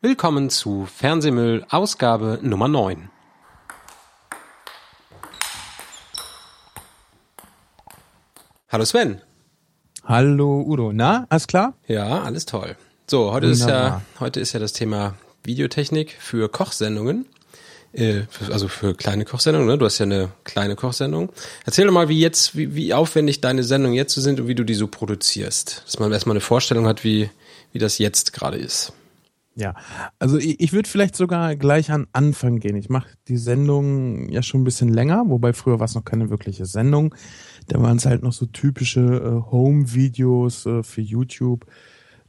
Willkommen zu Fernsehmüll Ausgabe Nummer 9. Hallo Sven. Hallo Udo. Na, alles klar? Ja, alles toll. So, heute ist ja heute ist ja das Thema Videotechnik für Kochsendungen. Äh, also für kleine Kochsendungen, ne? Du hast ja eine kleine Kochsendung. Erzähl doch mal, wie jetzt, wie, wie aufwendig deine Sendungen jetzt so sind und wie du die so produzierst. Dass man erstmal eine Vorstellung hat, wie, wie das jetzt gerade ist. Ja, also ich, ich würde vielleicht sogar gleich an Anfang gehen. Ich mache die Sendung ja schon ein bisschen länger, wobei früher war es noch keine wirkliche Sendung. Da waren es halt noch so typische äh, Home-Videos äh, für YouTube.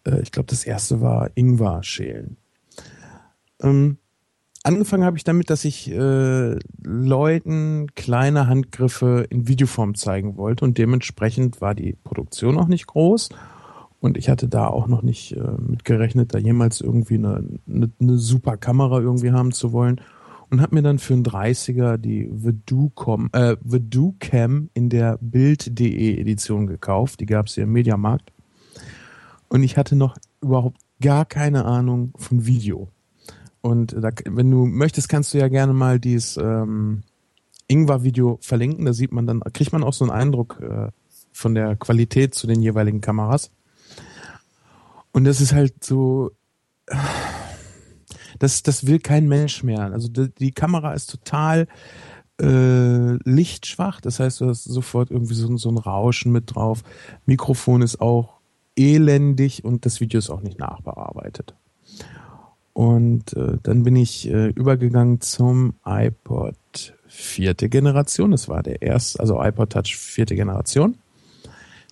Äh, ich glaube, das erste war Ingwer schälen. Ähm, angefangen habe ich damit, dass ich äh, Leuten kleine Handgriffe in Videoform zeigen wollte und dementsprechend war die Produktion auch nicht groß und ich hatte da auch noch nicht äh, mit gerechnet, da jemals irgendwie eine, eine, eine super Kamera irgendwie haben zu wollen. Und habe mir dann für einen 30er die Vedoo-Cam äh, Vedoo in der Bild.de Edition gekauft. Die gab es hier im Mediamarkt. Und ich hatte noch überhaupt gar keine Ahnung von Video. Und da, wenn du möchtest, kannst du ja gerne mal dieses ähm, Ingwer-Video verlinken. Da sieht man dann, kriegt man auch so einen Eindruck äh, von der Qualität zu den jeweiligen Kameras. Und das ist halt so, das, das will kein Mensch mehr. Also die, die Kamera ist total äh, lichtschwach, das heißt, du hast sofort irgendwie so, so ein Rauschen mit drauf. Mikrofon ist auch elendig und das Video ist auch nicht nachbearbeitet. Und äh, dann bin ich äh, übergegangen zum iPod vierte Generation. Das war der erste, also iPod Touch vierte Generation.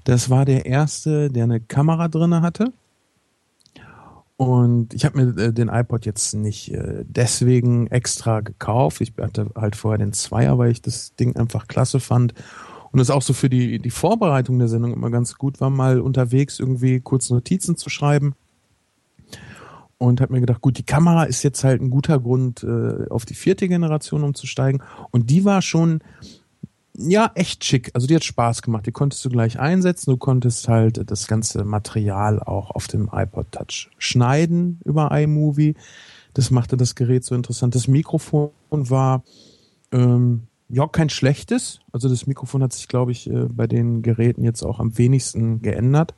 Das war der erste, der eine Kamera drinne hatte. Und ich habe mir äh, den iPod jetzt nicht äh, deswegen extra gekauft. Ich hatte halt vorher den Zweier, weil ich das Ding einfach klasse fand. Und es auch so für die, die Vorbereitung der Sendung immer ganz gut war, mal unterwegs irgendwie kurz Notizen zu schreiben. Und habe mir gedacht, gut, die Kamera ist jetzt halt ein guter Grund, äh, auf die vierte Generation umzusteigen. Und die war schon ja, echt schick. Also die hat Spaß gemacht. Die konntest du gleich einsetzen. Du konntest halt das ganze Material auch auf dem iPod Touch schneiden über iMovie. Das machte das Gerät so interessant. Das Mikrofon war ähm, ja kein schlechtes. Also das Mikrofon hat sich, glaube ich, äh, bei den Geräten jetzt auch am wenigsten geändert.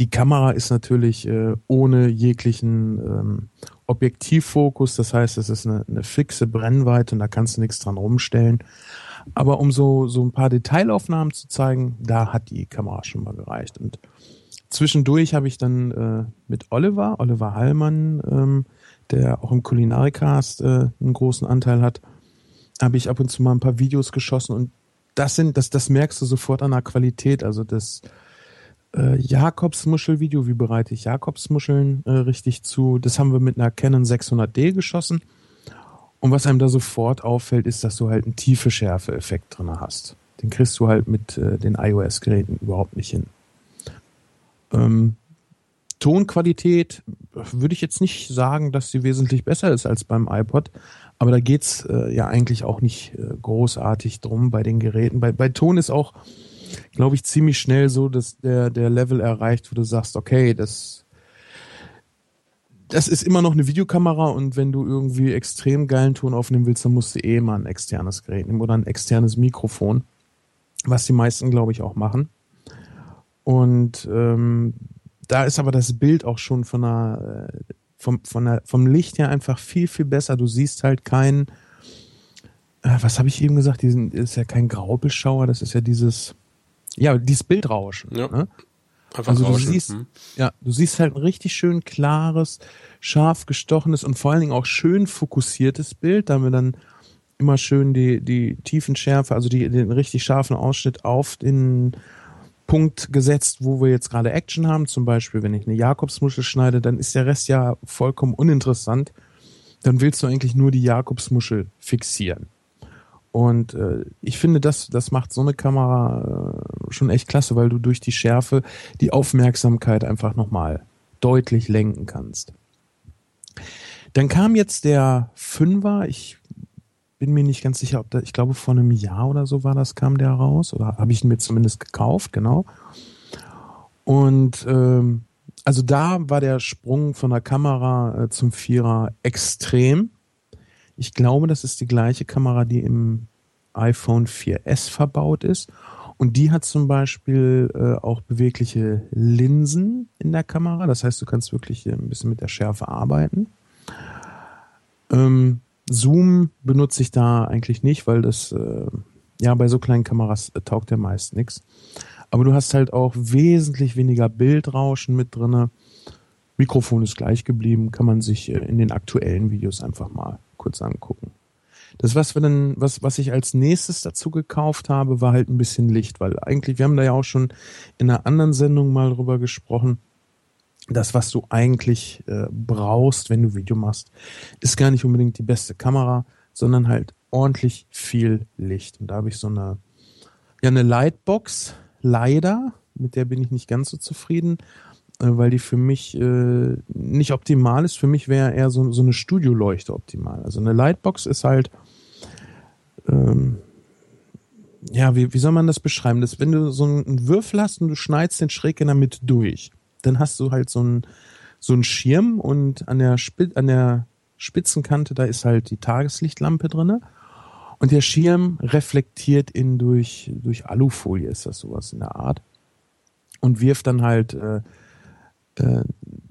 Die Kamera ist natürlich äh, ohne jeglichen ähm, Objektivfokus, das heißt, es ist eine, eine fixe Brennweite und da kannst du nichts dran rumstellen. Aber um so, so ein paar Detailaufnahmen zu zeigen, da hat die Kamera schon mal gereicht. Und zwischendurch habe ich dann äh, mit Oliver, Oliver Hallmann, ähm, der auch im Kulinarikast äh, einen großen Anteil hat, habe ich ab und zu mal ein paar Videos geschossen und das sind, das, das merkst du sofort an der Qualität. Also das äh, Jakobsmuschel-Video, wie bereite ich Jakobsmuscheln äh, richtig zu? Das haben wir mit einer Canon 600D geschossen. Und was einem da sofort auffällt, ist, dass du halt einen tiefe Schärfe-Effekt drin hast. Den kriegst du halt mit äh, den iOS-Geräten überhaupt nicht hin. Ähm, Tonqualität würde ich jetzt nicht sagen, dass sie wesentlich besser ist als beim iPod, aber da geht's äh, ja eigentlich auch nicht äh, großartig drum bei den Geräten. Bei, bei Ton ist auch, glaube ich, ziemlich schnell so, dass der, der Level erreicht, wo du sagst, okay, das das ist immer noch eine Videokamera und wenn du irgendwie extrem geilen Ton aufnehmen willst, dann musst du eh mal ein externes Gerät nehmen oder ein externes Mikrofon, was die meisten, glaube ich, auch machen. Und ähm, da ist aber das Bild auch schon von der, äh, vom, von der, vom Licht her einfach viel, viel besser. Du siehst halt kein, äh, was habe ich eben gesagt, diesen, ist ja kein Graupelschauer, das ist ja dieses, ja, dieses Bildrauschen. Ja. Ne? Einfach also du siehst, hm. ja, du siehst halt ein richtig schön klares, scharf gestochenes und vor allen Dingen auch schön fokussiertes Bild. Da haben wir dann immer schön die, die Tiefenschärfe, also die, den richtig scharfen Ausschnitt auf den Punkt gesetzt, wo wir jetzt gerade Action haben. Zum Beispiel, wenn ich eine Jakobsmuschel schneide, dann ist der Rest ja vollkommen uninteressant. Dann willst du eigentlich nur die Jakobsmuschel fixieren. Und äh, ich finde, das, das macht so eine Kamera äh, schon echt klasse, weil du durch die Schärfe die Aufmerksamkeit einfach nochmal deutlich lenken kannst. Dann kam jetzt der Fünfer. Ich bin mir nicht ganz sicher, ob da, ich glaube vor einem Jahr oder so war das, kam der raus. Oder habe ich ihn mir zumindest gekauft, genau. Und ähm, also da war der Sprung von der Kamera äh, zum Vierer extrem. Ich glaube, das ist die gleiche Kamera, die im iPhone 4S verbaut ist. Und die hat zum Beispiel äh, auch bewegliche Linsen in der Kamera. Das heißt, du kannst wirklich ein bisschen mit der Schärfe arbeiten. Ähm, Zoom benutze ich da eigentlich nicht, weil das äh, ja bei so kleinen Kameras äh, taugt der meist nichts. Aber du hast halt auch wesentlich weniger Bildrauschen mit drinne. Mikrofon ist gleich geblieben, kann man sich äh, in den aktuellen Videos einfach mal kurz angucken. Das, was wir dann, was, was ich als nächstes dazu gekauft habe, war halt ein bisschen Licht, weil eigentlich, wir haben da ja auch schon in einer anderen Sendung mal drüber gesprochen, das, was du eigentlich äh, brauchst, wenn du Video machst, ist gar nicht unbedingt die beste Kamera, sondern halt ordentlich viel Licht. Und da habe ich so eine, ja, eine Lightbox, leider, mit der bin ich nicht ganz so zufrieden, weil die für mich äh, nicht optimal ist. Für mich wäre eher so, so eine Studioleuchte optimal. Also eine Lightbox ist halt, ähm, ja, wie, wie soll man das beschreiben? Das, wenn du so einen Würfel hast und du schneidest den schräg in der Mitte durch, dann hast du halt so einen so einen Schirm und an der, Spit an der Spitzenkante, da ist halt die Tageslichtlampe drinne. Und der Schirm reflektiert in durch, durch Alufolie, ist das sowas in der Art. Und wirft dann halt äh, äh,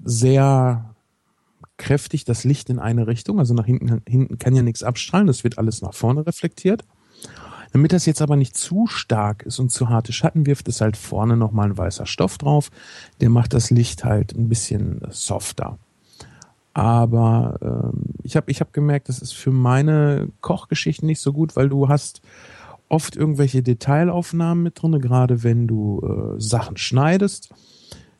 sehr kräftig das Licht in eine Richtung. Also nach hinten, hinten kann ja nichts abstrahlen, das wird alles nach vorne reflektiert. Damit das jetzt aber nicht zu stark ist und zu harte Schatten wirft, ist halt vorne nochmal ein weißer Stoff drauf. Der macht das Licht halt ein bisschen softer. Aber ähm, ich habe ich hab gemerkt, das ist für meine Kochgeschichten nicht so gut, weil du hast oft irgendwelche Detailaufnahmen mit drin, gerade wenn du äh, Sachen schneidest.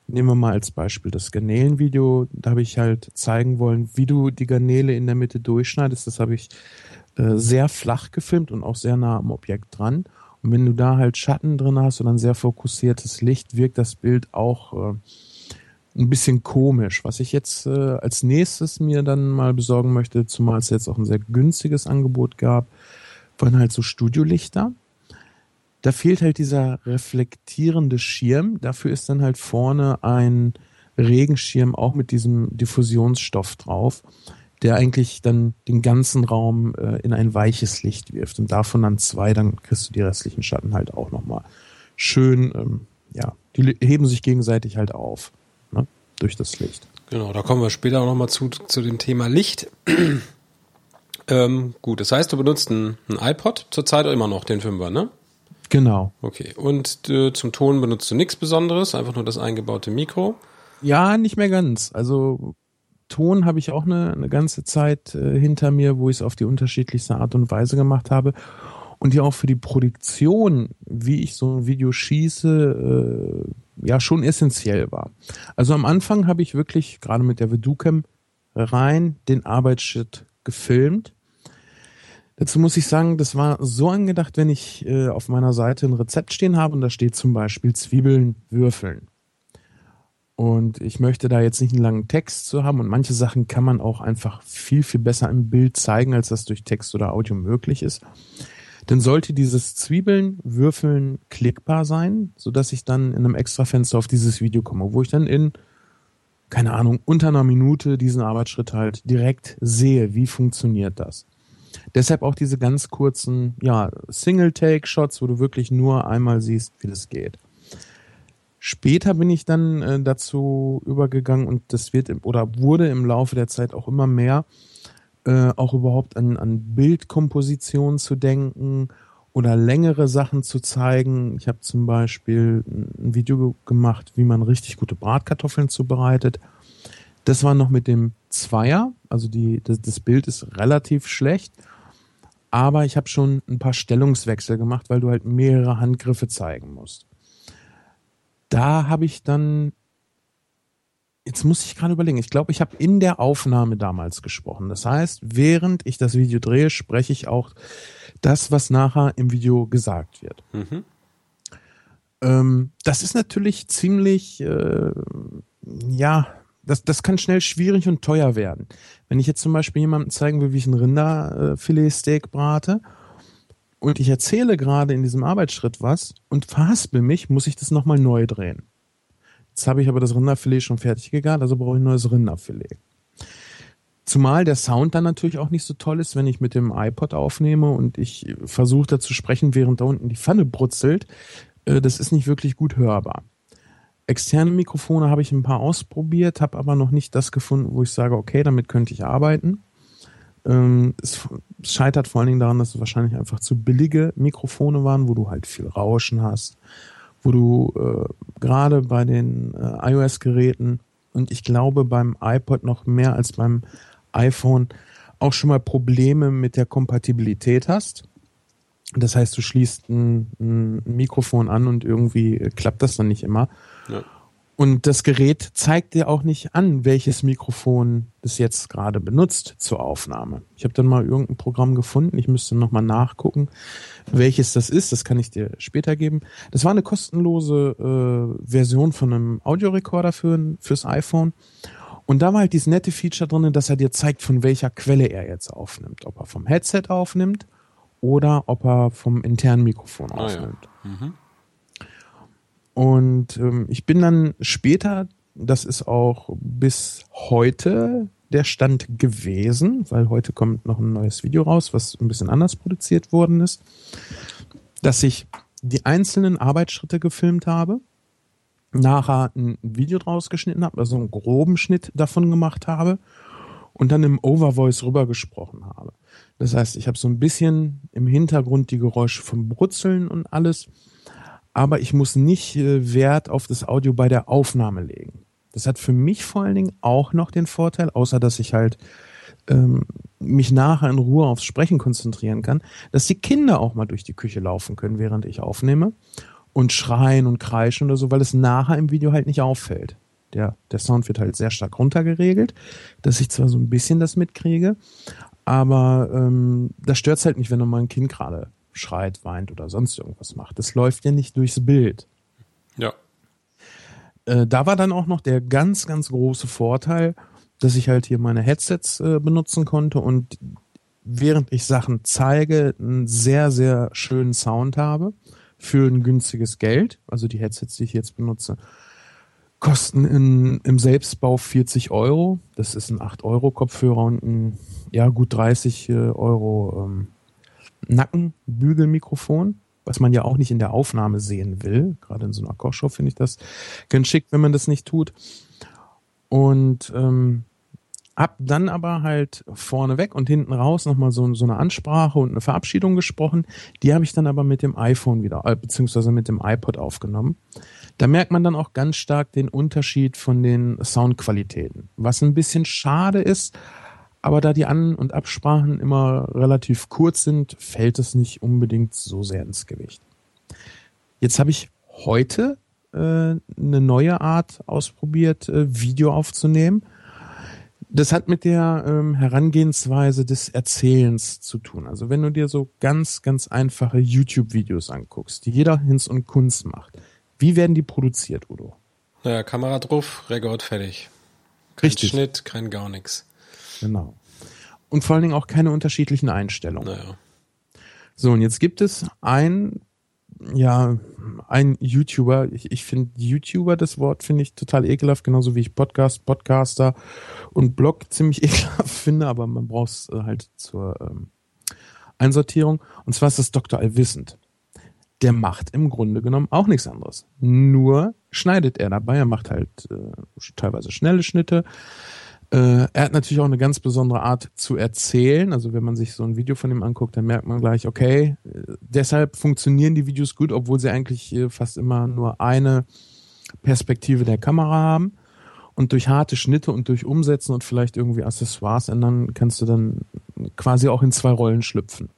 Nehmen wir mal als Beispiel das Garnelenvideo. Da habe ich halt zeigen wollen, wie du die Garnele in der Mitte durchschneidest. Das habe ich äh, sehr flach gefilmt und auch sehr nah am Objekt dran. Und wenn du da halt Schatten drin hast und ein sehr fokussiertes Licht, wirkt das Bild auch äh, ein bisschen komisch. Was ich jetzt äh, als nächstes mir dann mal besorgen möchte, zumal es jetzt auch ein sehr günstiges Angebot gab, waren halt so Studiolichter. Da fehlt halt dieser reflektierende Schirm. Dafür ist dann halt vorne ein Regenschirm auch mit diesem Diffusionsstoff drauf der eigentlich dann den ganzen Raum äh, in ein weiches Licht wirft. Und davon dann zwei, dann kriegst du die restlichen Schatten halt auch nochmal schön, ähm, ja, die heben sich gegenseitig halt auf, ne, durch das Licht. Genau, da kommen wir später auch nochmal zu, zu dem Thema Licht. ähm, gut, das heißt, du benutzt einen, iPod, zurzeit immer noch den Fünfer, ne? Genau. Okay, und äh, zum Ton benutzt du nichts Besonderes, einfach nur das eingebaute Mikro? Ja, nicht mehr ganz. Also Ton habe ich auch eine, eine ganze Zeit äh, hinter mir, wo ich es auf die unterschiedlichste Art und Weise gemacht habe. Und die auch für die Produktion, wie ich so ein Video schieße, äh, ja schon essentiell war. Also am Anfang habe ich wirklich gerade mit der Veducam rein den Arbeitsschritt gefilmt. Dazu muss ich sagen, das war so angedacht, wenn ich äh, auf meiner Seite ein Rezept stehen habe und da steht zum Beispiel Zwiebeln würfeln und ich möchte da jetzt nicht einen langen Text zu haben und manche Sachen kann man auch einfach viel, viel besser im Bild zeigen, als das durch Text oder Audio möglich ist. Dann sollte dieses Zwiebeln, Würfeln klickbar sein, so dass ich dann in einem extra Fenster auf dieses Video komme, wo ich dann in, keine Ahnung, unter einer Minute diesen Arbeitsschritt halt direkt sehe, wie funktioniert das. Deshalb auch diese ganz kurzen, ja, Single-Take-Shots, wo du wirklich nur einmal siehst, wie das geht. Später bin ich dann äh, dazu übergegangen und das wird im, oder wurde im Laufe der Zeit auch immer mehr, äh, auch überhaupt an, an Bildkomposition zu denken oder längere Sachen zu zeigen. Ich habe zum Beispiel ein Video gemacht, wie man richtig gute Bratkartoffeln zubereitet. Das war noch mit dem Zweier, also die, das, das Bild ist relativ schlecht, aber ich habe schon ein paar Stellungswechsel gemacht, weil du halt mehrere Handgriffe zeigen musst da habe ich dann, jetzt muss ich gerade überlegen, ich glaube, ich habe in der Aufnahme damals gesprochen. Das heißt, während ich das Video drehe, spreche ich auch das, was nachher im Video gesagt wird. Mhm. Ähm, das ist natürlich ziemlich, äh, ja, das, das kann schnell schwierig und teuer werden. Wenn ich jetzt zum Beispiel jemandem zeigen will, wie ich ein Rinderfiletsteak brate und ich erzähle gerade in diesem Arbeitsschritt was und verhaspel mich, muss ich das nochmal neu drehen. Jetzt habe ich aber das Rinderfilet schon fertig gegart, also brauche ich ein neues Rinderfilet. Zumal der Sound dann natürlich auch nicht so toll ist, wenn ich mit dem iPod aufnehme und ich versuche da zu sprechen, während da unten die Pfanne brutzelt. Äh, das ist nicht wirklich gut hörbar. Externe Mikrofone habe ich ein paar ausprobiert, habe aber noch nicht das gefunden, wo ich sage, okay, damit könnte ich arbeiten. Ähm, es scheitert vor allen Dingen daran, dass es wahrscheinlich einfach zu billige Mikrofone waren, wo du halt viel Rauschen hast, wo du äh, gerade bei den äh, iOS-Geräten und ich glaube beim iPod noch mehr als beim iPhone auch schon mal Probleme mit der Kompatibilität hast. Das heißt, du schließt ein, ein Mikrofon an und irgendwie klappt das dann nicht immer. Ja. Und das Gerät zeigt dir auch nicht an, welches Mikrofon das jetzt gerade benutzt zur Aufnahme. Ich habe dann mal irgendein Programm gefunden. Ich müsste nochmal nachgucken, welches das ist. Das kann ich dir später geben. Das war eine kostenlose äh, Version von einem Audiorekorder für, fürs iPhone. Und da war halt dieses nette Feature drin, dass er dir zeigt, von welcher Quelle er jetzt aufnimmt. Ob er vom Headset aufnimmt oder ob er vom internen Mikrofon ah, aufnimmt. Ja. Mhm. Und ähm, ich bin dann später, das ist auch bis heute der Stand gewesen, weil heute kommt noch ein neues Video raus, was ein bisschen anders produziert worden ist, dass ich die einzelnen Arbeitsschritte gefilmt habe nachher ein Video draus geschnitten habe, also einen groben Schnitt davon gemacht habe und dann im Overvoice rübergesprochen habe. Das heißt, ich habe so ein bisschen im Hintergrund die Geräusche vom Brutzeln und alles, aber ich muss nicht äh, Wert auf das Audio bei der Aufnahme legen. Das hat für mich vor allen Dingen auch noch den Vorteil, außer dass ich halt ähm, mich nachher in Ruhe aufs Sprechen konzentrieren kann, dass die Kinder auch mal durch die Küche laufen können, während ich aufnehme und schreien und kreischen oder so, weil es nachher im Video halt nicht auffällt. Der, der Sound wird halt sehr stark runtergeregelt, dass ich zwar so ein bisschen das mitkriege, aber ähm, das stört halt nicht, wenn mal ein Kind gerade schreit, weint oder sonst irgendwas macht. Das läuft ja nicht durchs Bild. Ja. Äh, da war dann auch noch der ganz, ganz große Vorteil, dass ich halt hier meine Headsets äh, benutzen konnte und während ich Sachen zeige, einen sehr, sehr schönen Sound habe für ein günstiges Geld. Also die Headsets, die ich jetzt benutze, kosten in, im Selbstbau 40 Euro. Das ist ein 8-Euro-Kopfhörer und ein ja, gut 30 äh, Euro ähm, Nackenbügelmikrofon, was man ja auch nicht in der Aufnahme sehen will. Gerade in so einer Kochshow finde ich das ganz schick, wenn man das nicht tut. Und ähm, hab dann aber halt vorneweg und hinten raus nochmal so, so eine Ansprache und eine Verabschiedung gesprochen. Die habe ich dann aber mit dem iPhone wieder, äh, beziehungsweise mit dem iPod aufgenommen. Da merkt man dann auch ganz stark den Unterschied von den Soundqualitäten. Was ein bisschen schade ist, aber da die An- und Absprachen immer relativ kurz sind, fällt es nicht unbedingt so sehr ins Gewicht. Jetzt habe ich heute äh, eine neue Art ausprobiert, äh, Video aufzunehmen das hat mit der ähm, Herangehensweise des Erzählens zu tun. Also wenn du dir so ganz, ganz einfache YouTube-Videos anguckst, die jeder Hinz und Kunst macht, wie werden die produziert, Udo? Naja, Kamera drauf, Rekord fertig. Kein Richtig. Schnitt, kein gar nichts. Genau. Und vor allen Dingen auch keine unterschiedlichen Einstellungen. Naja. So, und jetzt gibt es ein ja, ein YouTuber, ich, ich finde YouTuber, das Wort finde ich total ekelhaft, genauso wie ich Podcast, Podcaster und Blog ziemlich ekelhaft finde, aber man braucht es äh, halt zur ähm, Einsortierung. Und zwar ist das Dr. Allwissend. Der macht im Grunde genommen auch nichts anderes. Nur schneidet er dabei. Er macht halt äh, teilweise schnelle Schnitte, äh, er hat natürlich auch eine ganz besondere Art zu erzählen. Also wenn man sich so ein Video von ihm anguckt, dann merkt man gleich, okay, äh, deshalb funktionieren die Videos gut, obwohl sie eigentlich äh, fast immer nur eine Perspektive der Kamera haben. Und durch harte Schnitte und durch Umsetzen und vielleicht irgendwie Accessoires ändern, kannst du dann quasi auch in zwei Rollen schlüpfen.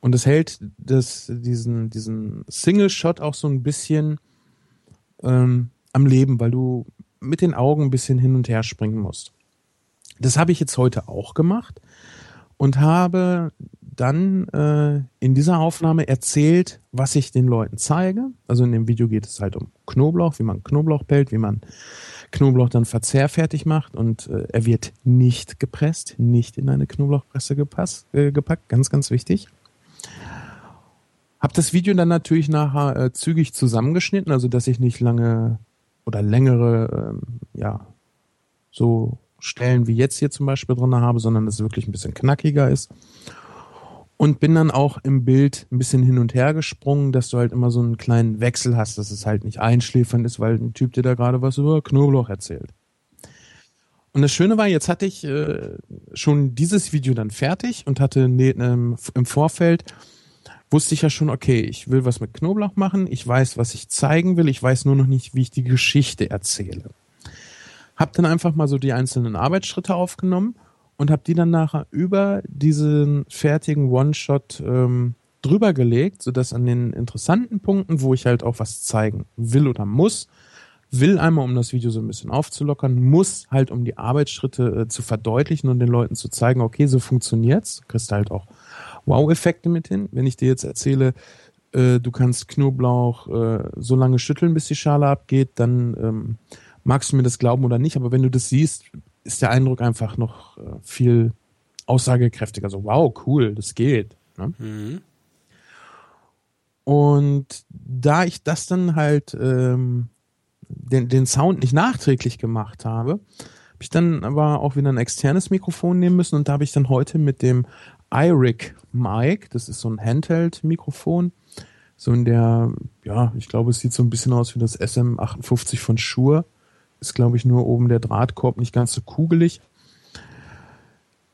Und es hält das, diesen, diesen Single-Shot auch so ein bisschen ähm, am Leben, weil du mit den Augen ein bisschen hin und her springen musst. Das habe ich jetzt heute auch gemacht und habe dann äh, in dieser Aufnahme erzählt, was ich den Leuten zeige. Also in dem Video geht es halt um Knoblauch, wie man Knoblauch pellt, wie man Knoblauch dann verzehrfertig macht und äh, er wird nicht gepresst, nicht in eine Knoblauchpresse gepasst, äh, gepackt, ganz, ganz wichtig. Hab das Video dann natürlich nachher äh, zügig zusammengeschnitten, also dass ich nicht lange oder längere, ähm, ja, so Stellen wie jetzt hier zum Beispiel drin habe, sondern dass es wirklich ein bisschen knackiger ist. Und bin dann auch im Bild ein bisschen hin und her gesprungen, dass du halt immer so einen kleinen Wechsel hast, dass es halt nicht einschläfernd ist, weil ein Typ dir da gerade was über Knoblauch erzählt. Und das Schöne war, jetzt hatte ich äh, schon dieses Video dann fertig und hatte ne, ähm, im Vorfeld wusste ich ja schon, okay, ich will was mit Knoblauch machen, ich weiß, was ich zeigen will, ich weiß nur noch nicht, wie ich die Geschichte erzähle. Hab dann einfach mal so die einzelnen Arbeitsschritte aufgenommen und habe die dann nachher über diesen fertigen One-Shot ähm, drüber gelegt, sodass an den interessanten Punkten, wo ich halt auch was zeigen will oder muss, will einmal, um das Video so ein bisschen aufzulockern, muss halt, um die Arbeitsschritte äh, zu verdeutlichen und den Leuten zu zeigen, okay, so funktioniert's. Kriegst halt auch Wow-Effekte mit hin. Wenn ich dir jetzt erzähle, äh, du kannst Knoblauch äh, so lange schütteln, bis die Schale abgeht, dann ähm, magst du mir das glauben oder nicht. Aber wenn du das siehst, ist der Eindruck einfach noch äh, viel aussagekräftiger. So, wow, cool, das geht. Ne? Mhm. Und da ich das dann halt ähm, den, den Sound nicht nachträglich gemacht habe, habe ich dann aber auch wieder ein externes Mikrofon nehmen müssen und da habe ich dann heute mit dem iRig Mic, das ist so ein Handheld-Mikrofon, so in der, ja, ich glaube, es sieht so ein bisschen aus wie das SM58 von Shure, ist glaube ich nur oben der Drahtkorb nicht ganz so kugelig.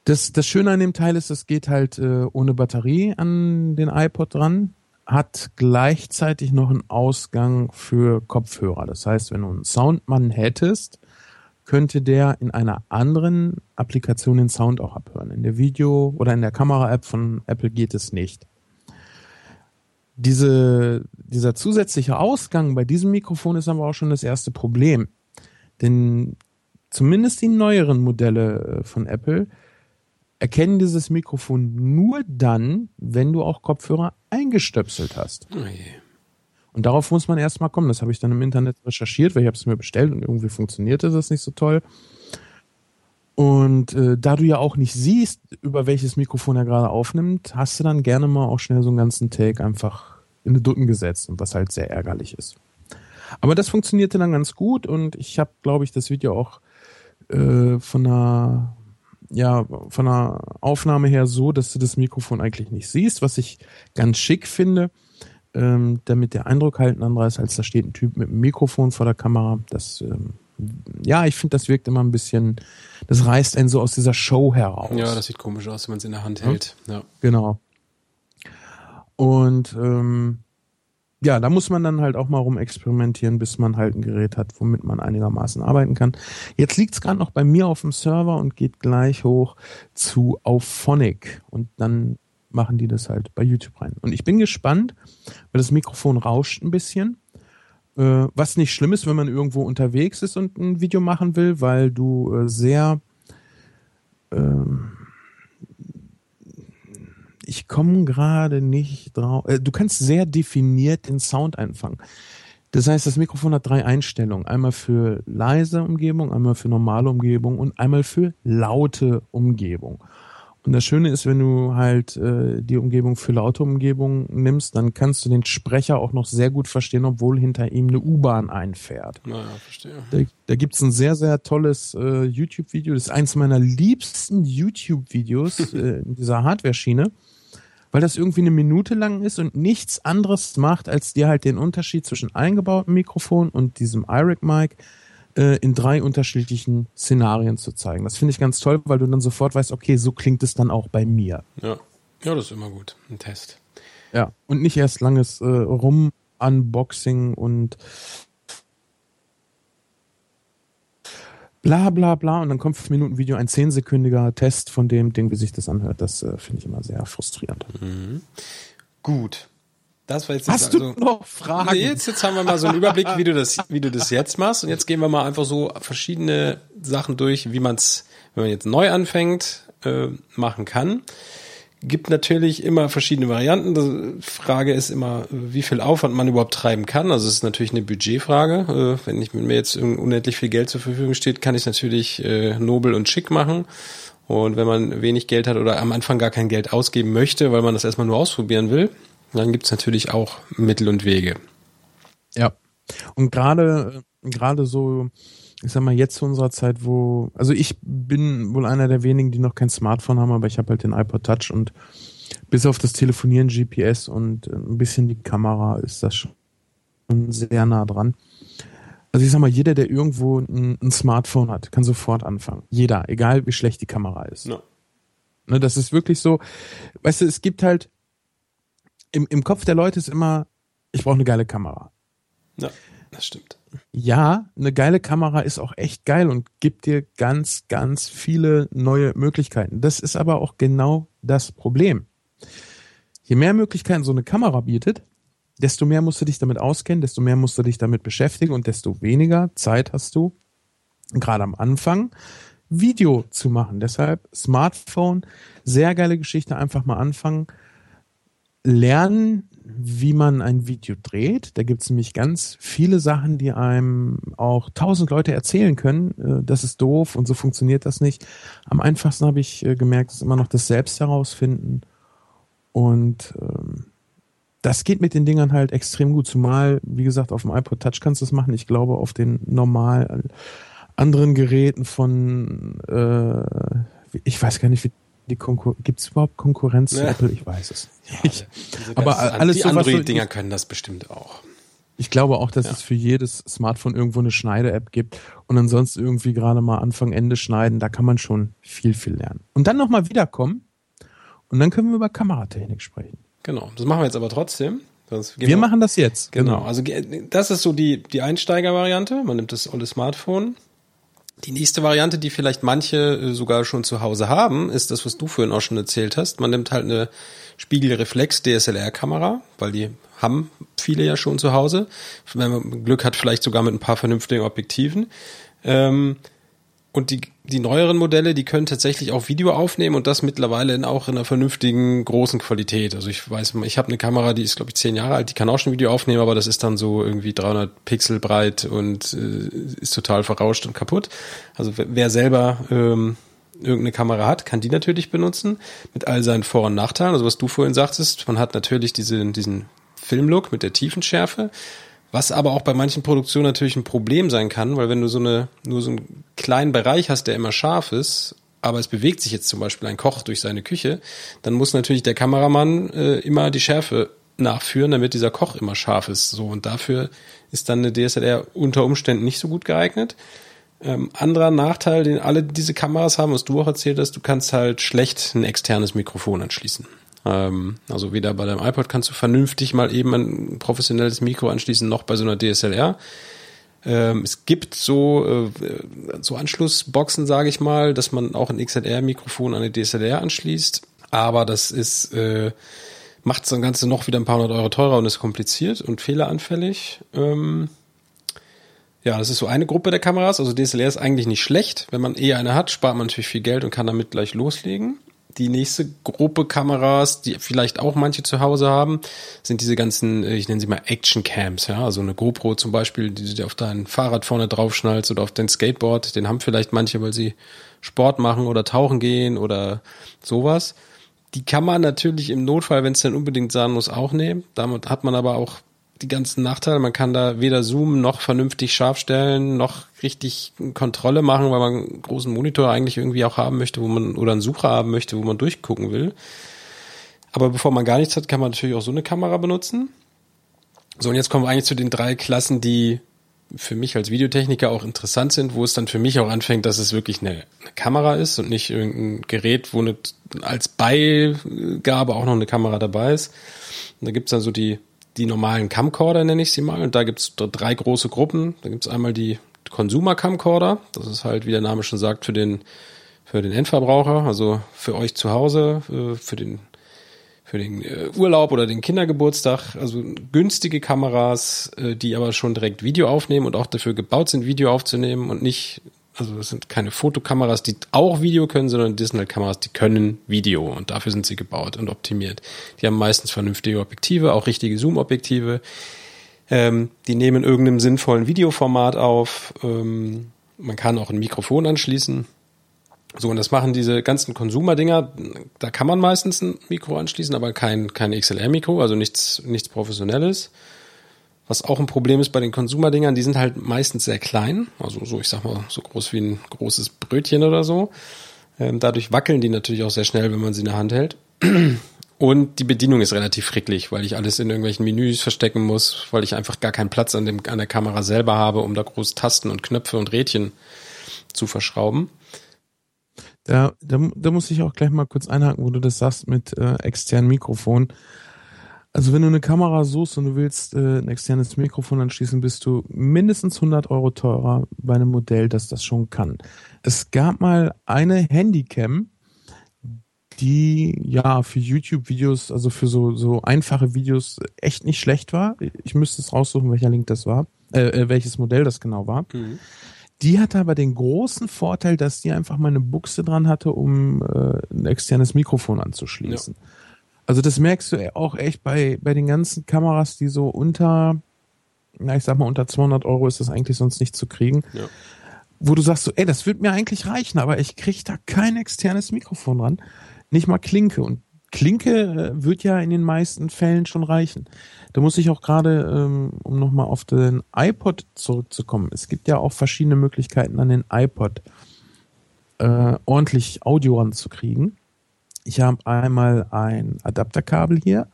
Das, das Schöne an dem Teil ist, es geht halt äh, ohne Batterie an den iPod dran hat gleichzeitig noch einen Ausgang für Kopfhörer. Das heißt, wenn du einen Soundmann hättest, könnte der in einer anderen Applikation den Sound auch abhören. In der Video- oder in der Kamera-App von Apple geht es nicht. Diese, dieser zusätzliche Ausgang bei diesem Mikrofon ist aber auch schon das erste Problem. Denn zumindest die neueren Modelle äh, von Apple erkennen dieses Mikrofon nur dann, wenn du auch Kopfhörer eingestöpselt hast. Oh und darauf muss man erstmal kommen. Das habe ich dann im Internet recherchiert, weil ich habe es mir bestellt und irgendwie funktionierte das nicht so toll. Und äh, da du ja auch nicht siehst, über welches Mikrofon er gerade aufnimmt, hast du dann gerne mal auch schnell so einen ganzen Take einfach in die Dutten gesetzt, was halt sehr ärgerlich ist. Aber das funktionierte dann ganz gut und ich habe, glaube ich, das Video auch äh, von einer ja von der Aufnahme her so, dass du das Mikrofon eigentlich nicht siehst, was ich ganz schick finde, ähm, damit der Eindruck halt ein anderer ist, als da steht ein Typ mit einem Mikrofon vor der Kamera. Das, ähm, ja, ich finde, das wirkt immer ein bisschen, das reißt einen so aus dieser Show heraus. Ja, das sieht komisch aus, wenn man es in der Hand hält. Ja. Genau. Und ähm, ja, da muss man dann halt auch mal rumexperimentieren, bis man halt ein Gerät hat, womit man einigermaßen arbeiten kann. Jetzt liegt es gerade noch bei mir auf dem Server und geht gleich hoch zu Auphonic und dann machen die das halt bei YouTube rein. Und ich bin gespannt, weil das Mikrofon rauscht ein bisschen. Äh, was nicht schlimm ist, wenn man irgendwo unterwegs ist und ein Video machen will, weil du äh, sehr ähm, ich komme gerade nicht drauf. Äh, du kannst sehr definiert den Sound einfangen. Das heißt, das Mikrofon hat drei Einstellungen. Einmal für leise Umgebung, einmal für normale Umgebung und einmal für laute Umgebung. Und das Schöne ist, wenn du halt äh, die Umgebung für laute Umgebung nimmst, dann kannst du den Sprecher auch noch sehr gut verstehen, obwohl hinter ihm eine U-Bahn einfährt. Naja, verstehe. Da, da gibt ein sehr, sehr tolles äh, YouTube-Video. Das ist eins meiner liebsten YouTube-Videos äh, in dieser Hardware-Schiene weil das irgendwie eine Minute lang ist und nichts anderes macht, als dir halt den Unterschied zwischen eingebautem Mikrofon und diesem iRig-Mic äh, in drei unterschiedlichen Szenarien zu zeigen. Das finde ich ganz toll, weil du dann sofort weißt, okay, so klingt es dann auch bei mir. Ja, ja das ist immer gut, ein Test. Ja, und nicht erst langes äh, Rum-Unboxing und bla bla bla und dann kommt fünf Minuten Video, ein zehnsekündiger Test von dem Ding, wie sich das anhört. Das äh, finde ich immer sehr frustrierend. Mhm. Gut. Das war jetzt Hast also, du noch Fragen? Nee, jetzt, jetzt haben wir mal so einen Überblick, wie du das, wie du das jetzt machst. Und jetzt gehen wir mal einfach so verschiedene Sachen durch, wie man es, wenn man jetzt neu anfängt, äh, machen kann gibt natürlich immer verschiedene Varianten. Die Frage ist immer, wie viel Aufwand man überhaupt treiben kann. Also es ist natürlich eine Budgetfrage. Äh, wenn ich mir jetzt unendlich viel Geld zur Verfügung steht, kann ich es natürlich äh, nobel und schick machen. Und wenn man wenig Geld hat oder am Anfang gar kein Geld ausgeben möchte, weil man das erstmal nur ausprobieren will, dann gibt es natürlich auch Mittel und Wege. Ja. Und gerade gerade so, ich sag mal, jetzt zu unserer Zeit, wo, also ich bin wohl einer der wenigen, die noch kein Smartphone haben, aber ich habe halt den iPod Touch und bis auf das Telefonieren, GPS und ein bisschen die Kamera ist das schon sehr nah dran. Also ich sag mal, jeder, der irgendwo ein, ein Smartphone hat, kann sofort anfangen. Jeder, egal wie schlecht die Kamera ist. Ja. Ne, das ist wirklich so, weißt du, es gibt halt, im, im Kopf der Leute ist immer, ich brauche eine geile Kamera. Ja, das stimmt. Ja, eine geile Kamera ist auch echt geil und gibt dir ganz, ganz viele neue Möglichkeiten. Das ist aber auch genau das Problem. Je mehr Möglichkeiten so eine Kamera bietet, desto mehr musst du dich damit auskennen, desto mehr musst du dich damit beschäftigen und desto weniger Zeit hast du, gerade am Anfang, Video zu machen. Deshalb Smartphone, sehr geile Geschichte, einfach mal anfangen. Lernen, wie man ein Video dreht. Da gibt es nämlich ganz viele Sachen, die einem auch tausend Leute erzählen können. Äh, das ist doof und so funktioniert das nicht. Am einfachsten habe ich äh, gemerkt, ist immer noch das Selbst herausfinden. Und ähm, das geht mit den Dingern halt extrem gut. Zumal, wie gesagt, auf dem iPod Touch kannst du es machen. Ich glaube, auf den normal anderen Geräten von, äh, ich weiß gar nicht, wie die Konkurrenz, gibt es überhaupt Konkurrenz zu Apple? Ich weiß es. Ja, ich, aber alles die so, Android-Dinger können das bestimmt auch. Ich glaube auch, dass ja. es für jedes Smartphone irgendwo eine Schneide-App gibt und ansonsten irgendwie gerade mal Anfang, Ende schneiden. Da kann man schon viel, viel lernen. Und dann nochmal wiederkommen und dann können wir über Kameratechnik sprechen. Genau, das machen wir jetzt aber trotzdem. wir, wir machen das jetzt. Genau. genau. Also das ist so die, die Einsteiger-Variante. Man nimmt das olle Smartphone, die nächste Variante, die vielleicht manche äh, sogar schon zu Hause haben, ist das, was du vorhin auch schon erzählt hast. Man nimmt halt eine Spiegelreflex DSLR-Kamera, weil die haben viele ja schon zu Hause. Wenn man Glück hat, vielleicht sogar mit ein paar vernünftigen Objektiven. Ähm, und die, die neueren Modelle, die können tatsächlich auch Video aufnehmen und das mittlerweile in, auch in einer vernünftigen großen Qualität. Also ich weiß, ich habe eine Kamera, die ist glaube ich zehn Jahre alt, die kann auch schon Video aufnehmen, aber das ist dann so irgendwie 300 Pixel breit und äh, ist total verrauscht und kaputt. Also wer selber ähm, irgendeine Kamera hat, kann die natürlich benutzen mit all seinen Vor- und Nachteilen. Also was du vorhin sagtest, man hat natürlich diese, diesen Filmlook mit der Tiefenschärfe. Was aber auch bei manchen Produktionen natürlich ein Problem sein kann, weil wenn du so eine, nur so einen kleinen Bereich hast, der immer scharf ist, aber es bewegt sich jetzt zum Beispiel ein Koch durch seine Küche, dann muss natürlich der Kameramann äh, immer die Schärfe nachführen, damit dieser Koch immer scharf ist. So und dafür ist dann eine DSLR unter Umständen nicht so gut geeignet. Ähm, anderer Nachteil, den alle diese Kameras haben, was du auch erzählt hast, du kannst halt schlecht ein externes Mikrofon anschließen. Ähm, also weder bei deinem iPod kannst du vernünftig mal eben ein professionelles Mikro anschließen, noch bei so einer DSLR. Ähm, es gibt so, äh, so Anschlussboxen, sage ich mal, dass man auch ein XLR-Mikrofon an eine DSLR anschließt. Aber das ist, äh, macht das Ganze noch wieder ein paar hundert Euro teurer und ist kompliziert und fehleranfällig. Ähm, ja, das ist so eine Gruppe der Kameras. Also DSLR ist eigentlich nicht schlecht. Wenn man eh eine hat, spart man natürlich viel Geld und kann damit gleich loslegen die nächste Gruppe Kameras, die vielleicht auch manche zu Hause haben, sind diese ganzen, äh, ich nenne sie mal Action Cams, ja, also eine GoPro zum Beispiel, die du auf dein Fahrrad vorne draufschnallst oder auf dein Skateboard, den haben vielleicht manche, weil sie Sport machen oder tauchen gehen oder sowas. Die kann man natürlich im Notfall, wenn es dann unbedingt sein muss, auch nehmen. Damit hat man aber auch die ganzen Nachteile. Man kann da weder zoomen noch vernünftig scharf stellen, noch richtig Kontrolle machen, weil man einen großen Monitor eigentlich irgendwie auch haben möchte, wo man, oder einen Sucher haben möchte, wo man durchgucken will. Aber bevor man gar nichts hat, kann man natürlich auch so eine Kamera benutzen. So, und jetzt kommen wir eigentlich zu den drei Klassen, die für mich als Videotechniker auch interessant sind, wo es dann für mich auch anfängt, dass es wirklich eine, eine Kamera ist und nicht irgendein Gerät, wo eine, als Beigabe auch noch eine Kamera dabei ist. Und da gibt's dann so die die normalen Camcorder, nenne ich sie mal. Und da gibt's drei große Gruppen. Da gibt's einmal die Consumer Camcorder. Das ist halt, wie der Name schon sagt, für den, für den Endverbraucher, also für euch zu Hause, äh, für den, für den äh, Urlaub oder den Kindergeburtstag. Also günstige Kameras, äh, die aber schon direkt Video aufnehmen und auch dafür gebaut sind, Video aufzunehmen und nicht also das sind keine Fotokameras, die auch Video können, sondern DSLR-Kameras, die können Video und dafür sind sie gebaut und optimiert. Die haben meistens vernünftige Objektive, auch richtige Zoom-Objektive. Ähm, die nehmen irgendeinem sinnvollen Videoformat auf. Ähm, man kann auch ein Mikrofon anschließen. So, und das machen diese ganzen Consumer-Dinger. Da kann man meistens ein Mikro anschließen, aber kein, kein XLR-Mikro, also nichts, nichts Professionelles Was auch ein Problem ist bei den Konsumerdingern, die sind halt meistens sehr klein, also so, ich sag mal, so groß wie ein großes Brötchen oder so. Ähm, dadurch wackeln die natürlich auch sehr schnell, wenn man sie in der Hand hält. Und die Bedienung ist relativ fricklig, weil ich alles in irgendwelchen Menüs verstecken muss, weil ich einfach gar keinen Platz an, dem, an der Kamera selber habe, um da groß Tasten und Knöpfe und Rädchen zu verschrauben. Da, da, da muss ich auch gleich mal kurz einhaken, wo du das sagst mit äh, externen Mikrofon. Also wenn du eine Kamera suchst und du willst äh, ein externes Mikrofon anschließen, bist du mindestens 100 Euro teurer bei einem Modell, das das schon kann. Es gab mal eine Handycam, die ja für YouTube-Videos, also für so, so einfache Videos echt nicht schlecht war. Ich müsste es raussuchen, welcher Link das war, äh, äh welches Modell das genau war. Mhm. Die hatte aber den großen Vorteil, dass die einfach mal eine Buchse dran hatte, um äh, ein externes Mikrofon anzuschließen. Ja. Also das merkst du auch echt bei, bei den ganzen Kameras, die so unter, na ich sag mal unter 200 Euro ist das eigentlich sonst nicht zu kriegen. Ja. Wo du sagst so, ey, das wird mir eigentlich reichen, aber ich krieg da kein externes Mikrofon dran. Nicht mal Klinke. Und Klinke äh, wird ja in den meisten Fällen schon reichen. Da muss ich auch gerade, ähm, um nochmal auf den iPod zurückzukommen, es gibt ja auch verschiedene Möglichkeiten an den iPod äh, ordentlich Audio ranzukriegen. Ich habe einmal ein Adapterkabel hier.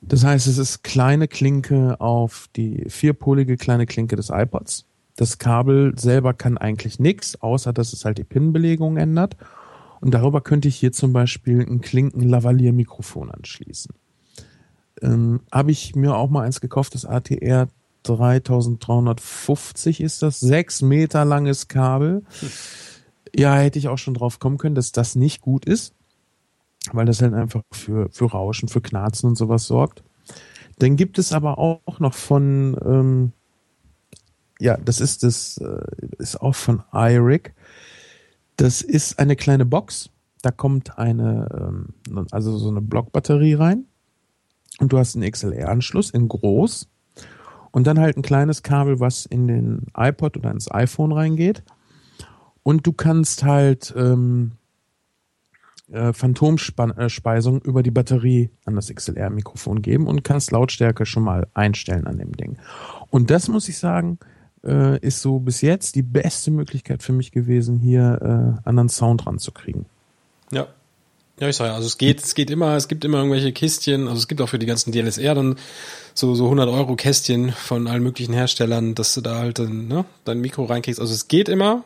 Das heißt, es ist kleine Klinke auf die vierpolige kleine Klinke des iPods. Das Kabel selber kann eigentlich nichts, außer dass es halt die Pin-Belegung ändert. Und darüber könnte ich hier zum Beispiel ein Klinken-Lavalier-Mikrofon anschließen. Ähm, Habe ich mir auch mal eins gekauft, das ATR 3350 ist das, sechs Meter langes Kabel. Hm. Ja, hätte ich auch schon drauf kommen können, dass das nicht gut ist weil das halt einfach für, für Rauschen, für Knarzen und sowas sorgt. Dann gibt es aber auch noch von, ähm, ja, das ist das, äh, ist auch von iRig. Das ist eine kleine Box. Da kommt eine, ähm, also so eine Blockbatterie rein. Und du hast einen XLR-Anschluss in groß. Und dann halt ein kleines Kabel, was in den iPod oder ins iPhone reingeht. Und du kannst halt ähm, äh, Phantomspeisung über die Batterie an das XLR-Mikrofon geben und kannst Lautstärke schon mal einstellen an dem Ding. Und das muss ich sagen, äh, ist so bis jetzt die beste Möglichkeit für mich gewesen, hier äh, anderen Sound ranzukriegen. Ja. Ja, ich sage also es geht, es geht immer, es gibt immer irgendwelche Kistchen, also es gibt auch für die ganzen DLSR dann so, so 100 Euro Kästchen von allen möglichen Herstellern, dass du da halt dann, ne, dein Mikro reinkriegst. Also es geht immer,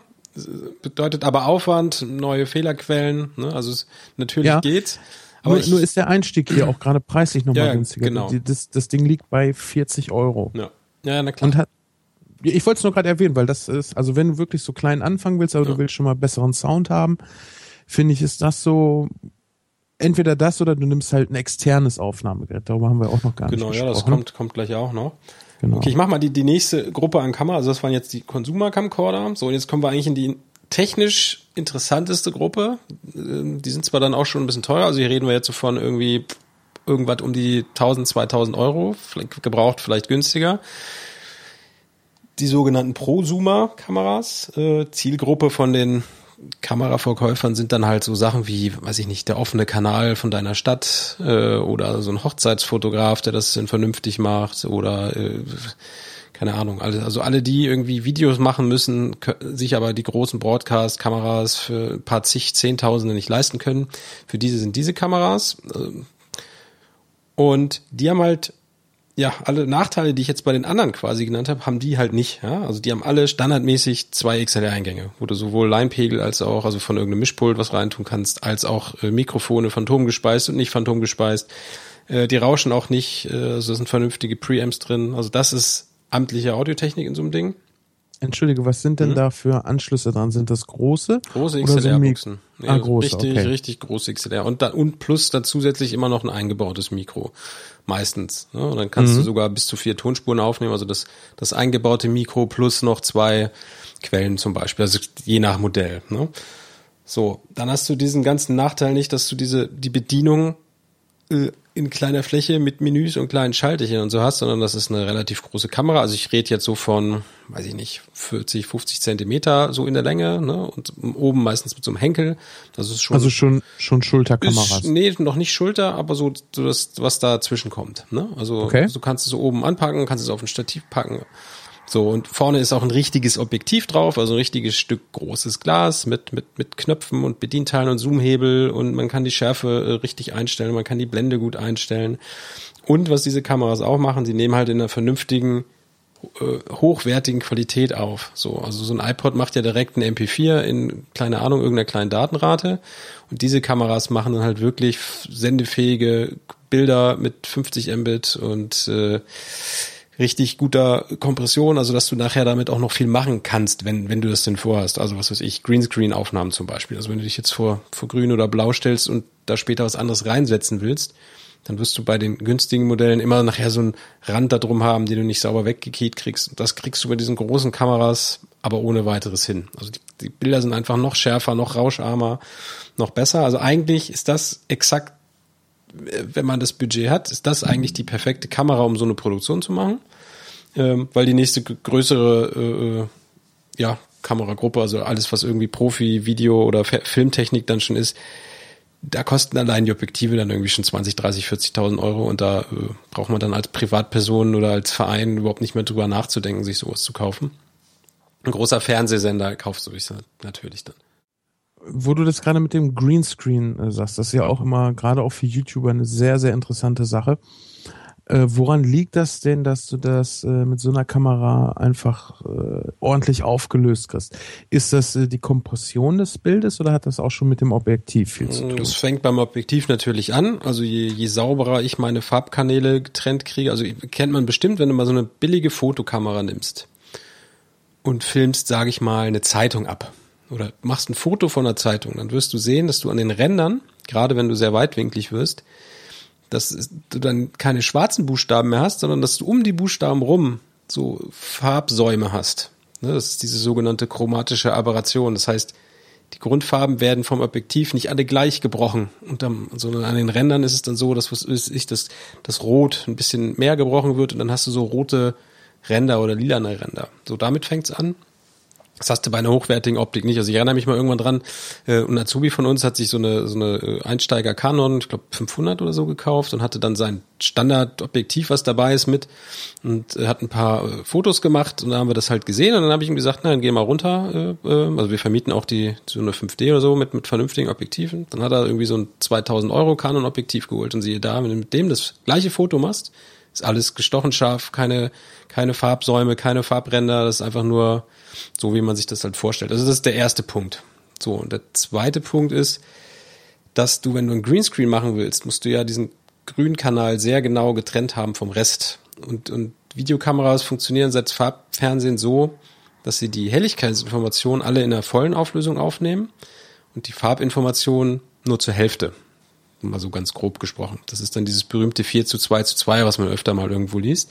bedeutet aber Aufwand, neue Fehlerquellen, ne? also es, natürlich ja. geht's. Aber nur, ich, nur ist der Einstieg hier auch gerade preislich nochmal ja, günstiger. Genau. Das, das Ding liegt bei 40 Euro. Ja, ja na klar. Und hat, ich wollte es nur gerade erwähnen, weil das ist, also wenn du wirklich so klein anfangen willst, aber ja. du willst schon mal besseren Sound haben, finde ich, ist das so entweder das oder du nimmst halt ein externes Aufnahmegerät. Darüber haben wir auch noch gar genau, nicht gesprochen. Genau, ja, das kommt, kommt gleich auch noch. Genau. Okay, ich mach mal die, die nächste Gruppe an Kamera. Also das waren jetzt die Consumer-Camcorder. So, und jetzt kommen wir eigentlich in die technisch interessanteste Gruppe. Ähm, die sind zwar dann auch schon ein bisschen teuer, also hier reden wir jetzt so von irgendwie irgendwas um die 1000, 2000 Euro, vielleicht gebraucht, vielleicht günstiger. Die sogenannten Prosumer-Kameras, äh, Zielgruppe von den Kameraverkäufern sind dann halt so Sachen wie, weiß ich nicht, der offene Kanal von deiner Stadt äh, oder so ein Hochzeitsfotograf, der das dann vernünftig macht oder äh, keine Ahnung, also alle, die irgendwie Videos machen müssen, sich aber die großen Broadcast-Kameras für ein paar zig, Zehntausende nicht leisten können. Für diese sind diese Kameras. Äh, und die haben halt ja, alle Nachteile, die ich jetzt bei den anderen quasi genannt habe, haben die halt nicht. Ja? Also die haben alle standardmäßig zwei XLR-Eingänge, wo du sowohl Leinpegel als auch, also von irgendeinem Mischpult was reintun kannst, als auch äh, Mikrofone phantomgespeist und nicht phantomgespeist. Äh, die rauschen auch nicht, äh, also sind vernünftige Preamps drin. Also das ist amtliche Audiotechnik in so einem Ding. Entschuldige, was sind denn mhm. da für Anschlüsse dran? Sind das große? Große XLR-Buchsen. So ah, große, richtig, okay. richtig große XLR. Und, da, und plus dann zusätzlich immer noch ein eingebautes Mikro. Meistens. Ne? Und dann kannst mhm. du sogar bis zu vier Tonspuren aufnehmen. Also das, das eingebaute Mikro plus noch zwei Quellen zum Beispiel. Also je nach Modell. Ne? So, dann hast du diesen ganzen Nachteil nicht, dass du diese, die Bedienung äh, in kleiner Fläche mit Menüs und kleinen Schalterchen und so hast, sondern das ist eine relativ große Kamera. Also ich rede jetzt so von, weiß ich nicht, 40, 50 Zentimeter so in der Länge, ne? Und oben meistens mit so einem Henkel. Das ist schon. Also schon, schon Schulterkameras. Ist, nee, noch nicht Schulter, aber so, so das, was dazwischen kommt, ne? Also okay. du kannst es so oben anpacken, kannst es auf ein Stativ packen. So, und vorne ist auch ein richtiges Objektiv drauf, also ein richtiges Stück großes Glas mit, mit, mit Knöpfen und Bedienteilen und Zoomhebel und man kann die Schärfe äh, richtig einstellen, man kann die Blende gut einstellen. Und was diese Kameras auch machen, sie nehmen halt in einer vernünftigen, äh, hochwertigen Qualität auf. So, also so ein iPod macht ja direkt ein MP4 in, keine Ahnung, irgendeiner kleinen Datenrate. Und diese Kameras machen dann halt wirklich sendefähige Bilder mit 50 Mbit und äh, richtig guter Kompression, also dass du nachher damit auch noch viel machen kannst, wenn, wenn du das denn vorhast. Also was weiß ich, Greenscreen-Aufnahmen zum Beispiel. Also wenn du dich jetzt vor, vor grün oder blau stellst und da später was anderes reinsetzen willst, dann wirst du bei den günstigen Modellen immer nachher so einen Rand da drum haben, den du nicht sauber weggekehrt kriegst. Und das kriegst du bei diesen großen Kameras aber ohne weiteres hin. Also die, die Bilder sind einfach noch schärfer, noch rauscharmer, noch besser. Also eigentlich ist das exakt wenn man das Budget hat, ist das eigentlich die perfekte Kamera, um so eine Produktion zu machen. Ähm, weil die nächste größere äh, äh, ja, Kameragruppe, also alles, was irgendwie Profi, Video oder Filmtechnik dann schon ist, da kosten allein die Objektive dann irgendwie schon 20, 30, 40.000 Euro und da äh, braucht man dann als Privatperson oder als Verein überhaupt nicht mehr drüber nachzudenken, sich sowas zu kaufen. Ein großer Fernsehsender kauft sowieso natürlich dann wo du das gerade mit dem Greenscreen äh, sagst, das ist ja auch immer gerade auch für YouTuber eine sehr, sehr interessante Sache. Äh, woran liegt das denn, dass du das äh, mit so einer Kamera einfach äh, ordentlich aufgelöst kriegst? Ist das äh, die Kompression des Bildes oder hat das auch schon mit dem Objektiv viel zu tun? Das fängt beim Objektiv natürlich an. Also je, je sauberer ich meine Farbkanäle getrennt kriege, also kennt man bestimmt, wenn du mal so eine billige Fotokamera nimmst und filmst, sage ich mal, eine Zeitung ab oder machst ein Foto von einer Zeitung, dann wirst du sehen, dass du an den Rändern, gerade wenn du sehr weitwinklig wirst, dass du dann keine schwarzen Buchstaben mehr hast, sondern dass du um die Buchstaben rum so Farbsäume hast. Ne, das ist diese sogenannte chromatische Aberration. Das heißt, die Grundfarben werden vom Objektiv nicht alle gleich gebrochen, und dann, sondern an den Rändern ist es dann so, dass ich, das Rot ein bisschen mehr gebrochen wird und dann hast du so rote Ränder oder lilane Ränder. So damit fängt's an. Das hast du bei einer hochwertigen Optik nicht. Also ich erinnere mich mal irgendwann dran, äh, ein Azubi von uns hat sich so eine, so eine äh, Einsteiger Canon, ich glaube 500 oder so gekauft und hatte dann sein Standardobjektiv, was dabei ist, mit und äh, hat ein paar äh, Fotos gemacht und dann haben wir das halt gesehen und dann habe ich ihm gesagt, dann geh mal runter. Äh, äh, also wir vermieten auch die so eine 5D oder so mit, mit vernünftigen Objektiven. Dann hat er irgendwie so ein 2000 Euro Canon Objektiv geholt und siehe da, wenn du mit dem das gleiche Foto machst, ist alles gestochen scharf, keine, keine Farbsäume, keine Farbränder, das ist einfach nur so wie man sich das halt vorstellt. Also das ist der erste Punkt. So, und der zweite Punkt ist, dass du, wenn du ein Greenscreen machen willst, musst du ja diesen grünen Kanal sehr genau getrennt haben vom Rest. Und, und Videokameras funktionieren seit Farbfernsehen so, dass sie die Helligkeitsinformationen alle in der vollen Auflösung aufnehmen und die Farbinformationen nur zur Hälfte. Mal so ganz grob gesprochen. Das ist dann dieses berühmte 4 zu 2 zu 2, was man öfter mal irgendwo liest.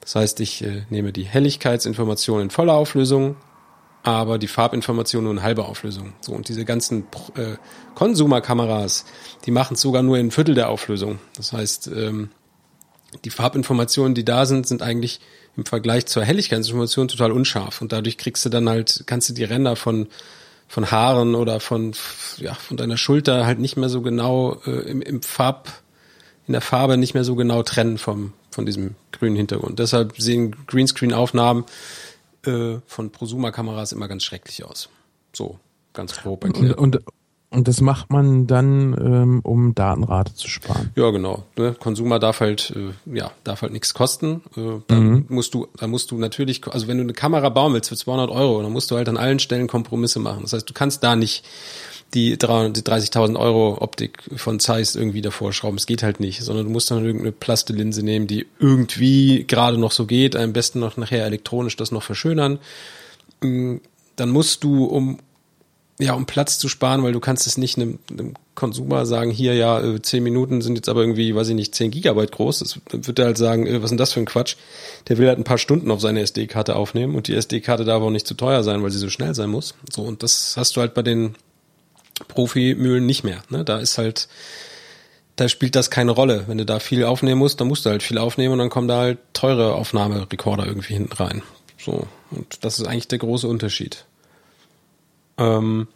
Das heißt, ich äh, nehme die Helligkeitsinformation in voller Auflösung, aber die Farbinformation nur in halber Auflösung. So, und diese ganzen äh, Konsumerkameras, die machen es sogar nur in Viertel der Auflösung. Das heißt, ähm, die Farbinformationen, die da sind, sind eigentlich im Vergleich zur Helligkeitsinformation total unscharf. Und dadurch kriegst du dann halt, kannst du die Ränder von von Haaren oder von ja von deiner Schulter halt nicht mehr so genau äh, im, im Farb in der Farbe nicht mehr so genau trennen vom von diesem grünen Hintergrund. Deshalb sehen Greenscreen-Aufnahmen äh, von Prosuma-Kameras immer ganz schrecklich aus. So, ganz grob erklärt. Und, und, und das macht man dann, ähm, um Datenrate zu sparen. Ja, genau. Ne? Consumer darf halt, äh, ja, darf halt nichts kosten. Äh, dann mhm. musst du, dann musst du natürlich, also wenn du eine Kamera bauen willst für 200 Euro, dann musst du halt an allen Stellen Kompromisse machen. Das heißt, du kannst da nicht die 30.000 Euro Optik von Zeiss irgendwie davor schrauben. Es geht halt nicht, sondern du musst dann irgendeine Plastelinse nehmen, die irgendwie gerade noch so geht, am besten noch nachher elektronisch das noch verschönern. Mm, dann musst du, um ja, um Platz zu sparen, weil du kannst es nicht einem, einem Konsumer sagen, hier ja, äh, zehn Minuten sind jetzt aber irgendwie, weiß ich nicht, zehn Gigabyte groß. Das wird er halt sagen, äh, was ist denn das für ein Quatsch? Der will halt ein paar Stunden auf seine SD-Karte aufnehmen und die SD-Karte darf auch nicht zu teuer sein, weil sie so schnell sein muss. So, und das hast du halt bei den Profimühlen nicht mehr. Ne? Da ist halt da spielt das keine Rolle. Wenn du da viel aufnehmen musst, dann musst du halt viel aufnehmen und dann kommen da halt teure Aufnahmerekorder irgendwie hinten rein. So. Und das ist eigentlich der große Unterschied. Ähm,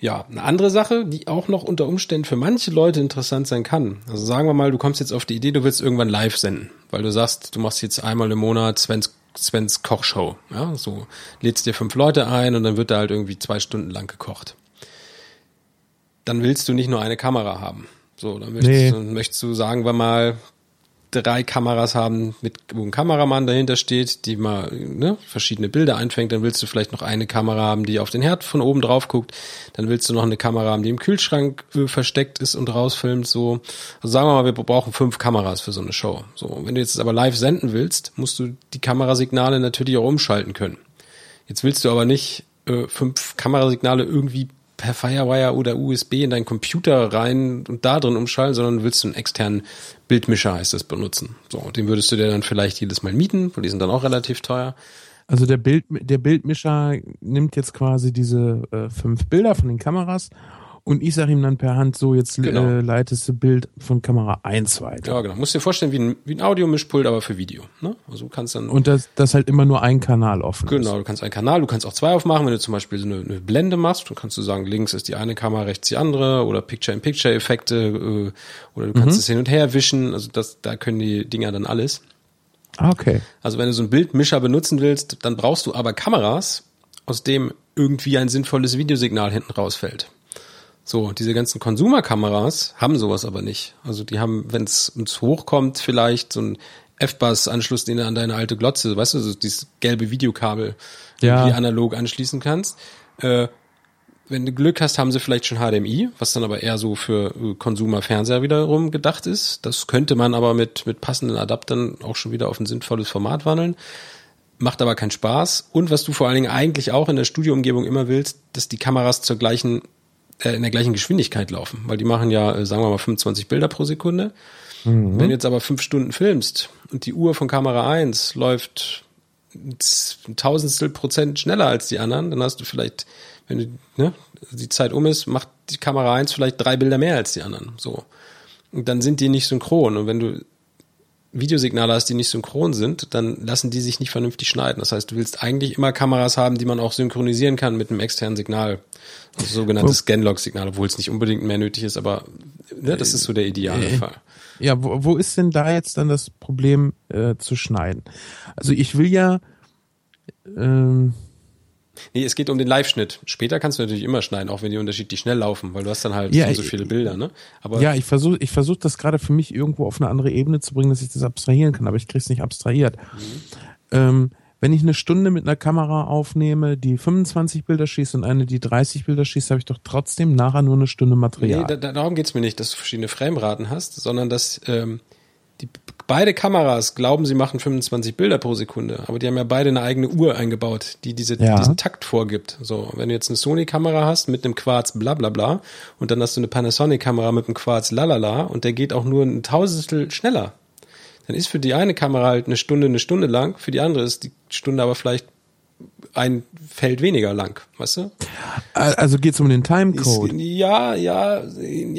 ja, eine andere Sache, die auch noch unter Umständen für manche Leute interessant sein kann. Also sagen wir mal, du kommst jetzt auf die Idee, du willst irgendwann live senden, weil du sagst, du machst jetzt einmal im Monat Svens, Svens Kochshow. Ja, so lädst dir fünf Leute ein und dann wird da halt irgendwie zwei Stunden lang gekocht dann willst du nicht nur eine Kamera haben. So, dann möchtest, nee. du, möchtest du, sagen wir mal, drei Kameras haben, mit, wo ein Kameramann dahinter steht, die mal ne, verschiedene Bilder einfängt, dann willst du vielleicht noch eine Kamera haben, die auf den Herd von oben drauf guckt, dann willst du noch eine Kamera haben, die im Kühlschrank äh, versteckt ist und rausfilmt, so. Also sagen wir mal, wir brauchen fünf Kameras für so eine Show. So, wenn du jetzt aber live senden willst, musst du die Kamerasignale natürlich auch umschalten können. Jetzt willst du aber nicht äh, fünf Kamerasignale irgendwie per Firewire oder USB in deinen Computer rein und da drin umschalten, sondern willst du einen externen Bildmischer, heißt das, benutzen. So, den würdest du dir dann vielleicht jedes Mal mieten, weil die sind dann auch relativ teuer. Also der Bild, der Bildmischer nimmt jetzt quasi diese äh, fünf Bilder von den Kameras und ich sage ihm dann per Hand so, jetzt genau. äh, leitest du Bild von Kamera 1 weiter. Ja, genau. Musst dir vorstellen, wie ein, wie ein Audiomischpult, aber für Video. Ne? Also du kannst dann. Und das, das halt immer nur ein Kanal offen Genau, ist. du kannst einen Kanal, du kannst auch zwei aufmachen, wenn du zum Beispiel so eine, eine Blende machst, dann kannst du sagen, links ist die eine Kamera, rechts die andere oder Picture-in-Picture-Effekte äh, oder du kannst mhm. es hin und her wischen. Also das, da können die Dinger dann alles. Ah, okay. Also wenn du so einen Bildmischer benutzen willst, dann brauchst du aber Kameras, aus dem irgendwie ein sinnvolles Videosignal hinten rausfällt. So, diese ganzen Konsumerkameras haben sowas aber nicht. Also die haben, wenn es uns hochkommt, vielleicht so ein F-Bus-Anschluss, den du an deine alte Glotze, weißt du, so dieses gelbe Videokabel ja. irgendwie analog anschließen kannst. Äh, wenn du Glück hast, haben sie vielleicht schon HDMI, was dann aber eher so für äh, Konsumerfernseher wiederum gedacht ist. Das könnte man aber mit, mit passenden Adaptern auch schon wieder auf ein sinnvolles Format wandeln. Macht aber keinen Spaß. Und was du vor allen Dingen eigentlich auch in der Studioumgebung immer willst, dass die Kameras zur gleichen äh, in der gleichen Geschwindigkeit laufen, weil die machen ja, äh, sagen wir mal, 25 Bilder pro Sekunde. Mhm. Wenn du jetzt aber fünf Stunden filmst und die Uhr von Kamera 1 läuft ein Tausendstel Prozent schneller als die anderen, dann hast du vielleicht, wenn du, ne, die Zeit um ist, macht die Kamera 1 vielleicht drei Bilder mehr als die anderen. So. Und dann sind die nicht synchron. Und wenn du Videosignale hast, die nicht synchron sind, dann lassen die sich nicht vernünftig schneiden. Das heißt, du willst eigentlich immer Kameras haben, die man auch synchronisieren kann mit einem externen Signal. Also sogenanntes Scanlog-Signal, obwohl es nicht unbedingt mehr nötig ist, aber ne, das ist so der ideale äh, Fall. Ja, wo, wo ist denn da jetzt dann das Problem äh, zu schneiden? Also ich will ja ähm, Nee, es geht um den Live-Schnitt. Später kannst du natürlich immer schneiden, auch wenn die unterschiedlich schnell laufen, weil du hast dann halt ja, so, so viele Bilder, ne? Aber ja, ich versuche ich versuch das gerade für mich irgendwo auf eine andere Ebene zu bringen, dass ich das abstrahieren kann, aber ich krieg's nicht abstrahiert. Mhm. Ähm, wenn ich eine Stunde mit einer Kamera aufnehme, die 25 Bilder schießt und eine, die 30 Bilder schießt, habe ich doch trotzdem nachher nur eine Stunde Material. Nee, da, darum geht's mir nicht, dass du verschiedene Frameraten hast, sondern dass ähm, die, beide Kameras glauben, sie machen 25 Bilder pro Sekunde, aber die haben ja beide eine eigene Uhr eingebaut, die diese, ja. diesen Takt vorgibt. So, wenn du jetzt eine Sony-Kamera hast mit einem Quarz bla bla bla und dann hast du eine Panasonic-Kamera mit einem Quarz lalala und der geht auch nur ein Tausendstel schneller, dann ist für die eine Kamera halt eine Stunde eine Stunde lang, für die andere ist die Stunde aber vielleicht ein Feld weniger lang, weißt du? Also geht's um den Timecode? Ja, ja,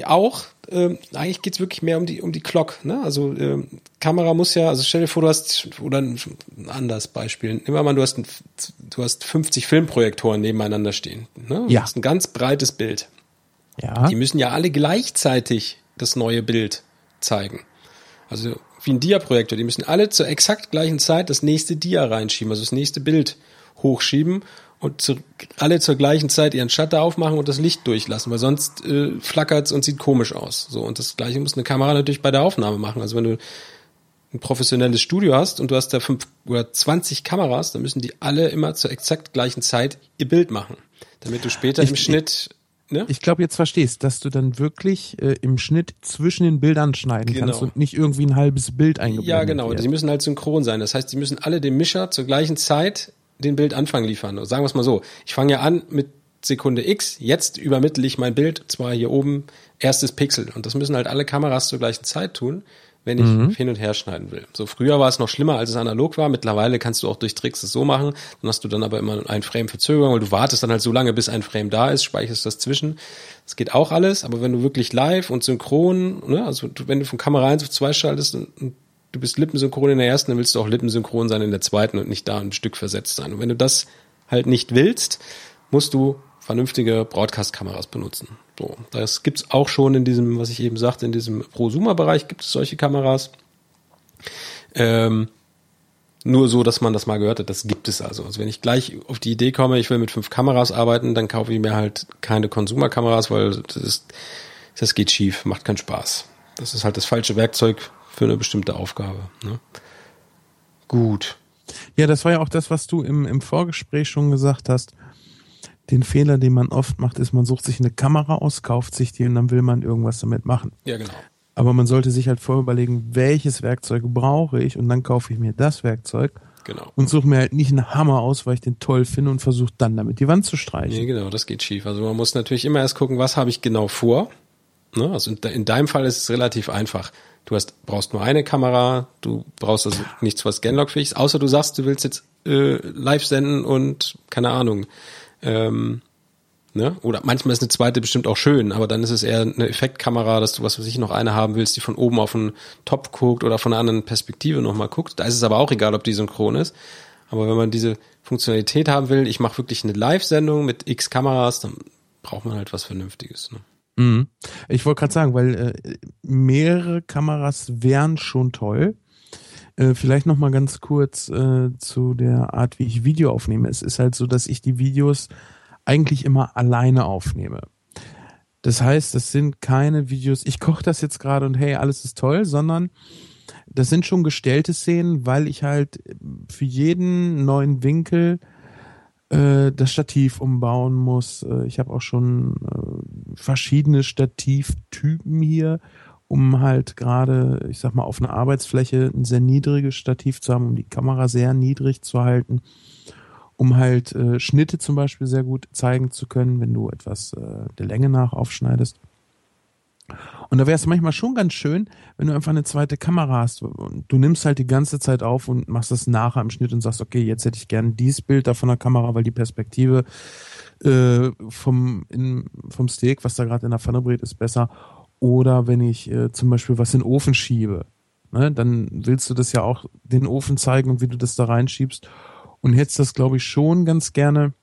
auch. Ähm, eigentlich geht's wirklich mehr um die um die Clock. Ne? Also ähm, Kamera muss ja, also stell dir vor, du hast oder ein anderes Beispiel. Nimm mal, du hast ein, du hast 50 Filmprojektoren nebeneinander stehen. Ne? Du ja. hast ein ganz breites Bild. Ja. Die müssen ja alle gleichzeitig das neue Bild zeigen. Also wie ein Dia-Projektor, die müssen alle zur exakt gleichen Zeit das nächste Dia reinschieben, also das nächste Bild hochschieben und zu, alle zur gleichen Zeit ihren Shutter aufmachen und das Licht durchlassen, weil sonst äh, flackert's und sieht komisch aus. So und das gleiche muss eine Kamera natürlich bei der Aufnahme machen. Also wenn du ein professionelles Studio hast und du hast da fünf oder zwanzig Kameras, dann müssen die alle immer zur exakt gleichen Zeit ihr Bild machen, damit du später ich, im Schnitt Ne? Ich glaube, jetzt verstehst, dass du dann wirklich äh, im Schnitt zwischen den Bildern schneiden genau. kannst und nicht irgendwie ein halbes Bild eingeblendet Ja, genau. Wird. Die müssen halt synchron sein. Das heißt, die müssen alle dem Mischer zur gleichen Zeit den Bildanfang liefern. Also sagen wir es mal so. Ich fange ja an mit Sekunde X. Jetzt übermittle ich mein Bild, zwar hier oben erstes Pixel. Und das müssen halt alle Kameras zur gleichen Zeit tun. wenn ich mhm. hin und her schneiden will. So früher war es noch schlimmer, als es analog war. Mittlerweile kannst du auch durch Tricks es so machen. Dann hast du dann aber immer ein Frame Verzögerung, weil du wartest dann halt so lange, bis ein Frame da ist, speicherst das zwischen. Das geht auch alles. Aber wenn du wirklich live und synchron, ne, also wenn du von Kamera 1 auf 2 schaltest und, und du bist lippensynchron in der ersten, dann willst du auch lippensynchron sein in der zweiten und nicht da ein Stück versetzt sein. Und wenn du das halt nicht willst, musst du vernünftige Broadcast-Kameras benutzen. So, das gibt's auch schon in diesem, was ich eben sagte, in diesem Prosumer-Bereich gibt es solche Kameras. Ähm, nur so, dass man das mal gehört hat, das gibt es also. Also wenn ich gleich auf die Idee komme, ich will mit fünf Kameras arbeiten, dann kaufe ich mir halt keine Consumer-Kameras, weil das, ist, das geht schief, macht keinen Spaß. Das ist halt das falsche Werkzeug für eine bestimmte Aufgabe. Ne? Gut. Ja, das war ja auch das, was du im, im Vorgespräch schon gesagt hast den Fehler, den man oft macht, ist, man sucht sich eine Kamera aus, kauft sich die und dann will man irgendwas damit machen. Ja, genau. Aber man sollte sich halt vorher überlegen, welches Werkzeug brauche ich und dann kaufe ich mir das Werkzeug. Genau. Und suche mir halt nicht einen Hammer aus, weil ich den toll finde und versuche dann damit die Wand zu streichen. Nee, genau, das geht schief. Also man muss natürlich immer erst gucken, was habe ich genau vor. Ne? Also in deinem Fall ist es relativ einfach. Du hast, brauchst nur eine Kamera, du brauchst also nichts, was Genlock-fähig ist, außer du sagst, du willst jetzt äh, live senden und keine Ahnung, ähm, ne? Oder manchmal ist eine zweite bestimmt auch schön, aber dann ist es eher eine Effektkamera, dass du was weiß ich noch eine haben willst, die von oben auf den Topf guckt oder von einer anderen Perspektive nochmal guckt. Da ist es aber auch egal, ob die synchron ist. Aber wenn man diese Funktionalität haben will, ich mache wirklich eine Live-Sendung mit X Kameras, dann braucht man halt was Vernünftiges. Ne? Mhm. Ich wollte gerade sagen, weil äh, mehrere Kameras wären schon toll. Äh, vielleicht noch mal ganz kurz äh, zu der Art, wie ich Video aufnehme. Es ist halt so, dass ich die Videos eigentlich immer alleine aufnehme. Das heißt, das sind keine Videos, ich koche das jetzt gerade und hey, alles ist toll, sondern das sind schon gestellte Szenen, weil ich halt für jeden neuen Winkel äh, das Stativ umbauen muss. Äh, ich habe auch schon äh, verschiedene Stativtypen hier um halt gerade, ich sag mal, auf einer Arbeitsfläche ein sehr niedriges Stativ zu haben, um die Kamera sehr niedrig zu halten, um halt äh, Schnitte zum Beispiel sehr gut zeigen zu können, wenn du etwas äh, der Länge nach aufschneidest. Und da wäre es manchmal schon ganz schön, wenn du einfach eine zweite Kamera hast und du nimmst halt die ganze Zeit auf und machst das nachher im Schnitt und sagst, okay, jetzt hätte ich gern dieses Bild da von der Kamera, weil die Perspektive äh, vom, in, vom Steak, was da gerade in der Pfanne brät, ist besser. Oder wenn ich äh, zum Beispiel was in den Ofen schiebe, ne, dann willst du das ja auch den Ofen zeigen und wie du das da reinschiebst. Und hättest das, glaube ich, schon ganz gerne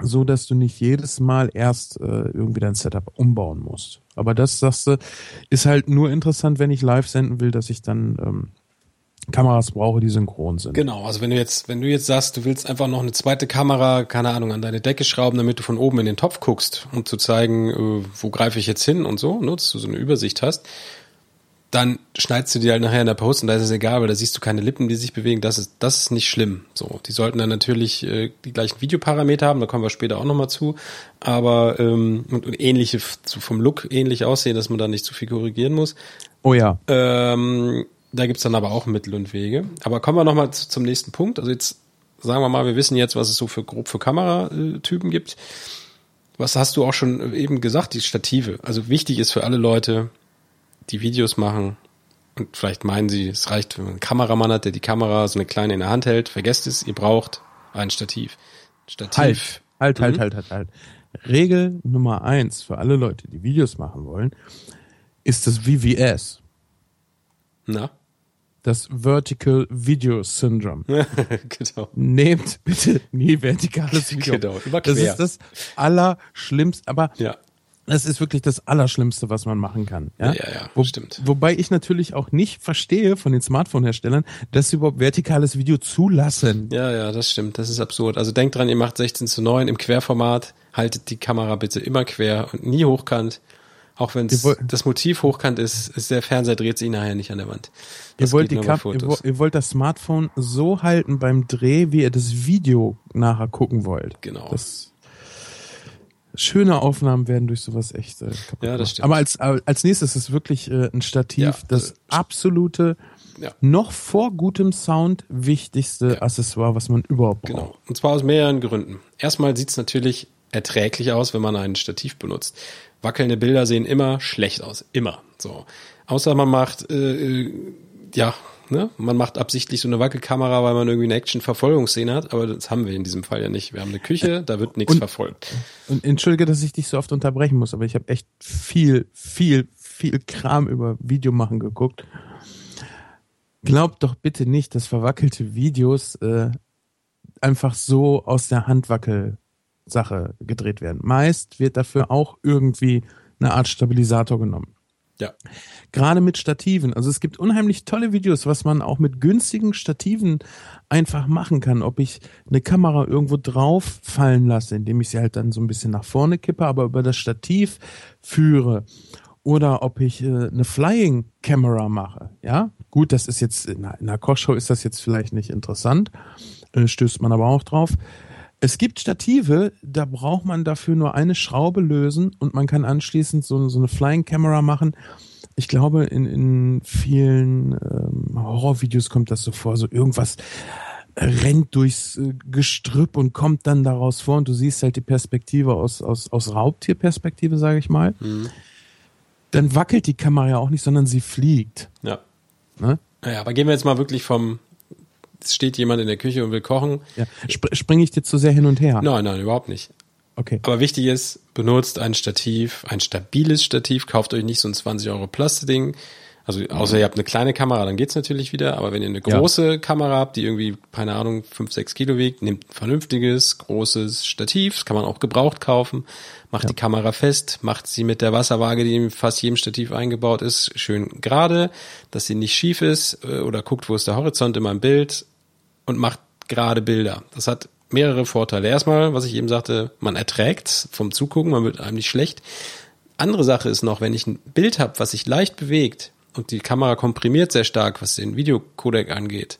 so, dass du nicht jedes Mal erst äh, irgendwie dein Setup umbauen musst. Aber das, sagst du, ist halt nur interessant, wenn ich live senden will, dass ich dann ähm, Kameras brauche, die synchron sind. Genau, also wenn du jetzt, wenn du jetzt sagst, du willst einfach noch eine zweite Kamera, keine Ahnung, an deine Decke schrauben, damit du von oben in den Topf guckst, um zu zeigen, äh, wo greife ich jetzt hin und so, ne, dass du so eine Übersicht hast, dann schneidest du die halt nachher in der Post und da ist es egal, weil da siehst du keine Lippen, die sich bewegen, das ist, das ist nicht schlimm. So, die sollten dann natürlich äh, die gleichen Videoparameter haben, da kommen wir später auch nochmal zu, aber ähm, und, und ähnliche, so vom Look ähnlich aussehen, dass man da nicht zu viel korrigieren muss. Oh ja. Ähm, da gibt's dann aber auch Mittel und Wege. Aber kommen wir nochmal zum nächsten Punkt. Also jetzt sagen wir mal, wir wissen jetzt, was es so für grob für Kameratypen gibt. Was hast du auch schon eben gesagt, die Stative. Also wichtig ist für alle Leute, die Videos machen und vielleicht meinen sie, es reicht, wenn man einen Kameramann hat, der die Kamera so eine kleine in der Hand hält. Vergesst es, ihr braucht ein Stativ. Stativ. Halt, halt, halt, mhm. halt, halt, halt. Regel Nummer eins für alle Leute, die Videos machen wollen, ist das VVS. Na? das Vertical Video Syndrome. genau. Nehmt bitte nie vertikales Video. Genau, über Das ist das Allerschlimmste, aber ja. Das ist wirklich das Allerschlimmste, was man machen kann. Ja, ja, ja Wo, stimmt. Wobei ich natürlich auch nicht verstehe von den Smartphone-Herstellern, dass sie überhaupt vertikales Video zulassen. Ja, ja, das stimmt. Das ist absurd. Also denkt dran, ihr macht 16 zu 9 im Querformat. Haltet die Kamera bitte immer quer und nie hochkant. Auch wenn das Motiv hochkant ist, ist der Fernseher dreht sich nachher nicht an der Wand. Das ihr wollt, die Kap ihr, ihr, wollt das Smartphone so halten beim Dreh, wie ihr das Video nachher gucken wollt. Genau. Das, schöne Aufnahmen werden durch sowas echt äh, kaputt Ja, das stimmt. Aber als, als nächstes ist wirklich äh, ein Stativ ja, das absolute, ja. noch vor gutem Sound wichtigste ja. Accessoire, was man überhaupt braucht. Genau. Und zwar aus mehreren Gründen. Erstmal sieht's natürlich erträglich aus, wenn man ein Stativ benutzt. Wackelnde Bilder sehen immer schlecht aus. Immer. So. Außer man macht, äh, äh ja, ne? Man macht absichtlich so eine Wackelkamera, weil man irgendwie eine Action-Verfolgungsszene hat, aber das haben wir in diesem Fall ja nicht. Wir haben eine Küche, da wird nichts verfolgt. Und entschuldige, dass ich dich so oft unterbrechen muss, aber ich habe echt viel, viel, viel Kram über Videomachen geguckt. Glaubt doch bitte nicht, dass verwackelte Videos äh, einfach so aus der Handwackel-Sache gedreht werden. Meist wird dafür auch irgendwie eine Art Stabilisator genommen. Ja. Gerade mit Stativen. Also es gibt unheimlich tolle Videos, was man auch mit günstigen Stativen einfach machen kann. Ob ich eine Kamera irgendwo drauf fallen lasse, indem ich sie halt dann so ein bisschen nach vorne kippe, aber über das Stativ führe. Oder ob ich äh, eine Flying Camera mache. Ja, gut, das ist jetzt in einer, in einer Kochshow ist das jetzt vielleicht nicht interessant, äh, stößt man aber auch drauf. Es gibt Stative, da braucht man dafür nur eine Schraube lösen und man kann anschließend so, so eine Flying Camera machen. Ich glaube, in, in vielen ähm, Horrorvideos kommt das so vor, so irgendwas rennt durchs äh, Gestrüpp und kommt dann daraus vor und du siehst halt die Perspektive aus, aus, aus Raubtierperspektive, sage ich mal. Mhm. Dann wackelt die Kamera ja auch nicht, sondern sie fliegt. Ja. Ne? Naja, aber gehen wir jetzt mal wirklich vom es steht jemand in der Küche und will kochen. Ja. Sp Springe ich dir zu sehr hin und her? Nein, nein, überhaupt nicht. Okay. Aber wichtig ist, benutzt ein Stativ, ein stabiles Stativ, kauft euch nicht so ein 20 Euro Plastikding. Also außer ihr habt eine kleine Kamera, dann geht's natürlich wieder. Aber wenn ihr eine große ja. Kamera habt, die irgendwie, keine Ahnung, 5, 6 Kilo wiegt, nehmt ein vernünftiges, großes Stativ. Das kann man auch gebraucht kaufen. Macht ja. die Kamera fest, macht sie mit der Wasserwaage, die in fast jedem Stativ eingebaut ist, schön gerade, dass sie nicht schief ist äh, oder guckt, wo ist der Horizont in meinem Bild und macht gerade Bilder. Das hat mehrere Vorteile. Erstmal, was ich eben sagte, man erträgt vom Zugucken, man wird einem nicht schlecht. Andere Sache ist noch, wenn ich ein Bild habe, was sich leicht bewegt und die Kamera komprimiert sehr stark, was den Videocodec angeht,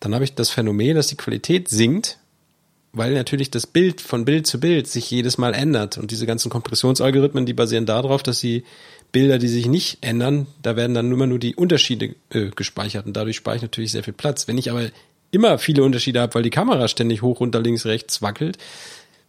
dann habe ich das Phänomen, dass die Qualität sinkt, weil natürlich das Bild von Bild zu Bild sich jedes Mal ändert. Und diese ganzen Kompressionsalgorithmen, die basieren darauf, dass sie Bilder, die sich nicht ändern, da werden dann immer nur die Unterschiede äh, gespeichert und dadurch spare ich natürlich sehr viel Platz. Wenn ich aber immer viele Unterschiede habe, weil die Kamera ständig hoch, runter, links, rechts wackelt,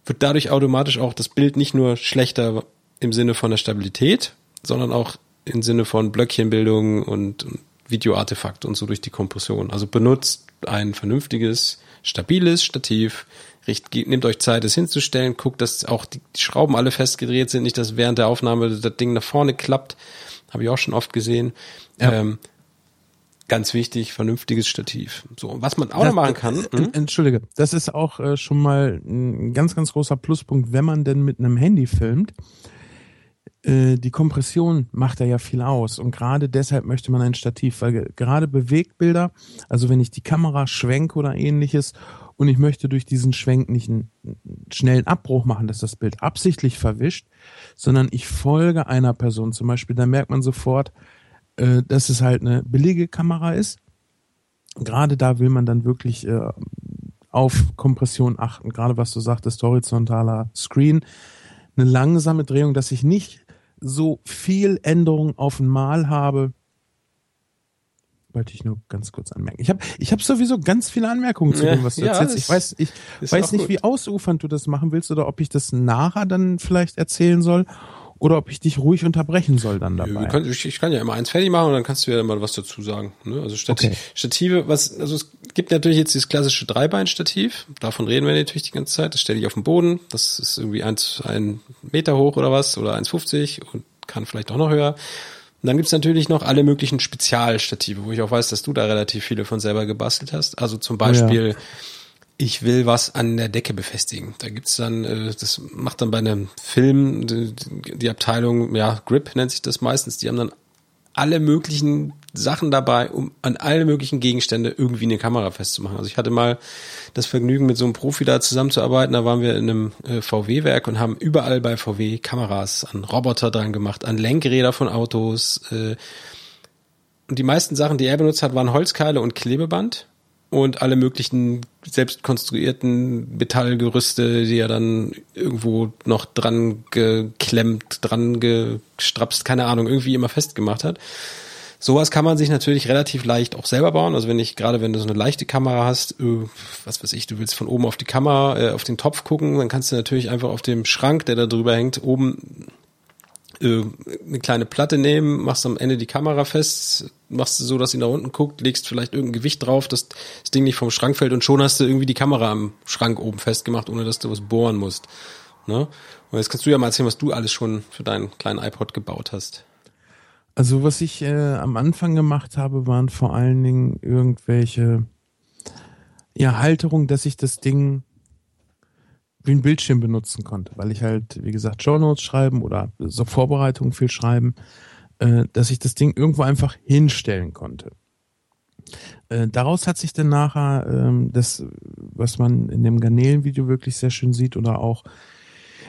wird dadurch automatisch auch das Bild nicht nur schlechter im Sinne von der Stabilität, sondern auch im Sinne von Blöckchenbildung und, und Videoartefakt und so durch die Kompression. Also benutzt ein vernünftiges, stabiles Stativ, richt, nehmt euch Zeit, es hinzustellen, guckt, dass auch die Schrauben alle festgedreht sind, nicht, dass während der Aufnahme das Ding nach vorne klappt. Habe ich auch schon oft gesehen. Ja. Ähm, Ganz wichtig, vernünftiges Stativ. So, was man auch das, noch machen kann. Hm? Entschuldige, das ist auch äh, schon mal ein ganz, ganz großer Pluspunkt, wenn man denn mit einem Handy filmt. Äh, die Kompression macht da ja viel aus und gerade deshalb möchte man ein Stativ, weil gerade Bewegtbilder, also wenn ich die Kamera schwenke oder ähnliches und ich möchte durch diesen Schwenk nicht einen schnellen Abbruch machen, dass das Bild absichtlich verwischt, sondern ich folge einer Person zum Beispiel, da merkt man sofort, äh, dass es halt eine billige Kamera ist. Gerade da will man dann wirklich äh, auf Kompression achten. Gerade was du sagtest, horizontaler Screen. Eine langsame Drehung, dass ich nicht so viel Änderung auf einmal habe. Wollte ich nur ganz kurz anmerken. Ich habe ich hab sowieso ganz viele Anmerkungen zu dem, was du ja, erzählst. Ich weiß, ich weiß nicht, gut. wie ausufernd du das machen willst oder ob ich das nachher dann vielleicht erzählen soll oder ob ich dich ruhig unterbrechen soll dann dabei. Können, ich, ich, kann ja immer eins fertig machen und dann kannst du ja mal was dazu sagen. Ne? Also Stati okay. Stative, was, also es gibt natürlich jetzt dieses klassische Dreibein-Stativ, davon reden wir natürlich die ganze Zeit. Das stelle ich auf den Boden, das ist irgendwie eins, ein Meter hoch oder was, oder 1,50 und kann vielleicht auch noch höher. Und dann gibt's natürlich noch alle möglichen Spezialstative, wo ich auch weiß, dass du da relativ viele von selber gebastelt hast. Also zum Beispiel ja ich will was an der Decke befestigen. Da gibt's dann, äh, das macht dann bei einem Film die, die Abteilung, ja, Grip nennt sich das meistens, die haben dann alle möglichen Sachen dabei, um an alle möglichen Gegenstände irgendwie eine Kamera festzumachen. Also ich hatte mal das Vergnügen, mit so einem Profi da zusammenzuarbeiten. Da waren wir in einem äh, VW-Werk und haben überall bei VW Kameras an Roboter dran gemacht, an Lenkräder von Autos. Äh, und die meisten Sachen, die er benutzt hat, waren Holzkeile und Klebeband und alle möglichen selbst konstruierten Metallgerüste, die er dann irgendwo noch dran geklemmt, dran gestrapst, keine Ahnung, irgendwie immer festgemacht hat. Sowas kann man sich natürlich relativ leicht auch selber bauen. Also wenn ich, gerade wenn du so eine leichte Kamera hast, äh, was weiß ich, du willst von oben auf die Kamera, äh, auf den Topf gucken, dann kannst du natürlich einfach auf dem Schrank, der da drüber hängt, oben äh, eine kleine Platte nehmen, machst am Ende die Kamera fest, machst so, dass sie nach unten guckt, legst vielleicht irgendein Gewicht drauf, dass das Ding nicht vom Schrank fällt und schon hast du irgendwie die Kamera am Schrank oben festgemacht, ohne dass du was bohren musst. Ne? Und jetzt kannst du ja mal erzählen, was du alles schon für deinen kleinen iPod gebaut hast. Also was ich äh, am Anfang gemacht habe, waren vor allen Dingen irgendwelche ja, Halterungen, dass ich das Ding wie ein Bildschirm benutzen konnte, weil ich halt, wie gesagt, Show Notes schreiben oder so Vorbereitungen viel schreiben, äh, dass ich das Ding irgendwo einfach hinstellen konnte. Äh, daraus hat sich dann nachher ähm, das, was man in dem Garnelenvideo wirklich sehr schön sieht oder auch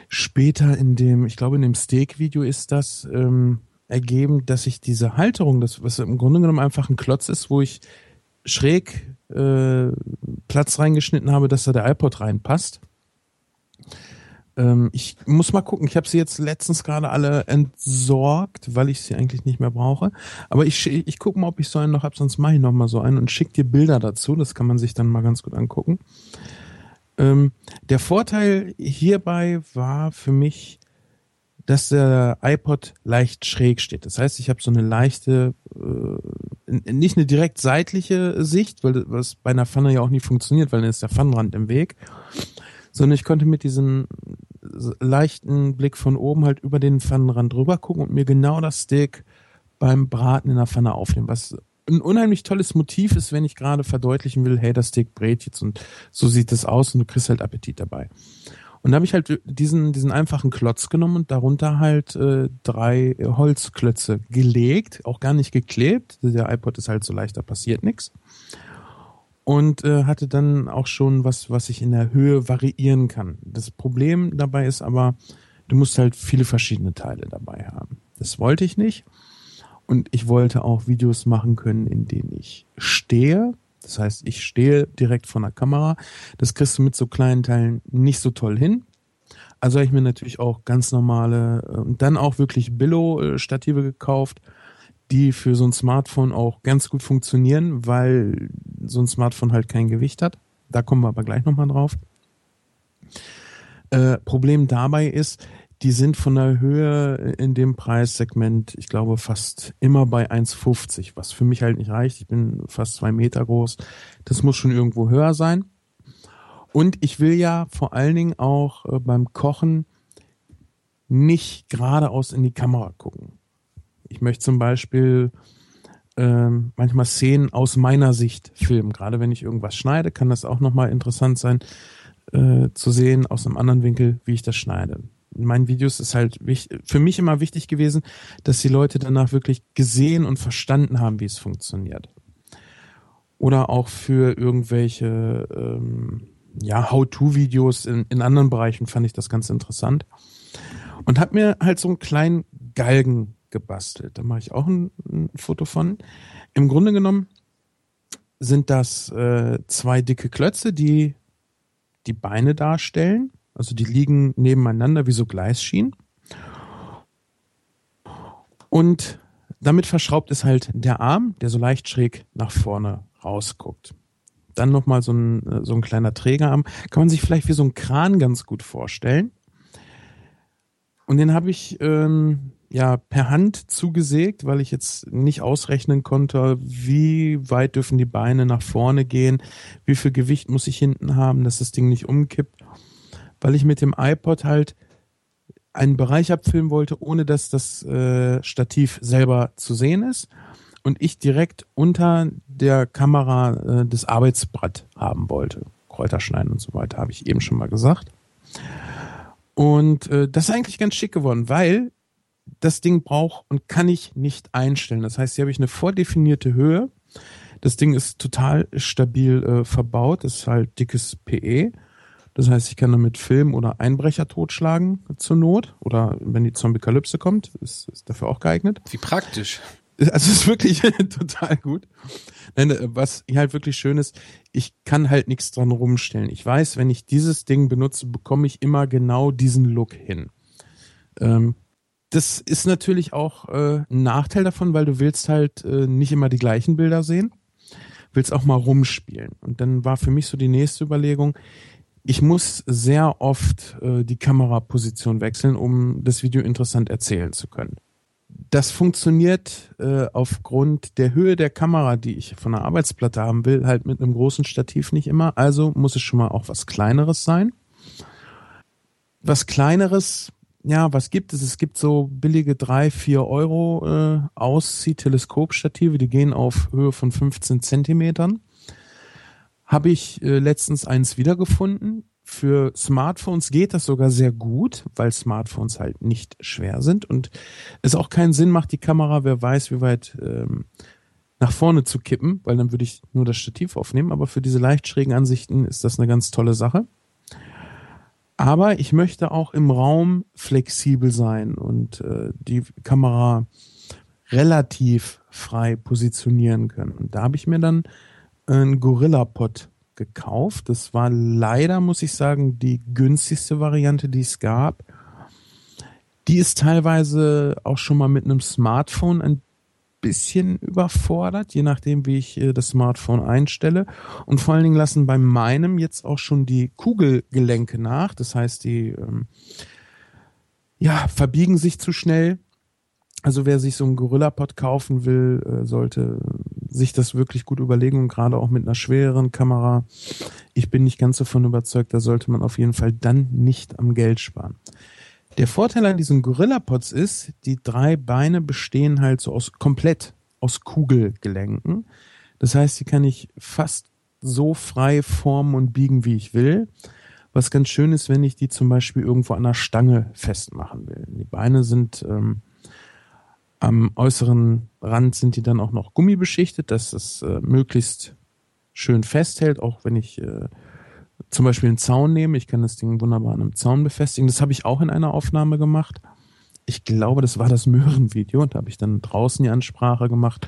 später in dem, ich glaube in dem Steak-Video ist das, ähm, ergeben, dass ich diese Halterung, das was im Grunde genommen einfach ein Klotz ist, wo ich schräg äh, Platz reingeschnitten habe, dass da der iPod reinpasst ähm, ich muss mal gucken. Ich habe sie jetzt letztens gerade alle entsorgt, weil ich sie eigentlich nicht mehr brauche. Aber ich, ich gucke mal, ob ich so einen noch habe, sonst mache ich noch mal so einen und schicke dir Bilder dazu. Das kann man sich dann mal ganz gut angucken. Ähm, der Vorteil hierbei war für mich, dass der iPod leicht schräg steht. Das heißt, ich habe so eine leichte, äh, nicht eine direkt seitliche Sicht, weil das bei einer Pfanne ja auch nie funktioniert, weil dann ist der Pfannenrand im Weg sondern ich konnte mit diesem leichten Blick von oben halt über den Pfannenrand drüber gucken und mir genau das Steak beim Braten in der Pfanne aufnehmen, was ein unheimlich tolles Motiv ist, wenn ich gerade verdeutlichen will, hey, das Steak brät jetzt und so sieht es aus und du kriegst halt Appetit dabei. Und da habe ich halt diesen, diesen einfachen Klotz genommen und darunter halt äh, drei Holzklötze gelegt, auch gar nicht geklebt. Der iPod ist halt so leicht, da passiert nichts und äh, hatte dann auch schon was, was ich in der Höhe variieren kann. Das Problem dabei ist aber, du musst halt viele verschiedene Teile dabei haben. Das wollte ich nicht. Und ich wollte auch Videos machen können, in denen ich stehe. Das heißt, ich stehe direkt vor der Kamera. Das kriegst du mit so kleinen Teilen nicht so toll hin. Also habe ich mir natürlich auch ganz normale äh, und dann auch wirklich Billo-Stative gekauft die für so ein Smartphone auch ganz gut funktionieren, weil so ein Smartphone halt kein Gewicht hat. Da kommen wir aber gleich nochmal drauf. Äh, Problem dabei ist, die sind von der Höhe in dem Preissegment, ich glaube, fast immer bei 1,50, was für mich halt nicht reicht. Ich bin fast zwei Meter groß. Das muss schon irgendwo höher sein. Und ich will ja vor allen Dingen auch äh, beim Kochen nicht geradeaus in die Kamera gucken. Ich möchte zum Beispiel ähm, manchmal Szenen aus meiner Sicht filmen. Gerade wenn ich irgendwas schneide, kann das auch nochmal interessant sein äh, zu sehen aus einem anderen Winkel, wie ich das schneide. In meinen Videos ist halt für mich immer wichtig gewesen, dass die Leute danach wirklich gesehen und verstanden haben, wie es funktioniert. Oder auch für irgendwelche ähm, ja, How-to-Videos in, in anderen Bereichen fand ich das ganz interessant. Und habe mir halt so einen kleinen Galgen gebastelt. Da mache ich auch ein, ein, Foto von. Im Grunde genommen sind das äh, zwei dicke Klötze, die die Beine darstellen. Also die liegen nebeneinander wie so Gleisschienen. Und damit verschraubt ist halt der Arm, der so leicht schräg nach vorne rausguckt. Dann nochmal so ein, äh, so ein kleiner Trägerarm. Kann man sich vielleicht wie so ein Kran ganz gut vorstellen. Und den habe ich ähm, ja per Hand zugesägt, weil ich jetzt nicht ausrechnen konnte, wie weit dürfen die Beine nach vorne gehen, wie viel Gewicht muss ich hinten haben, dass das Ding nicht umkippt, weil ich mit dem iPod halt einen Bereich abfilmen wollte, ohne dass das äh, Stativ selber zu sehen ist und ich direkt unter der Kamera äh, das Arbeitsbrett haben wollte. Kräuter schneiden und so weiter, habe ich eben schon mal gesagt. Und äh, das ist eigentlich ganz schick geworden, weil das Ding braucht und kann ich nicht einstellen. Das heißt, hier habe ich eine vordefinierte Höhe. Das Ding ist total stabil äh, verbaut. Das ist halt dickes PE. Das heißt, ich kann damit Film oder Einbrecher totschlagen zur Not. Oder wenn die Zombie-Kalypse kommt, ist, ist dafür auch geeignet. Wie praktisch. Also es ist wirklich total gut. Nein, äh, was halt wirklich schön ist, ich kann halt nichts dran rumstellen. Ich weiß, wenn ich dieses Ding benutze, bekomme ich immer genau diesen Look hin. Ähm, das ist natürlich auch äh, ein Nachteil davon, weil du willst halt äh, nicht immer die gleichen Bilder sehen, willst auch mal rumspielen. Und dann war für mich so die nächste Überlegung, ich muss sehr oft äh, die Kameraposition wechseln, um das Video interessant erzählen zu können. Das funktioniert äh, aufgrund der Höhe der Kamera, die ich von der Arbeitsplatte haben will, halt mit einem großen Stativ nicht immer. Also muss es schon mal auch was Kleineres sein. Was Kleineres, ja, was gibt es? Es gibt so billige drei, vier Euro äh, Auszieh-Teleskopstative, die gehen auf Höhe von 15 Zentimetern habe ich äh, letztens eins wiedergefunden. Für Smartphones geht das sogar sehr gut, weil Smartphones halt nicht schwer sind und es auch keinen Sinn macht, die Kamera, wer weiß, wie weit ähm, nach vorne zu kippen, weil dann würde ich nur das Stativ aufnehmen. Aber für diese leicht schrägen Ansichten ist das eine ganz tolle Sache. Aber ich möchte auch im Raum flexibel sein und äh, die Kamera relativ frei positionieren können. Und da habe ich mir dann ein Gorilla-Pod gekauft. Das war leider, muss ich sagen, die günstigste Variante, die es gab. Die ist teilweise auch schon mal mit einem Smartphone ein bisschen überfordert, je nachdem, wie ich äh, das Smartphone einstelle. Und vor allen Dingen lassen bei meinem jetzt auch schon die Kugelgelenke nach. Das heißt, die ähm, ja, verbiegen sich zu schnell. Also wer sich so einen Gorilla-Pod kaufen will, äh, sollte sich das wirklich gut überlegen und gerade auch mit einer schwereren Kamera. Ich bin nicht ganz davon überzeugt, da sollte man auf jeden Fall dann nicht am Geld sparen. Der Vorteil an diesen Gorilla-Pods ist, die drei Beine bestehen halt so aus komplett aus Kugelgelenken. Das heißt, die kann ich fast so frei formen und biegen, wie ich will. Was ganz schön ist, wenn ich die zum Beispiel irgendwo an der Stange festmachen will. Die Beine sind ähm, am äußeren Rand sind die dann auch noch gummibeschichtet, dass es äh, möglichst schön festhält, auch wenn ich äh, zum Beispiel einen Zaun nehme. Ich kann das Ding wunderbar an einem Zaun befestigen. Das habe ich auch in einer Aufnahme gemacht. Ich glaube, das war das Möhrenvideo da habe ich dann draußen die Ansprache gemacht.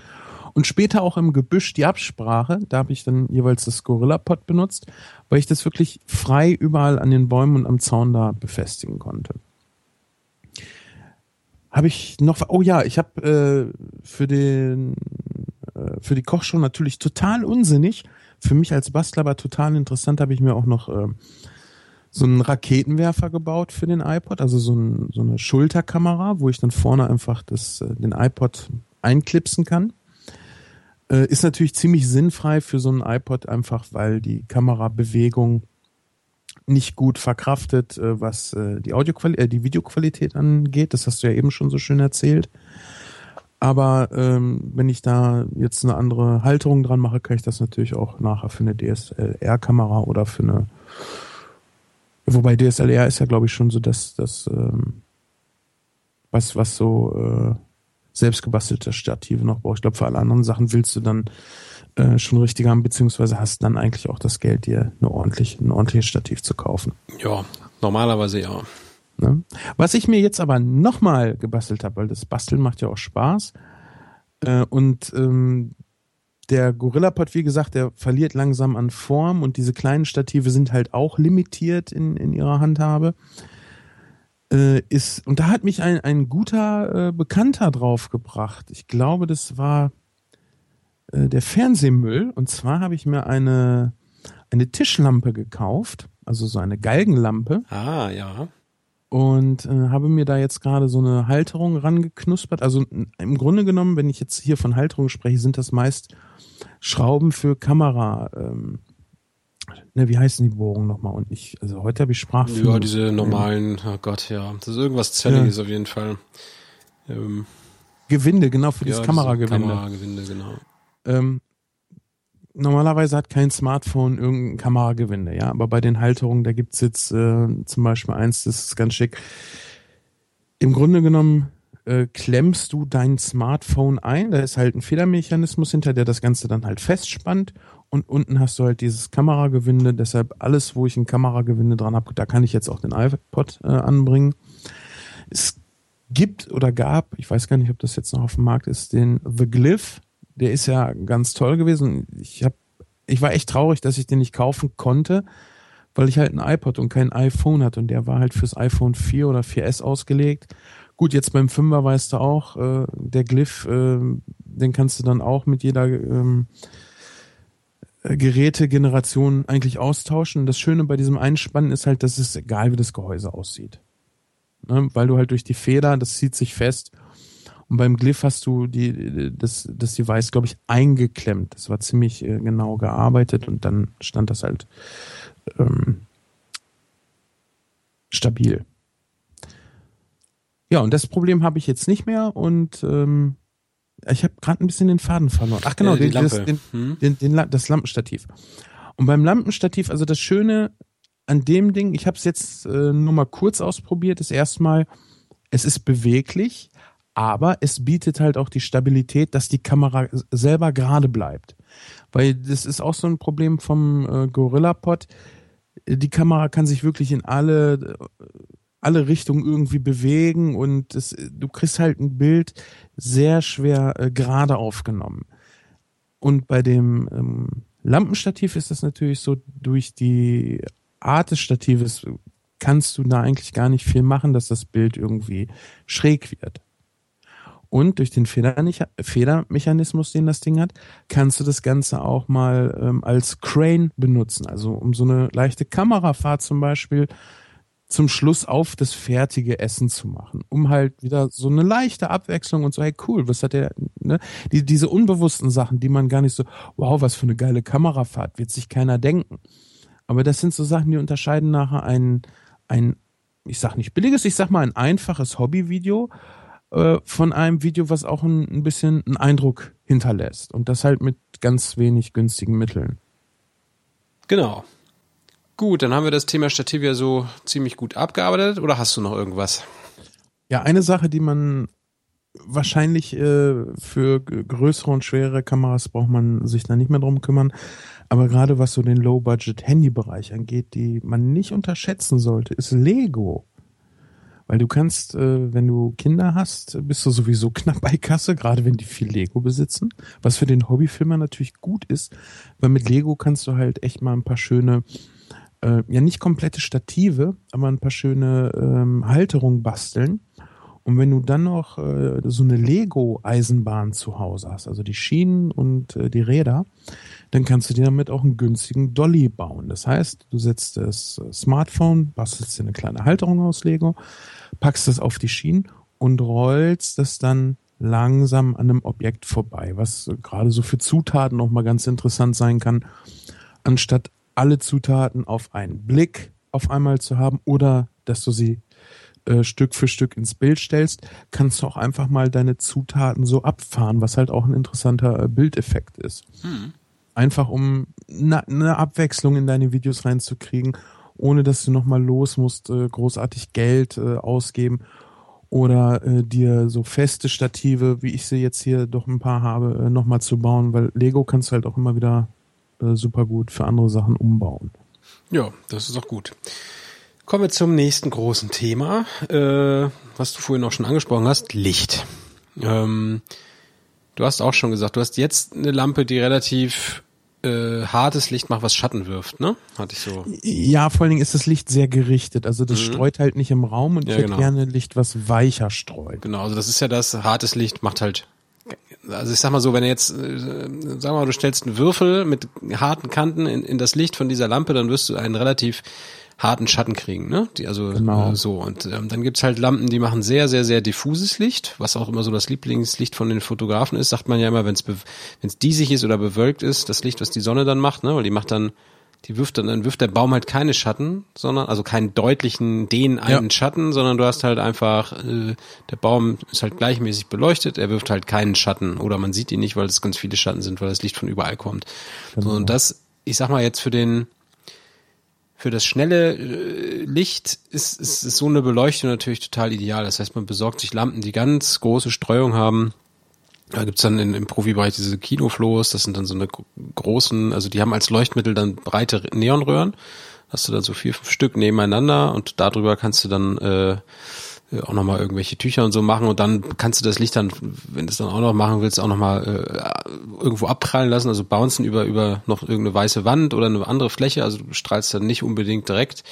Und später auch im Gebüsch die Absprache. Da habe ich dann jeweils das Gorilla-Pod benutzt, weil ich das wirklich frei überall an den Bäumen und am Zaun da befestigen konnte habe ich noch, oh ja, ich habe äh, für den äh, für die Kochshow natürlich total unsinnig, für mich als Bastler aber total interessant, habe ich mir auch noch äh, so einen Raketenwerfer gebaut für den iPod, also so, ein, so eine Schulterkamera, wo ich dann vorne einfach das, äh, den iPod einklipsen kann. Äh, ist natürlich ziemlich sinnfrei für so einen iPod, einfach weil die Kamerabewegung nicht gut verkraftet, äh, was äh, die Audioqualität, äh, die Videoqualität angeht. Das hast du ja eben schon so schön erzählt. Aber ähm, wenn ich da jetzt eine andere Halterung dran mache, kann ich das natürlich auch nachher für eine DSLR-Kamera oder für eine Wobei DSLR ist ja, glaube ich, schon so dass das ähm, was, was so äh, selbstgebastelte Stative noch braucht. Ich glaube, für alle anderen Sachen willst du dann äh, schon richtig haben, beziehungsweise hast dann eigentlich auch das Geld, dir eine ordentlich, ein ordentliches Stativ zu kaufen. Ja, normalerweise ja. Ne? Was ich mir jetzt aber nochmal gebastelt habe, weil das Basteln macht ja auch Spaß. Äh, und ähm, der Gorilla-Pod, wie gesagt, der verliert langsam an Form und diese kleinen Stative sind halt auch limitiert in, in ihrer Handhabe. Äh, ist, und da hat mich ein, ein guter äh, Bekannter drauf gebracht. Ich glaube, das war äh, der Fernsehmüll. Und zwar habe ich mir eine, eine Tischlampe gekauft, also so eine Galgenlampe. Ah, ja. Und äh, habe mir da jetzt gerade so eine Halterung rangeknuspert. Also im Grunde genommen, wenn ich jetzt hier von Halterung spreche, sind das meist Schrauben für Kamera. Ähm, ne, wie heißen die Bohrungen nochmal? Und ich, also heute habe ich Sprachfilme. Ja, diese normalen, oh Gott, ja. Das ist irgendwas Zelliges ja. auf jeden Fall. Ähm, Gewinde, genau, für ja, dieses Kameragewinde. Kameragewinde, genau ähm, normalerweise hat kein Smartphone irgendein Kameragewinde, ja, aber bei den Halterungen, da gibt's jetzt äh, zum Beispiel eins, das ist ganz schick. Im Grunde genommen äh, klemmst du dein Smartphone ein, da ist halt ein Federmechanismus hinter, der das Ganze dann halt festspannt und unten hast du halt dieses Kameragewinde, deshalb alles, wo ich ein Kameragewinde dran habe, da kann ich jetzt auch den iPod äh, anbringen. Es gibt oder gab, ich weiß gar nicht, ob das jetzt noch auf dem Markt ist, den The Glyph, der ist ja ganz toll gewesen. Ich hab, ich war echt traurig, dass ich den nicht kaufen konnte, weil ich halt ein iPod und kein iPhone hatte und der war halt fürs iPhone 4 oder 4S ausgelegt. Gut, jetzt beim 5er weißt du auch, äh, der Glyph, äh, den kannst du dann auch mit jeder ähm, äh, Gerätegenerationen eigentlich austauschen. Das Schöne bei diesem Einspannen ist halt, dass es egal, wie das Gehäuse aussieht. Ne? Weil du halt durch die Feder, das zieht sich fest. Und beim Glyph hast du die, das, das Device, glaube ich, eingeklemmt. Das war ziemlich äh, genau gearbeitet und dann stand das halt ähm, stabil. Ja, und das Problem habe ich jetzt nicht mehr und ähm, ich habe gerade ein bisschen den Faden verloren. Ach genau, äh, den, das, den, hm? den, den, das Lampenstativ. Und beim Lampenstativ, also das Schöne an dem Ding, ich habe es jetzt äh, nur mal kurz ausprobiert, ist erstmal, es ist beweglich, aber es bietet halt auch die Stabilität, dass die Kamera selber gerade bleibt. Weil das ist auch so ein Problem vom äh, Gorilla Pod. Die Kamera kann sich wirklich in alle alle Richtungen irgendwie bewegen und es, du kriegst halt ein Bild sehr schwer äh, gerade aufgenommen. Und bei dem ähm, Lampenstativ ist das natürlich so, durch die Art des Statives kannst du da eigentlich gar nicht viel machen, dass das Bild irgendwie schräg wird. Und durch den Federmechanismus, den das Ding hat, kannst du das Ganze auch mal ähm, als Crane benutzen. Also um so eine leichte Kamerafahrt zum Beispiel zum Schluss auf das fertige Essen zu machen, um halt wieder so eine leichte Abwechslung und so, hey cool, was hat der, ne? Die, diese unbewussten Sachen, die man gar nicht so, wow, was für eine geile Kamerafahrt, wird sich keiner denken. Aber das sind so Sachen, die unterscheiden nachher ein, ein, ich sag nicht billiges, ich sag mal ein einfaches Hobbyvideo äh, von einem Video, was auch ein, ein bisschen einen Eindruck hinterlässt. Und das halt mit ganz wenig günstigen Mitteln. Genau. Gut, dann haben wir das Thema Stativ ja so ziemlich gut abgearbeitet. Oder hast du noch irgendwas? Ja, eine Sache, die man wahrscheinlich äh, für größere und schwere Kameras braucht man sich da nicht mehr drum kümmern. Aber gerade was so den Low-Budget-Handy-Bereich angeht, die man nicht unterschätzen sollte, ist Lego. Weil du kannst, äh, wenn du Kinder hast, bist du sowieso knapp bei Kasse, gerade wenn die viel Lego besitzen. Was für den Hobbyfilmer natürlich gut ist, weil mit Lego kannst du halt echt mal ein paar schöne äh, ja nicht komplette Stative, aber ein paar schöne ähm, Halterungen basteln. Und wenn du dann noch äh, so eine Lego-Eisenbahn zu Hause hast, also die Schienen und äh, die Räder, dann kannst du dir damit auch einen günstigen Dolly bauen. Das heißt, du setzt das Smartphone, bastelst dir eine kleine Halterung aus Lego, packst das auf die Schienen und rollst das dann langsam an einem Objekt vorbei, was gerade so für Zutaten auch mal ganz interessant sein kann, anstatt alle Zutaten auf einen Blick auf einmal zu haben oder dass du sie äh, Stück für Stück ins Bild stellst, kannst du auch einfach mal deine Zutaten so abfahren, was halt auch ein interessanter äh, Bildeffekt ist. Hm. Einfach um eine ne Abwechslung in deine Videos reinzukriegen, ohne dass du nochmal los musst, äh, großartig Geld äh, ausgeben oder äh, dir so feste Stative, wie ich sie jetzt hier doch ein paar habe, äh, nochmal zu bauen, weil Lego kannst du halt auch immer wieder äh, super gut für andere Sachen umbauen. Ja, das ist auch gut. Kommen wir zum nächsten großen Thema, äh, was du vorhin auch schon angesprochen hast, Licht. Ähm, du hast auch schon gesagt, du hast jetzt eine Lampe, die relativ äh, hartes Licht macht, was Schatten wirft, ne? Hatte ich so. Ja, vor allen Dingen ist das Licht sehr gerichtet. Also das mhm. streut halt nicht im Raum und ja, ich hätte genau. gerne Licht, was weicher streut. Genau, also das ist ja das, hartes Licht macht halt also ich sag mal so, wenn du jetzt, äh, sag mal, du stellst einen Würfel mit harten Kanten in, in das Licht von dieser Lampe, dann wirst du einen relativ harten Schatten kriegen, ne? Die, also genau. äh, so. Und ähm, dann gibt's halt Lampen, die machen sehr, sehr, sehr diffuses Licht, was auch immer so das Lieblingslicht von den Fotografen ist, sagt man ja immer, wenn es diesig ist oder bewölkt ist, das Licht, was die Sonne dann macht, ne? Weil die macht dann die wirft dann, dann wirft der Baum halt keine Schatten, sondern also keinen deutlichen den einen ja. Schatten, sondern du hast halt einfach äh, der Baum ist halt gleichmäßig beleuchtet, er wirft halt keinen Schatten oder man sieht ihn nicht, weil es ganz viele Schatten sind, weil das Licht von überall kommt. Genau. So, und das, ich sag mal jetzt für den für das schnelle äh, Licht ist, ist, ist so eine Beleuchtung natürlich total ideal. Das heißt, man besorgt sich Lampen, die ganz große Streuung haben da gibt's dann in, im Profibereich diese Kinoflows, das sind dann so eine großen, also die haben als Leuchtmittel dann breite Neonröhren. Hast du dann so vier, fünf Stück nebeneinander und darüber kannst du dann äh, auch nochmal irgendwelche Tücher und so machen. Und dann kannst du das Licht dann, wenn du es dann auch noch machen willst, auch nochmal äh, irgendwo abprallen lassen, also bouncen über, über noch irgendeine weiße Wand oder eine andere Fläche, also du strahlst dann nicht unbedingt direkt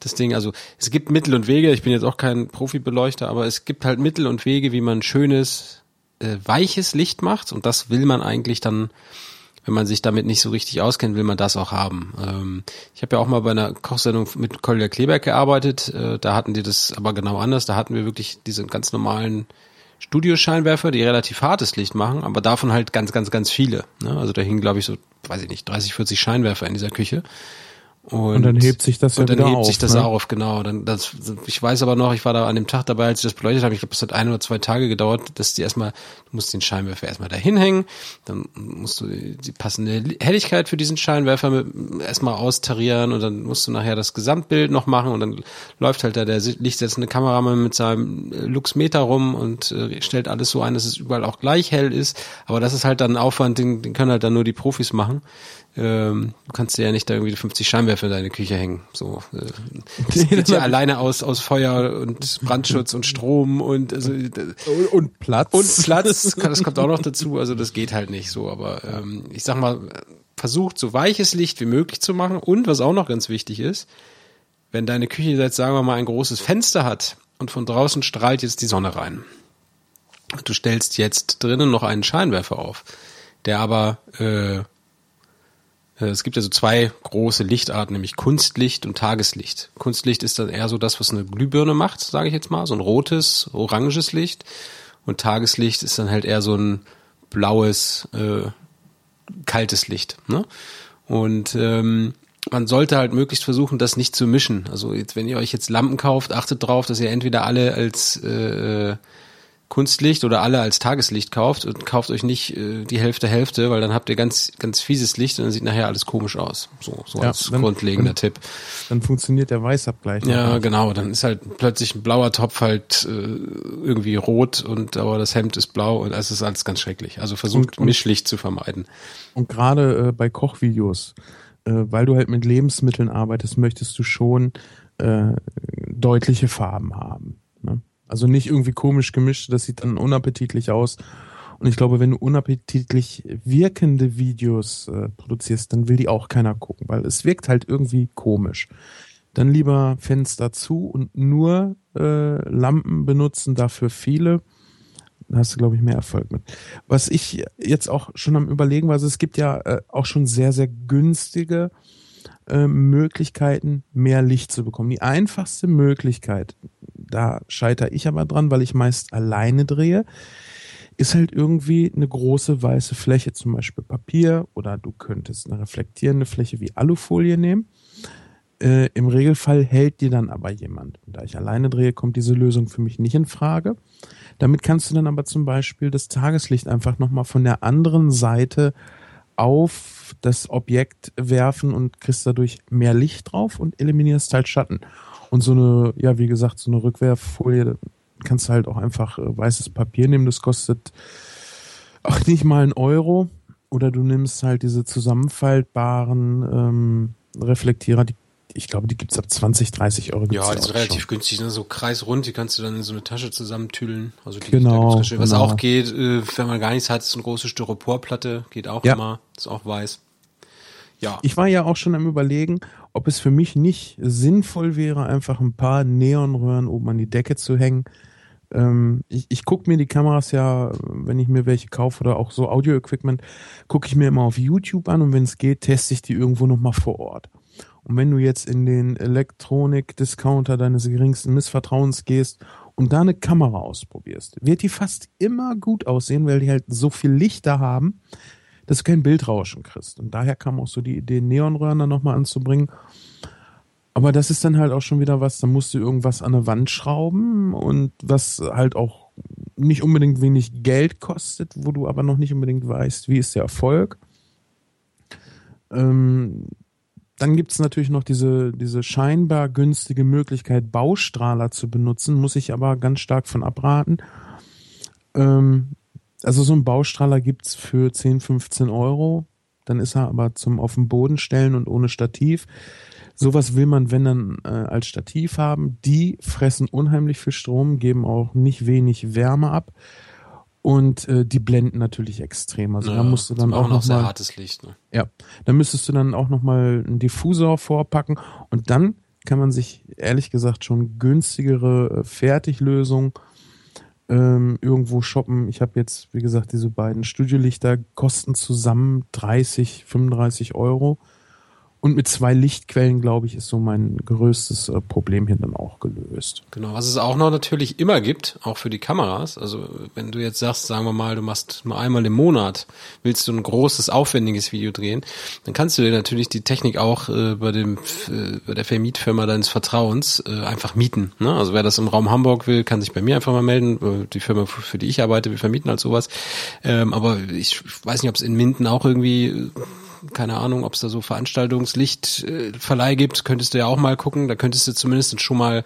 das Ding, also es gibt Mittel und Wege, ich bin jetzt auch kein Profibeleuchter, aber es gibt halt Mittel und Wege, wie man schönes, äh, weiches Licht macht. Und das will man eigentlich dann wenn man sich damit nicht so richtig auskennt, will man das auch haben. Ähm, ich habe ja auch mal bei einer Kochsendung mit Kolja Kleberg gearbeitet. Äh, da hatten die das aber genau anders. Da hatten wir wirklich diese ganz normalen Studioscheinwerfer, die relativ hartes Licht machen, aber davon halt ganz, ganz, ganz viele. Ne? Also da hingen, glaube ich, so, weiß ich nicht, 30, 40 Scheinwerfer in dieser Küche. Und, und, dann hebt sich das ja und dann hebt auf, sich das ne? auf, genau. Dann, das, ich weiß aber noch, ich war da an dem Tag dabei, als ich das beleuchtet habe. Ich glaube, es hat ein oder zwei Tage gedauert, dass die erstmal, du musst den Scheinwerfer erstmal da hinhängen, dann musst du die passende Helligkeit für diesen Scheinwerfer erstmal austarieren und dann musst du nachher das Gesamtbild noch machen und dann läuft halt da der lichtsetzende Kameramann mit seinem Luxmeter rum und äh, stellt alles so ein, dass es überall auch gleich hell ist. Aber das ist halt dann ein Aufwand, den, den können halt dann nur die Profis machen ähm, du kannst dir ja nicht da irgendwie 50 Scheinwerfer in deine Küche hängen. So, äh, das geht ja alleine aus aus Feuer und Brandschutz und Strom und also und, und Platz und Platz. Das kommt auch noch dazu. Also das geht halt nicht so. Aber ähm, ich sag mal, versucht so weiches Licht wie möglich zu machen. Und was auch noch ganz wichtig ist, wenn deine Küche jetzt sagen wir mal ein großes Fenster hat und von draußen strahlt jetzt die Sonne rein. Du stellst jetzt drinnen noch einen Scheinwerfer auf, der aber äh, äh, es gibt ja so zwei große Lichtarten, nämlich Kunstlicht und Tageslicht. Kunstlicht ist dann eher so das, was eine Glühbirne macht, sage ich jetzt mal, so ein rotes, oranges Licht. Und Tageslicht ist dann halt eher so ein blaues, äh, kaltes Licht. Ne? Und ähm, man sollte halt möglichst versuchen, das nicht zu mischen. Also jetzt, wenn ihr euch jetzt Lampen kauft, achtet drauf, dass ihr entweder alle als äh, Kunstlicht oder alle als Tageslicht kauft und kauft euch nicht äh, die Hälfte Hälfte, weil dann habt ihr ganz ganz fieses Licht und dann sieht nachher alles komisch aus. So, so ja, als dann, grundlegender dann, Tipp. Dann funktioniert der Weißabgleich. Ja, genau. Dann ist halt plötzlich ein blauer Topf halt äh, irgendwie rot und aber das Hemd ist blau und es ist alles ganz schrecklich. Also versucht und, Mischlicht zu vermeiden. Und gerade äh, bei Kochvideos, äh, weil du halt mit Lebensmitteln arbeitest, möchtest du schon äh, deutliche Farben haben. Also nicht irgendwie komisch gemischt, das sieht dann unappetitlich aus. Und ich glaube, wenn du unappetitlich wirkende Videos äh, produzierst, dann will die auch keiner gucken, weil es wirkt halt irgendwie komisch. Dann lieber Fenster zu und nur äh, Lampen benutzen, dafür viele. Da hast du, glaube ich, mehr Erfolg mit. Was ich jetzt auch schon am Überlegen war, also es gibt ja äh, auch schon sehr, sehr günstige äh, Möglichkeiten, mehr Licht zu bekommen. Die einfachste Möglichkeit, da scheitere ich aber dran, weil ich meist alleine drehe, ist halt irgendwie eine große weiße Fläche, zum Beispiel Papier oder du könntest eine reflektierende Fläche wie Alufolie nehmen. Äh, Im Regelfall hält die dann aber jemand. Und da ich alleine drehe, kommt diese Lösung für mich nicht in Frage. Damit kannst du dann aber zum Beispiel das Tageslicht einfach nochmal von der anderen Seite auf das Objekt werfen und kriegst dadurch mehr Licht drauf und eliminierst halt Schatten. Und so eine, ja, wie gesagt, so eine Rückwerffolie kannst du halt auch einfach äh, weißes Papier nehmen. Das kostet auch nicht mal einen Euro. Oder du nimmst halt diese zusammenfaltbaren ähm, Reflektierer, die ich glaube, die gibt's ab 20, 30 Euro. Ja, die sind relativ schon. günstig, ne? so kreisrund, die kannst du dann in so eine Tasche zusammentüdeln. Also die, genau, Was genau. auch geht, äh, wenn man gar nichts hat, ist eine große Styroporplatte, geht auch ja. immer, ist auch weiß. Ja. Ich war ja auch schon am überlegen, ob es für mich nicht sinnvoll wäre, einfach ein paar Neonröhren oben an die Decke zu hängen. Ähm, ich ich gucke mir die Kameras ja, wenn ich mir welche kaufe oder auch so Audio-Equipment, gucke ich mir immer auf YouTube an und wenn es geht, teste ich die irgendwo nochmal vor Ort. Und wenn du jetzt in den Elektronik-Discounter deines geringsten Missvertrauens gehst und da eine Kamera ausprobierst, wird die fast immer gut aussehen, weil die halt so viel Licht da haben, dass du kein Bildrauschen kriegst. Und daher kam auch so die Idee, Neonröhren dann nochmal anzubringen. Aber das ist dann halt auch schon wieder was, da musst du irgendwas an der Wand schrauben und was halt auch nicht unbedingt wenig Geld kostet, wo du aber noch nicht unbedingt weißt, wie ist der Erfolg. Ähm, dann gibt es natürlich noch diese, diese scheinbar günstige Möglichkeit, Baustrahler zu benutzen, muss ich aber ganz stark von abraten. Ähm, also so ein Baustrahler gibt's für 10, 15 Euro. Dann ist er aber zum auf den Boden stellen und ohne Stativ. Sowas will man, wenn dann, äh, als Stativ haben. Die fressen unheimlich viel Strom, geben auch nicht wenig Wärme ab. Und äh, die blenden natürlich extrem. Also ja, da musst du dann auch noch sehr mal, hartes Licht. Ne? Ja, da müsstest du dann auch noch mal einen Diffusor vorpacken und dann kann man sich ehrlich gesagt schon günstigere äh, Fertiglösungen ähm, irgendwo shoppen. Ich habe jetzt, wie gesagt, diese beiden Studiolichter kosten zusammen 30, 35 Euro. Und mit zwei Lichtquellen, glaube ich, ist so mein größtes äh, Problem hier dann auch gelöst. Genau, was es auch noch natürlich immer gibt, auch für die Kameras. Also wenn du jetzt sagst, sagen wir mal, du machst mal einmal im Monat, willst du ein großes, aufwendiges Video drehen, dann kannst du dir natürlich die Technik auch äh, bei dem äh, bei der Vermietfirma deines Vertrauens äh, einfach mieten. Ne? Also wer das im Raum Hamburg will, kann sich bei mir einfach mal melden. Die Firma, für die ich arbeite, wir vermieten halt sowas. Ähm, aber ich weiß nicht, ob es in Minden auch irgendwie äh, keine Ahnung, ob es da so Veranstaltungslichtverleih gibt, könntest du ja auch mal gucken. Da könntest du zumindest schon mal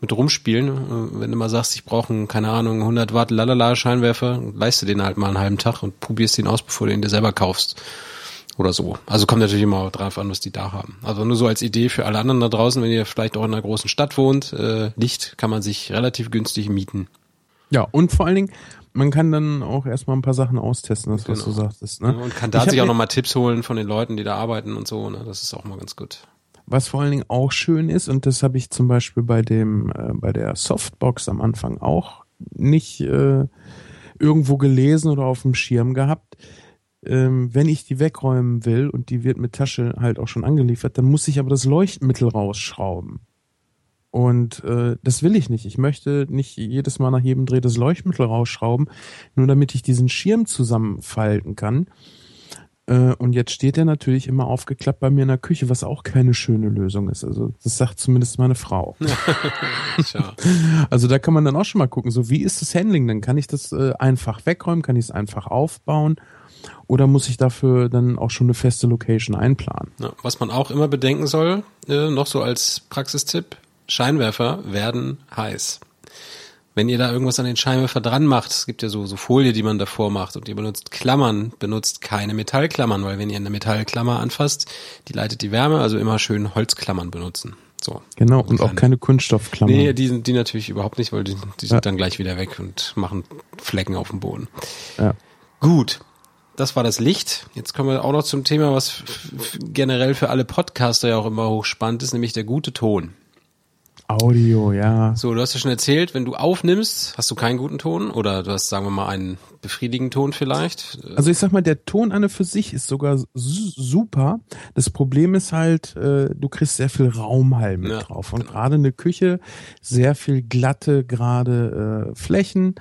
mit rumspielen. Äh, wenn du mal sagst, ich brauche keine Ahnung, 100 Watt Lalala Scheinwerfer, leiste den halt mal einen halben Tag und probierst den aus, bevor du ihn dir selber kaufst. Oder so. Also kommt natürlich immer drauf an, was die da haben. Also nur so als Idee für alle anderen da draußen, wenn ihr vielleicht auch in einer großen Stadt wohnt, äh, Licht kann man sich relativ günstig mieten. Ja, und vor allen Dingen, man kann dann auch erstmal ein paar Sachen austesten, das, genau. was du sagtest. Ne? Und kann da sich auch nochmal Tipps holen von den Leuten, die da arbeiten und so. Ne? Das ist auch mal ganz gut. Was vor allen Dingen auch schön ist, und das habe ich zum Beispiel bei dem, äh, bei der Softbox am Anfang auch nicht äh, irgendwo gelesen oder auf dem Schirm gehabt. Ähm, wenn ich die wegräumen will und die wird mit Tasche halt auch schon angeliefert, dann muss ich aber das Leuchtmittel rausschrauben. Und äh, das will ich nicht. Ich möchte nicht jedes Mal nach jedem Dreh das Leuchtmittel rausschrauben, nur damit ich diesen Schirm zusammenfalten kann. Äh, und jetzt steht er natürlich immer aufgeklappt bei mir in der Küche, was auch keine schöne Lösung ist. Also das sagt zumindest meine Frau. also da kann man dann auch schon mal gucken, so wie ist das Handling? Dann kann ich das äh, einfach wegräumen, kann ich es einfach aufbauen. Oder muss ich dafür dann auch schon eine feste Location einplanen? Ja, was man auch immer bedenken soll, äh, noch so als Praxistipp, Scheinwerfer werden heiß. Wenn ihr da irgendwas an den Scheinwerfer dran macht, es gibt ja so, so Folie, die man davor macht und ihr benutzt Klammern, benutzt keine Metallklammern, weil wenn ihr eine Metallklammer anfasst, die leitet die Wärme, also immer schön Holzklammern benutzen. So. Genau, und auch keine Kunststoffklammern. Nee, die sind die natürlich überhaupt nicht, weil die, die sind ja. dann gleich wieder weg und machen Flecken auf dem Boden. Ja. Gut. Das war das Licht. Jetzt kommen wir auch noch zum Thema, was generell für alle Podcaster ja auch immer hochspannend ist, nämlich der gute Ton. Audio, ja. So, du hast ja schon erzählt, wenn du aufnimmst, hast du keinen guten Ton oder du hast, sagen wir mal, einen befriedigenden Ton vielleicht. Also ich sag mal, der Ton an und für sich ist sogar super. Das Problem ist halt, äh, du kriegst sehr viel Raumhall mit ja, drauf und genau. gerade eine Küche, sehr viel glatte, gerade äh, Flächen.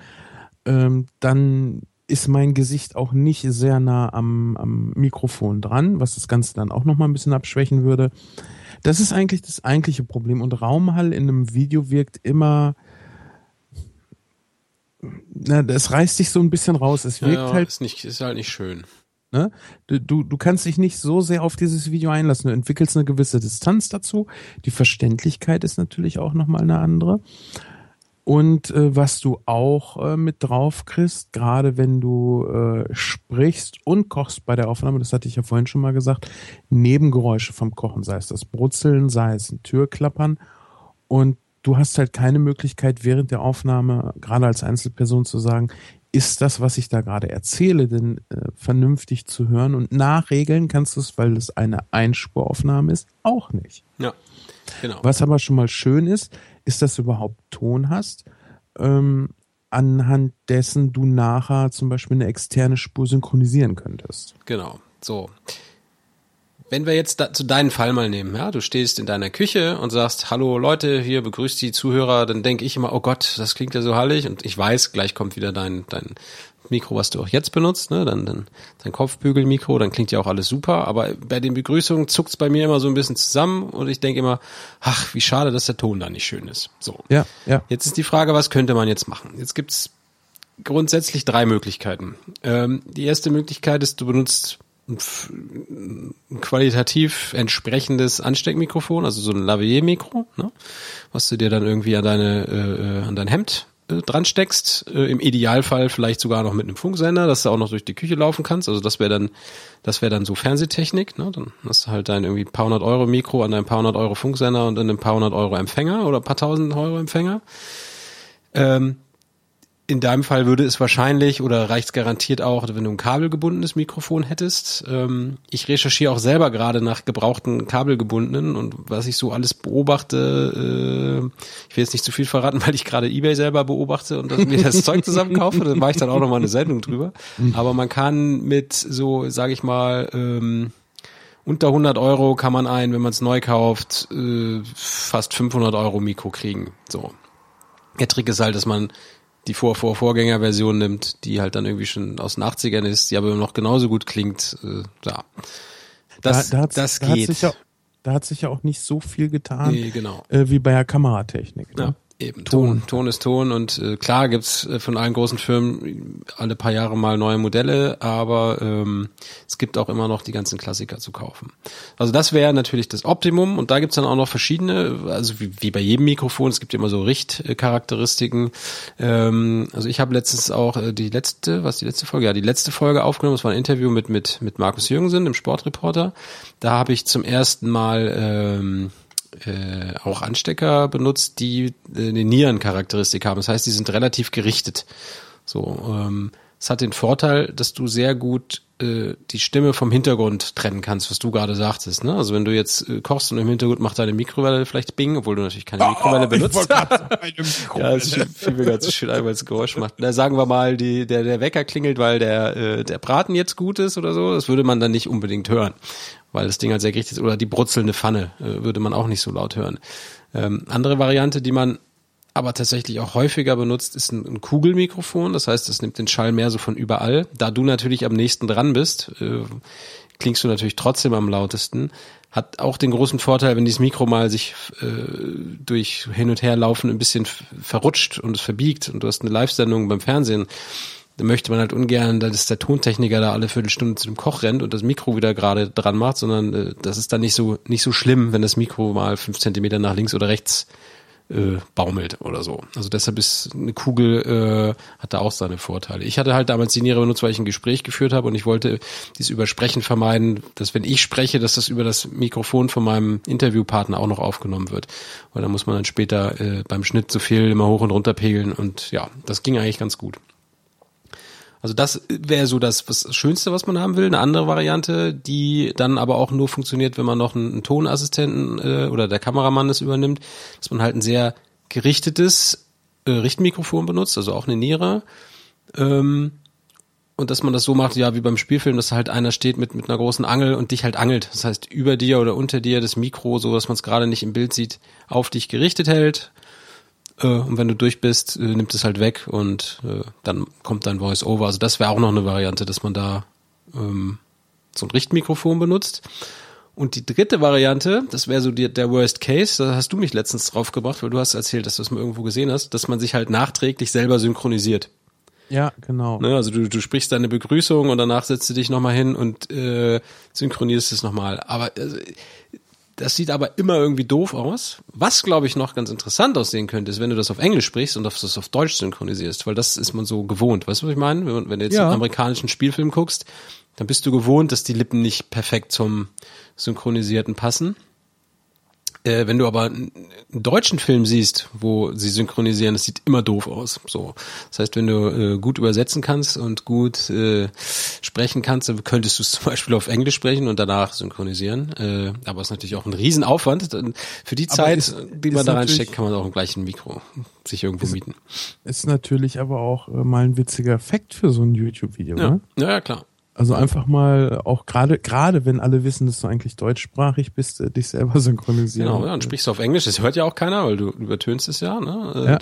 Ähm, dann ist mein Gesicht auch nicht sehr nah am, am Mikrofon dran, was das Ganze dann auch nochmal ein bisschen abschwächen würde. Das ist eigentlich das eigentliche Problem. Und Raumhall in einem Video wirkt immer. Na, das reißt sich so ein bisschen raus. Es wirkt ja, halt. Ist, nicht, ist halt nicht schön. Ne? Du, du, du kannst dich nicht so sehr auf dieses Video einlassen. Du entwickelst eine gewisse Distanz dazu. Die Verständlichkeit ist natürlich auch nochmal eine andere. Und äh, was du auch äh, mit drauf kriegst, gerade wenn du äh, sprichst und kochst bei der Aufnahme, das hatte ich ja vorhin schon mal gesagt, Nebengeräusche vom Kochen, sei es das Brutzeln, sei es ein Türklappern. Und du hast halt keine Möglichkeit, während der Aufnahme, gerade als Einzelperson, zu sagen, ist das, was ich da gerade erzähle, denn äh, vernünftig zu hören und nachregeln kannst du es, weil es eine Einspuraufnahme ist, auch nicht. Ja, genau. Was aber schon mal schön ist, ist, du überhaupt Ton hast, ähm, anhand dessen du nachher zum Beispiel eine externe Spur synchronisieren könntest. Genau, so. Wenn wir jetzt da, zu deinem Fall mal nehmen, ja, du stehst in deiner Küche und sagst, hallo Leute, hier begrüßt die Zuhörer, dann denke ich immer, oh Gott, das klingt ja so hallig und ich weiß, gleich kommt wieder dein, dein Mikro, was du auch jetzt benutzt, ne, dann, dann dein Kopfbügelmikro, dann klingt ja auch alles super, aber bei den Begrüßungen zuckt's bei mir immer so ein bisschen zusammen und ich denke immer, ach, wie schade, dass der Ton da nicht schön ist. So. Ja, ja. Jetzt ist die Frage, was könnte man jetzt machen? Jetzt gibt's grundsätzlich drei Möglichkeiten. Ähm, die erste Möglichkeit ist, du benutzt ein qualitativ entsprechendes Ansteckmikrofon, also so ein Lavalier-Mikro, ne, was du dir dann irgendwie an deine äh, äh an dein Hemd äh, dran steckst, äh, im Idealfall vielleicht sogar noch mit einem Funksender, dass du auch noch durch die Küche laufen kannst. Also das wäre dann, das wäre dann so Fernsehtechnik. Ne? Dann hast du halt dein irgendwie paar hundert Euro Mikro an deinem paar hundert Euro Funksender und dann ein paar hundert Euro Empfänger oder paar tausend Euro Empfänger. Ähm, in deinem Fall würde es wahrscheinlich oder reicht es garantiert auch, wenn du ein kabelgebundenes Mikrofon hättest. Ähm, ich recherchiere auch selber gerade nach gebrauchten kabelgebundenen und was ich so alles beobachte, äh, ich will jetzt nicht zu viel verraten, weil ich gerade Ebay selber beobachte und mir das Zeug zusammenkaufe, da mache ich dann auch noch mal eine Sendung drüber. Aber man kann mit so, sage ich mal, ähm, unter 100 Euro kann man ein, wenn man es neu kauft, äh, fast 500 Euro Mikro kriegen. So. Der Trick ist halt, dass man die Vor-Vor-Vorgängerversion nimmt, die halt dann irgendwie schon aus den 80ern ist, die aber noch genauso gut klingt. Äh, ja. Das, da, da das geht. Da hat, sich ja, da hat sich ja auch nicht so viel getan nee, genau. äh, wie bei der Kameratechnik. Ne? Ja. Eben, Ton. Ton ist Ton und äh, klar gibt's äh, von allen großen Firmen alle paar Jahre mal neue Modelle, aber ähm, es gibt auch immer noch die ganzen Klassiker zu kaufen. Also das wäre natürlich das Optimum und da gibt's dann auch noch verschiedene, also wie, wie bei jedem Mikrofon, es gibt immer so Richtcharakteristiken. Ähm, also ich habe letztens auch äh, die letzte, was die letzte Folge? Ja, die letzte Folge aufgenommen, das war ein Interview mit, mit, mit Markus Jürgensen, dem Sportreporter. Da habe ich zum ersten Mal ähm, äh, auch Anstecker benutzt, die äh, eine Nierencharakteristik haben. Das heißt, die sind relativ gerichtet. So, ähm, es hat den Vorteil, dass du sehr gut äh, die Stimme vom Hintergrund trennen kannst, was du gerade sagtest. Ne? Also wenn du jetzt äh, kochst und im Hintergrund macht deine Mikrowelle vielleicht Bing, obwohl du natürlich keine oh, Mikrowelle benutzt. ja, das fiel mir ganz schön ein, weil es Geräusch macht. Da sagen wir mal, die, der, der Wecker klingelt, weil der, äh, der Braten jetzt gut ist oder so. Das würde man dann nicht unbedingt hören weil das Ding halt sehr gerichtet ist. Oder die brutzelnde Pfanne äh, würde man auch nicht so laut hören. Ähm, andere Variante, die man aber tatsächlich auch häufiger benutzt, ist ein, ein Kugelmikrofon. Das heißt, es nimmt den Schall mehr so von überall. Da du natürlich am nächsten dran bist, äh, klingst du natürlich trotzdem am lautesten. Hat auch den großen Vorteil, wenn dieses Mikro mal sich äh, durch hin und her laufen ein bisschen verrutscht und es verbiegt und du hast eine Live-Sendung beim Fernsehen, da möchte man halt ungern, dass der Tontechniker da alle Viertelstunde zu dem Koch rennt und das Mikro wieder gerade dran macht, sondern äh, das ist dann nicht so nicht so schlimm, wenn das Mikro mal fünf Zentimeter nach links oder rechts äh, baumelt oder so. Also deshalb ist eine Kugel äh, hat da auch seine Vorteile. Ich hatte halt damals die Niere benutzt, weil ich ein Gespräch geführt habe und ich wollte dieses Übersprechen vermeiden, dass wenn ich spreche, dass das über das Mikrofon von meinem Interviewpartner auch noch aufgenommen wird. Weil da muss man dann später äh, beim Schnitt so viel immer hoch und runter pegeln und ja, das ging eigentlich ganz gut. Also das wäre so das, das Schönste, was man haben will. Eine andere Variante, die dann aber auch nur funktioniert, wenn man noch einen, einen Tonassistenten äh, oder der Kameramann das übernimmt, dass man halt ein sehr gerichtetes äh, Richtmikrofon benutzt, also auch eine Niere. Ähm, und dass man das so macht, ja, wie beim Spielfilm, dass halt einer steht mit, mit einer großen Angel und dich halt angelt. Das heißt, über dir oder unter dir das Mikro, so dass man es gerade nicht im Bild sieht, auf dich gerichtet hält äh, und wenn du durch bist, äh, nimmt es halt weg und äh, dann kommt dein Voice-Over. Also das wäre auch noch eine Variante, dass man da ähm, so ein Richtmikrofon benutzt. Und die dritte Variante, das wäre so die, der Worst Case, da hast du mich letztens drauf gebracht, weil du hast erzählt, dass du es mal irgendwo gesehen hast, dass man sich halt nachträglich selber synchronisiert. Ja, genau. Ne, also du, du sprichst deine Begrüßung und danach setzt du dich nochmal hin und äh, synchronisierst es nochmal. Aber also, das sieht aber immer irgendwie doof aus. Was, glaube ich, noch ganz interessant aussehen könnte, ist, wenn du das auf Englisch sprichst und das auf Deutsch synchronisierst, weil das ist man so gewohnt. Weißt du, was ich meine? Wenn, wenn du jetzt ja. einen amerikanischen Spielfilm guckst, dann bist du gewohnt, dass die Lippen nicht perfekt zum Synchronisierten passen. Äh, wenn du aber einen deutschen Film siehst, wo sie synchronisieren, das sieht immer doof aus. So, das heißt, wenn du äh, gut übersetzen kannst und gut äh, sprechen kannst, dann könntest du es zum Beispiel auf Englisch sprechen und danach synchronisieren. Äh, aber es ist natürlich auch ein Riesenaufwand. Für die Zeit, ist, die man da reinsteckt, kann man auch im gleichen Mikro sich irgendwo ist, mieten. Ist natürlich aber auch äh, mal ein witziger Effekt für so ein YouTube-Video, ja. ne? Ja, klar. Also einfach mal auch gerade gerade wenn alle wissen, dass du eigentlich deutschsprachig bist, äh, dich selber synchronisieren. Genau, ja, und sprichst du auf Englisch, das hört ja auch keiner, weil du übertönst es ja, ne? Und, ja.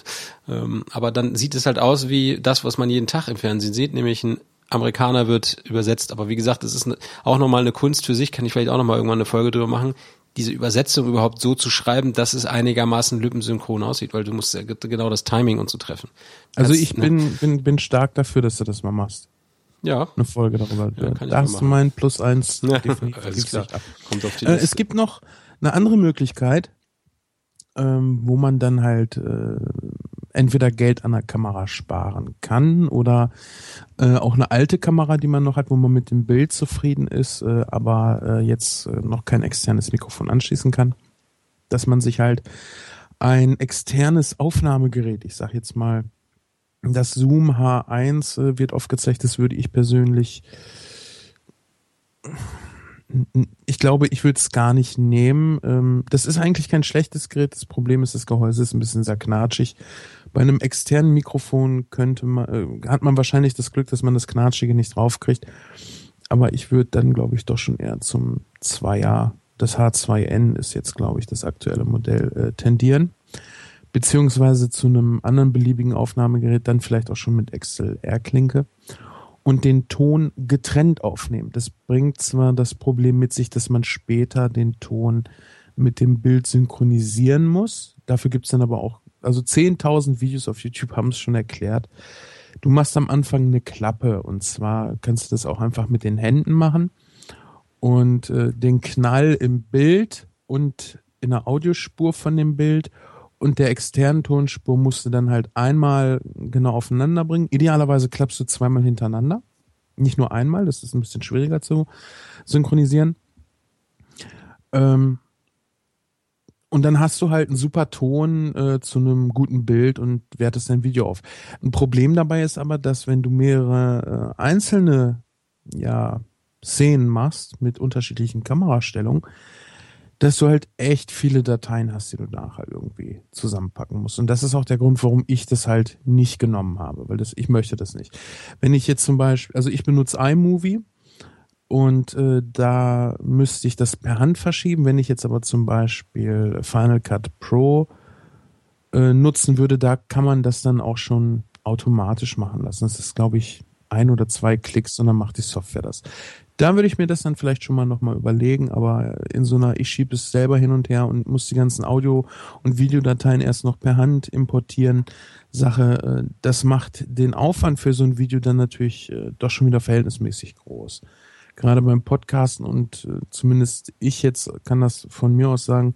Ähm, aber dann sieht es halt aus wie das, was man jeden Tag im Fernsehen sieht, nämlich ein Amerikaner wird übersetzt. Aber wie gesagt, das ist eine, auch nochmal eine Kunst für sich, kann ich vielleicht auch nochmal irgendwann eine Folge drüber machen, diese Übersetzung überhaupt so zu schreiben, dass es einigermaßen lüppensynchron aussieht, weil du musst ja genau das Timing und so treffen. Also ich ne? bin, bin, bin stark dafür, dass du das mal machst. Ja. Eine Folge darüber. Ja, da hast du mein Plus eins. Ja, alles klar. Kommt auf die Liste. Äh, es gibt noch eine andere Möglichkeit, ähm, wo man dann halt äh, entweder Geld an der Kamera sparen kann oder äh, auch eine alte Kamera, die man noch hat, wo man mit dem Bild zufrieden ist, äh, aber äh, jetzt äh, noch kein externes Mikrofon anschließen kann. Dass man sich halt ein externes Aufnahmegerät, ich sag jetzt mal Das Zoom H1 äh, wird oft gezeigt, das würde ich persönlich ich glaube, ich würde es gar nicht nehmen. Ähm, das ist eigentlich kein schlechtes Gerät. Das Problem ist, das Gehäuse ist ein bisschen sehr knatschig. Bei einem externen Mikrofon könnte man, äh, hat man wahrscheinlich das Glück, dass man das Knatschige nicht draufkriegt. Aber ich würde dann, glaube ich, doch schon eher zum 2er, das H2N ist jetzt, glaube ich, das aktuelle Modell, äh, tendieren. Beziehungsweise zu einem anderen beliebigen Aufnahmegerät, dann vielleicht auch schon mit XLR-Klinke und den Ton getrennt aufnehmen. Das bringt zwar das Problem mit sich, dass man später den Ton mit dem Bild synchronisieren muss. Dafür gibt's dann aber auch, also 10.000 Videos auf YouTube haben es schon erklärt. Du machst am Anfang eine Klappe und zwar kannst du das auch einfach mit den Händen machen und äh, den Knall im Bild und in der Audiospur von dem Bild und der externen Tonspur musst du dann halt einmal genau aufeinander bringen. Idealerweise klappst du zweimal hintereinander. Nicht nur einmal, das ist ein bisschen schwieriger zu synchronisieren. Ähm, und dann hast du halt einen super Ton äh, zu einem guten Bild und wertest dein Video auf. Ein Problem dabei ist aber, dass wenn du mehrere äh, einzelne ja, Szenen machst mit unterschiedlichen Kamerastellungen, dass du halt echt viele Dateien hast, die du nachher irgendwie zusammenpacken musst. Und das ist auch der Grund, warum ich das halt nicht genommen habe, weil das, ich möchte das nicht. Wenn ich jetzt zum Beispiel, also ich benutze iMovie und äh, da müsste ich das per Hand verschieben. Wenn ich jetzt aber zum Beispiel Final Cut Pro äh, nutzen würde, da kann man das dann auch schon automatisch machen lassen. Das ist, glaube ich, ein oder zwei Klicks und dann macht die Software das. Da würde ich mir das dann vielleicht schon mal nochmal überlegen, aber in so einer, ich schiebe es selber hin und her und muss die ganzen Audio- und Videodateien erst noch per Hand importieren. Sache, äh, das macht den Aufwand für so ein Video dann natürlich äh, doch schon wieder verhältnismäßig groß. Gerade beim Podcasten und äh, zumindest ich jetzt kann das von mir aus sagen,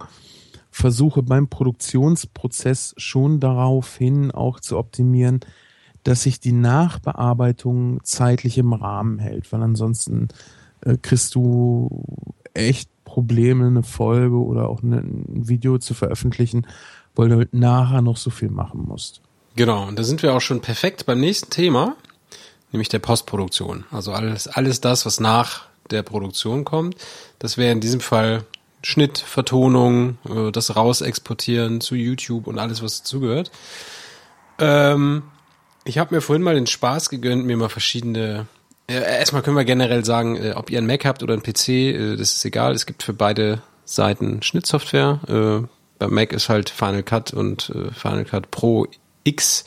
versuche beim Produktionsprozess schon darauf hin auch zu optimieren, dass sich die Nachbearbeitung zeitlich im Rahmen hält, weil ansonsten äh, kriegst du echt Probleme, eine Folge oder auch eine, ein Video zu veröffentlichen, weil du halt nachher noch so viel machen musst. Genau, und da sind wir auch schon perfekt beim nächsten Thema, nämlich der Postproduktion. Also alles, alles das, was nach der Produktion kommt. Das wäre in diesem Fall Schnitt, Vertonung, äh, das Rausexportieren zu YouTube und alles, was dazugehört. Ähm, ich habe mir vorhin mal den Spaß gegönnt, mir mal verschiedene. Äh, erstmal können wir generell sagen, äh, ob ihr einen Mac habt oder einen PC, äh, das ist egal. Es gibt für beide Seiten Schnittsoftware. Beim Mac ist halt Final Cut und Final Cut Pro X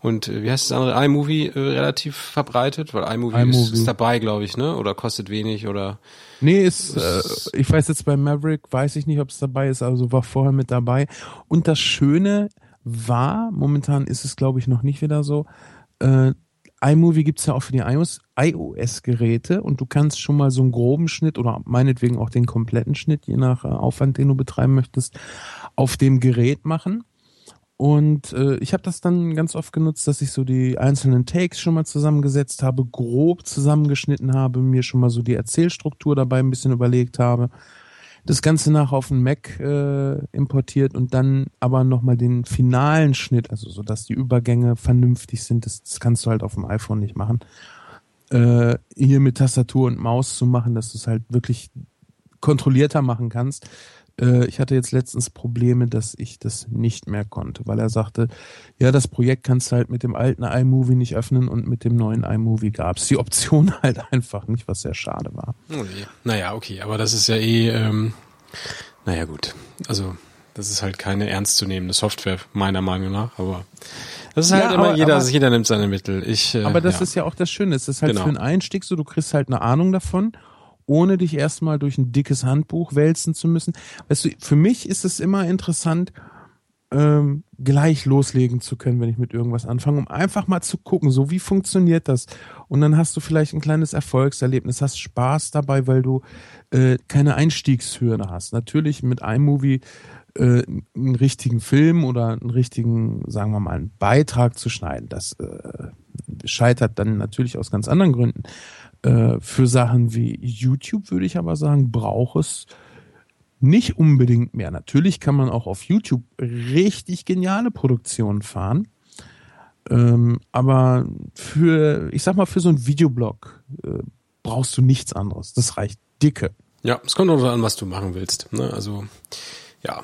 und wie heißt das andere? iMovie äh, relativ verbreitet, weil iMovie, iMovie. Ist, ist dabei, glaube ich, ne? Oder kostet wenig oder. Nee, ist, äh, ich weiß jetzt bei Maverick, weiß ich nicht, ob es dabei ist, also war vorher mit dabei. Und das Schöne war. Momentan ist es, glaube ich, noch nicht wieder so. Äh, iMovie gibt es ja auch für die iOS-Geräte und du kannst schon mal so einen groben Schnitt oder meinetwegen auch den kompletten Schnitt, je nach äh, Aufwand, den du betreiben möchtest, auf dem Gerät machen. Und äh, ich habe das dann ganz oft genutzt, dass ich so die einzelnen Takes schon mal zusammengesetzt habe, grob zusammengeschnitten habe, mir schon mal so die Erzählstruktur dabei ein bisschen überlegt habe das Ganze nach auf den Mac äh, importiert und dann aber nochmal den finalen Schnitt, also so dass die Übergänge vernünftig sind, das, das kannst du halt auf dem iPhone nicht machen. Äh, hier mit Tastatur und Maus zu machen, dass du es halt wirklich kontrollierter machen kannst. Äh, ich hatte jetzt letztens Probleme, dass ich das nicht mehr konnte, weil er sagte, ja, das Projekt kannst du halt mit dem alten iMovie nicht öffnen und mit dem neuen iMovie gab es die Option halt einfach nicht, was sehr schade war. Oh nee. Naja, okay, aber das ist ja eh, ähm, naja gut, also das ist halt keine ernstzunehmende Software, meiner Meinung nach, aber das ist halt ja, immer, aber, jeder, aber, jeder nimmt seine Mittel. Ich, äh, aber das ja. ist ja auch das Schöne. Es ist halt genau. für einen Einstieg so, du kriegst halt eine Ahnung davon ohne dich erstmal durch ein dickes Handbuch wälzen zu müssen. Weißt du, für mich ist es immer interessant, ähm, gleich loslegen zu können, wenn ich mit irgendwas anfange, um einfach mal zu gucken, so wie funktioniert das? Und dann hast du vielleicht ein kleines Erfolgserlebnis, hast Spaß dabei, weil du äh, keine Einstiegshürde hast. Natürlich mit iMovie äh, einen richtigen Film oder einen richtigen, sagen wir mal, einen Beitrag zu schneiden, das äh, scheitert dann natürlich aus ganz anderen Gründen. Äh, für Sachen wie YouTube würde ich aber sagen, braucht es nicht unbedingt mehr. Natürlich kann man auch auf YouTube richtig geniale Produktionen fahren. Ähm, aber für, ich sag mal, für so einen Videoblog äh, brauchst du nichts anderes. Das reicht dicke. Ja, es kommt auch an, was du machen willst. Ne? Also, ja.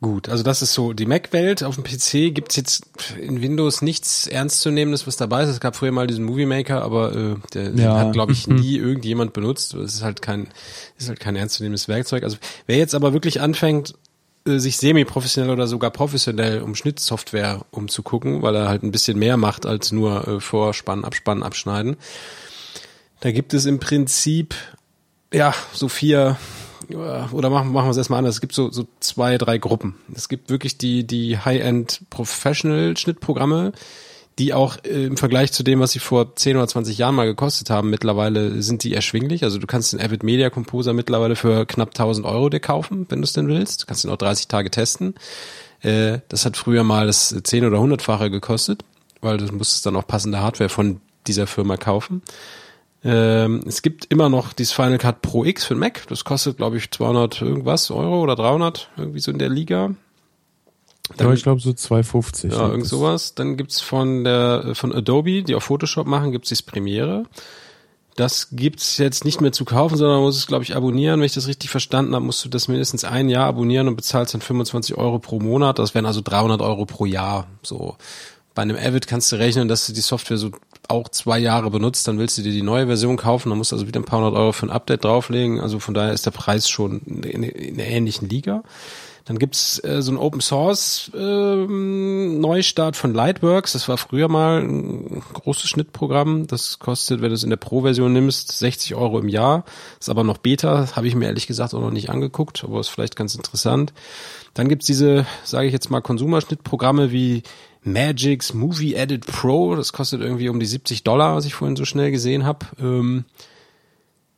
Gut, also das ist so die Mac-Welt. Auf dem PC gibt's jetzt in Windows nichts Ernstzunehmendes, was dabei ist. Es gab früher mal diesen Movie Maker, aber äh, der, ja. hat, glaube ich, nie irgendjemand benutzt. Es ist halt kein, ist halt kein ernstzunehmendes Werkzeug. Also wer jetzt aber wirklich anfängt, äh, sich semi-professionell oder sogar professionell um Schnittsoftware umzugucken, weil er halt ein bisschen mehr macht als nur äh, Vorspannen, Abspannen, Abschneiden. Da gibt es im Prinzip ja so vier oder machen, machen wir es erstmal anders. Es gibt so, so zwei, drei Gruppen. Es gibt wirklich die, die High-End Professional Schnittprogramme, die auch äh, im Vergleich zu dem, was sie vor 10 oder 20 Jahren mal gekostet haben, mittlerweile sind die erschwinglich. Also du kannst den Avid Media Composer mittlerweile für knapp 1000 Euro dir kaufen, wenn du es denn willst. Du kannst ihn auch 30 Tage testen. Äh, das hat früher mal das 10 oder 100-fache gekostet, weil du musstest dann auch passende Hardware von dieser Firma kaufen. Ähm, es gibt immer noch dieses Final Cut Pro X für Mac. Das kostet, glaube ich, 200 irgendwas Euro oder 300, irgendwie so in der Liga. Dann, ja, ich glaube so 250. Ja, irgend sowas. Dann gibt's von der von Adobe, die auch Photoshop machen, gibt's das Premiere. Das gibt's jetzt nicht mehr zu kaufen, sondern man muss es, glaube ich, abonnieren. Wenn ich das richtig verstanden habe, musst du das mindestens ein Jahr abonnieren und bezahlst dann 25 Euro pro Monat. Das wären also 300 Euro pro Jahr. So bei einem Avid kannst du rechnen, dass du die Software so auch zwei Jahre benutzt, dann willst du dir die neue Version kaufen, dann musst du also wieder ein paar hundert Euro für ein Update drauflegen. Also von daher ist der Preis schon in, in einer ähnlichen Liga. Dann gibt's äh, so ein Open Source äh, Neustart von Lightworks. Das war früher mal ein großes Schnittprogramm. Das kostet, wenn du es in der Pro-Version nimmst, 60 Euro im Jahr. Ist aber noch Beta, habe ich mir ehrlich gesagt auch noch nicht angeguckt, aber ist vielleicht ganz interessant. Dann gibt's diese, sage ich jetzt mal, Konsumerschnittprogramme wie Magic's Movie Edit Pro. Das kostet irgendwie um die 70 Dollar, was ich vorhin so schnell gesehen habe. Ähm,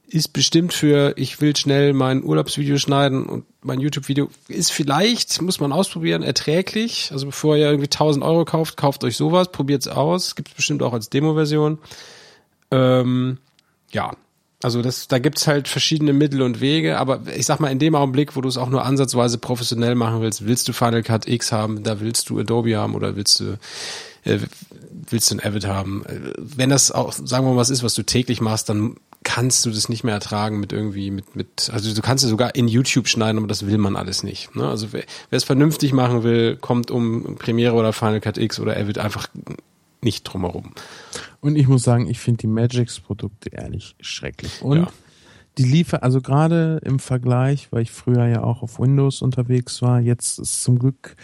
ist bestimmt für, ich will schnell mein Urlaubsvideo schneiden und mein YouTube-Video ist vielleicht, muss man ausprobieren, erträglich. Also bevor ihr irgendwie 1000 Euro kauft, kauft euch sowas, probiert's aus. Gibt's bestimmt auch als Demo-Version. Ähm, ja, also das, da gibt's halt verschiedene Mittel und Wege, aber ich sag mal, in dem Augenblick, wo du es auch nur ansatzweise professionell machen willst, willst du Final Cut X haben, da willst du Adobe haben oder willst du äh, willst du ein Avid haben. Wenn das auch, sagen wir mal, was ist, was du täglich machst, dann kannst du das nicht mehr ertragen mit irgendwie, mit, mit, also du kannst es sogar in YouTube schneiden, aber das will man alles nicht. Ne? Also wer, es vernünftig machen will, kommt um Premiere oder Final Cut X oder Avid einfach nicht drumherum. Und ich muss sagen, ich finde die Magix-Produkte ehrlich schrecklich. Und ja. die liefern, also gerade im Vergleich, weil ich früher ja auch auf Windows unterwegs war, jetzt ist zum Glück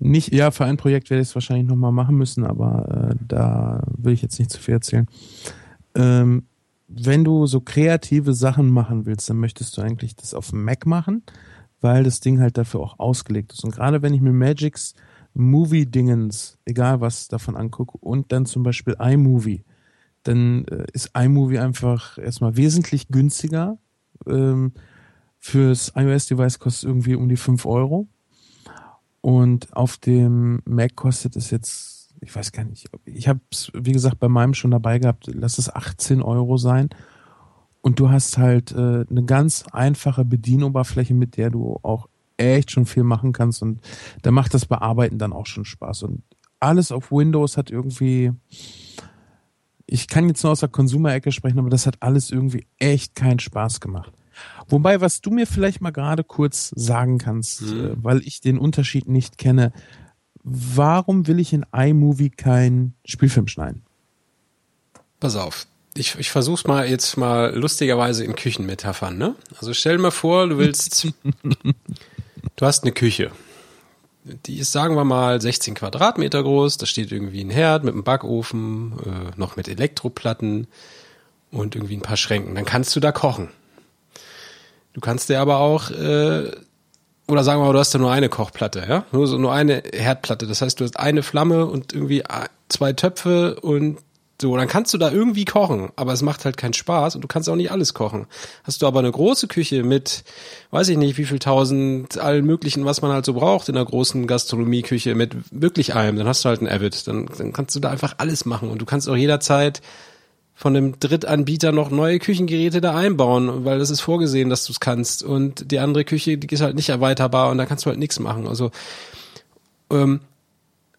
nicht, ja, für ein Projekt werde ich es wahrscheinlich nochmal machen müssen, aber äh, da will ich jetzt nicht zu viel erzählen. Ähm, wenn du so kreative Sachen machen willst, dann möchtest du eigentlich das auf dem Mac machen, weil das Ding halt dafür auch ausgelegt ist. Und gerade wenn ich mir Magix Movie-Dingens, egal was davon angucke, und dann zum Beispiel iMovie, dann äh, ist iMovie einfach erstmal wesentlich günstiger. Ähm, fürs iOS-Device kostet es irgendwie um die 5 Euro. Und auf dem Mac kostet es jetzt, ich weiß gar nicht, ich habe es, wie gesagt, bei meinem schon dabei gehabt, lass es 18 Euro sein. Und du hast halt äh, eine ganz einfache Bedienoberfläche, mit der du auch echt schon viel machen kannst und da macht das Bearbeiten dann auch schon Spaß. Und alles auf Windows hat irgendwie, ich kann jetzt nur aus der Konsumerecke sprechen, aber das hat alles irgendwie echt keinen Spaß gemacht. Wobei, was du mir vielleicht mal gerade kurz sagen kannst, mhm. äh, weil ich den Unterschied nicht kenne, warum will ich in iMovie keinen Spielfilm schneiden? Pass auf. Ich, ich versuch's mal jetzt mal lustigerweise in Küchenmetaphern, ne? Also stell dir mal vor, du willst Du hast eine Küche. Die ist, sagen wir mal, 16 Quadratmeter groß. Da steht irgendwie ein Herd mit einem Backofen, äh, noch mit Elektroplatten und irgendwie ein paar Schränken. Dann kannst du da kochen. Du kannst dir aber auch, äh, oder sagen wir mal, du hast da nur eine Kochplatte, ja? Nur so nur eine Herdplatte. Das heißt, du hast eine Flamme und irgendwie zwei Töpfe und so, dann kannst du da irgendwie kochen, aber es macht halt keinen Spaß und du kannst auch nicht alles kochen. Hast du aber eine große Küche mit, weiß ich nicht, wie viel tausend, allen möglichen, was man halt so braucht in einer großen Gastronomieküche mit wirklich allem, dann hast du halt ein Avid, dann, dann kannst du da einfach alles machen und du kannst auch jederzeit von einem Drittanbieter noch neue Küchengeräte da einbauen, weil das ist vorgesehen, dass du es kannst und die andere Küche, die ist halt nicht erweiterbar und da kannst du halt nichts machen. Also ähm,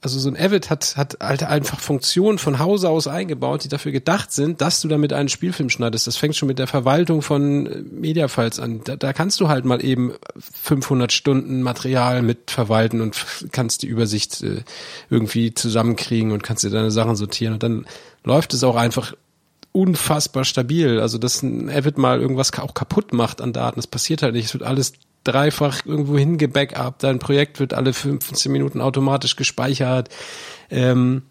also so ein Avid hat, hat halt einfach Funktionen von Hause aus eingebaut, die dafür gedacht sind, dass du damit einen Spielfilm schneidest. Das fängt schon mit der Verwaltung von äh, Mediafiles an. Da, da kannst du halt mal eben 500 Stunden Material mit verwalten und kannst die Übersicht äh, irgendwie zusammenkriegen und kannst dir deine Sachen sortieren. Und dann läuft es auch einfach unfassbar stabil. Also, dass ein Avid mal irgendwas auch kaputt macht an Daten, das passiert halt nicht. Es wird alles dreifach irgendwo hingebackupt, dein Projekt wird alle 15 Minuten automatisch gespeichert. Ähm,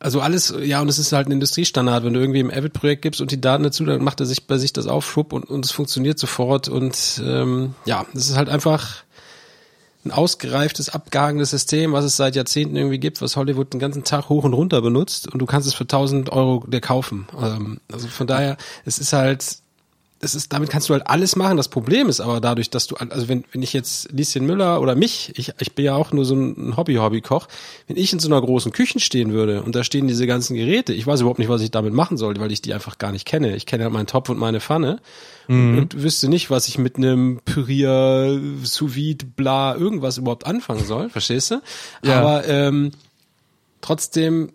also alles, ja, und es ist halt ein Industriestandard. Wenn du irgendwie im Avid-Projekt gibst und die Daten dazu, dann macht er sich bei sich das auf, schwupp, und, und es funktioniert sofort. Und ähm, ja, es ist halt einfach ein ausgereiftes, abgehangenes System, was es seit Jahrzehnten irgendwie gibt, was Hollywood den ganzen Tag hoch und runter benutzt und du kannst es für 1000 Euro dir kaufen. Ähm, also von daher, es ist halt das ist, damit kannst du halt alles machen. Das Problem ist aber dadurch, dass du, also wenn, wenn ich jetzt Lieschen Müller oder mich, ich, ich bin ja auch nur so ein Hobby-Hobby-Koch, wenn ich in so einer großen Küche stehen würde und da stehen diese ganzen Geräte, ich weiß überhaupt nicht, was ich damit machen soll, weil ich die einfach gar nicht kenne. Ich kenne halt meinen Topf und meine Pfanne mhm. und wüsste nicht, was ich mit einem Pürier, sous bla, irgendwas überhaupt anfangen soll, verstehst du? Ja. Aber ähm, trotzdem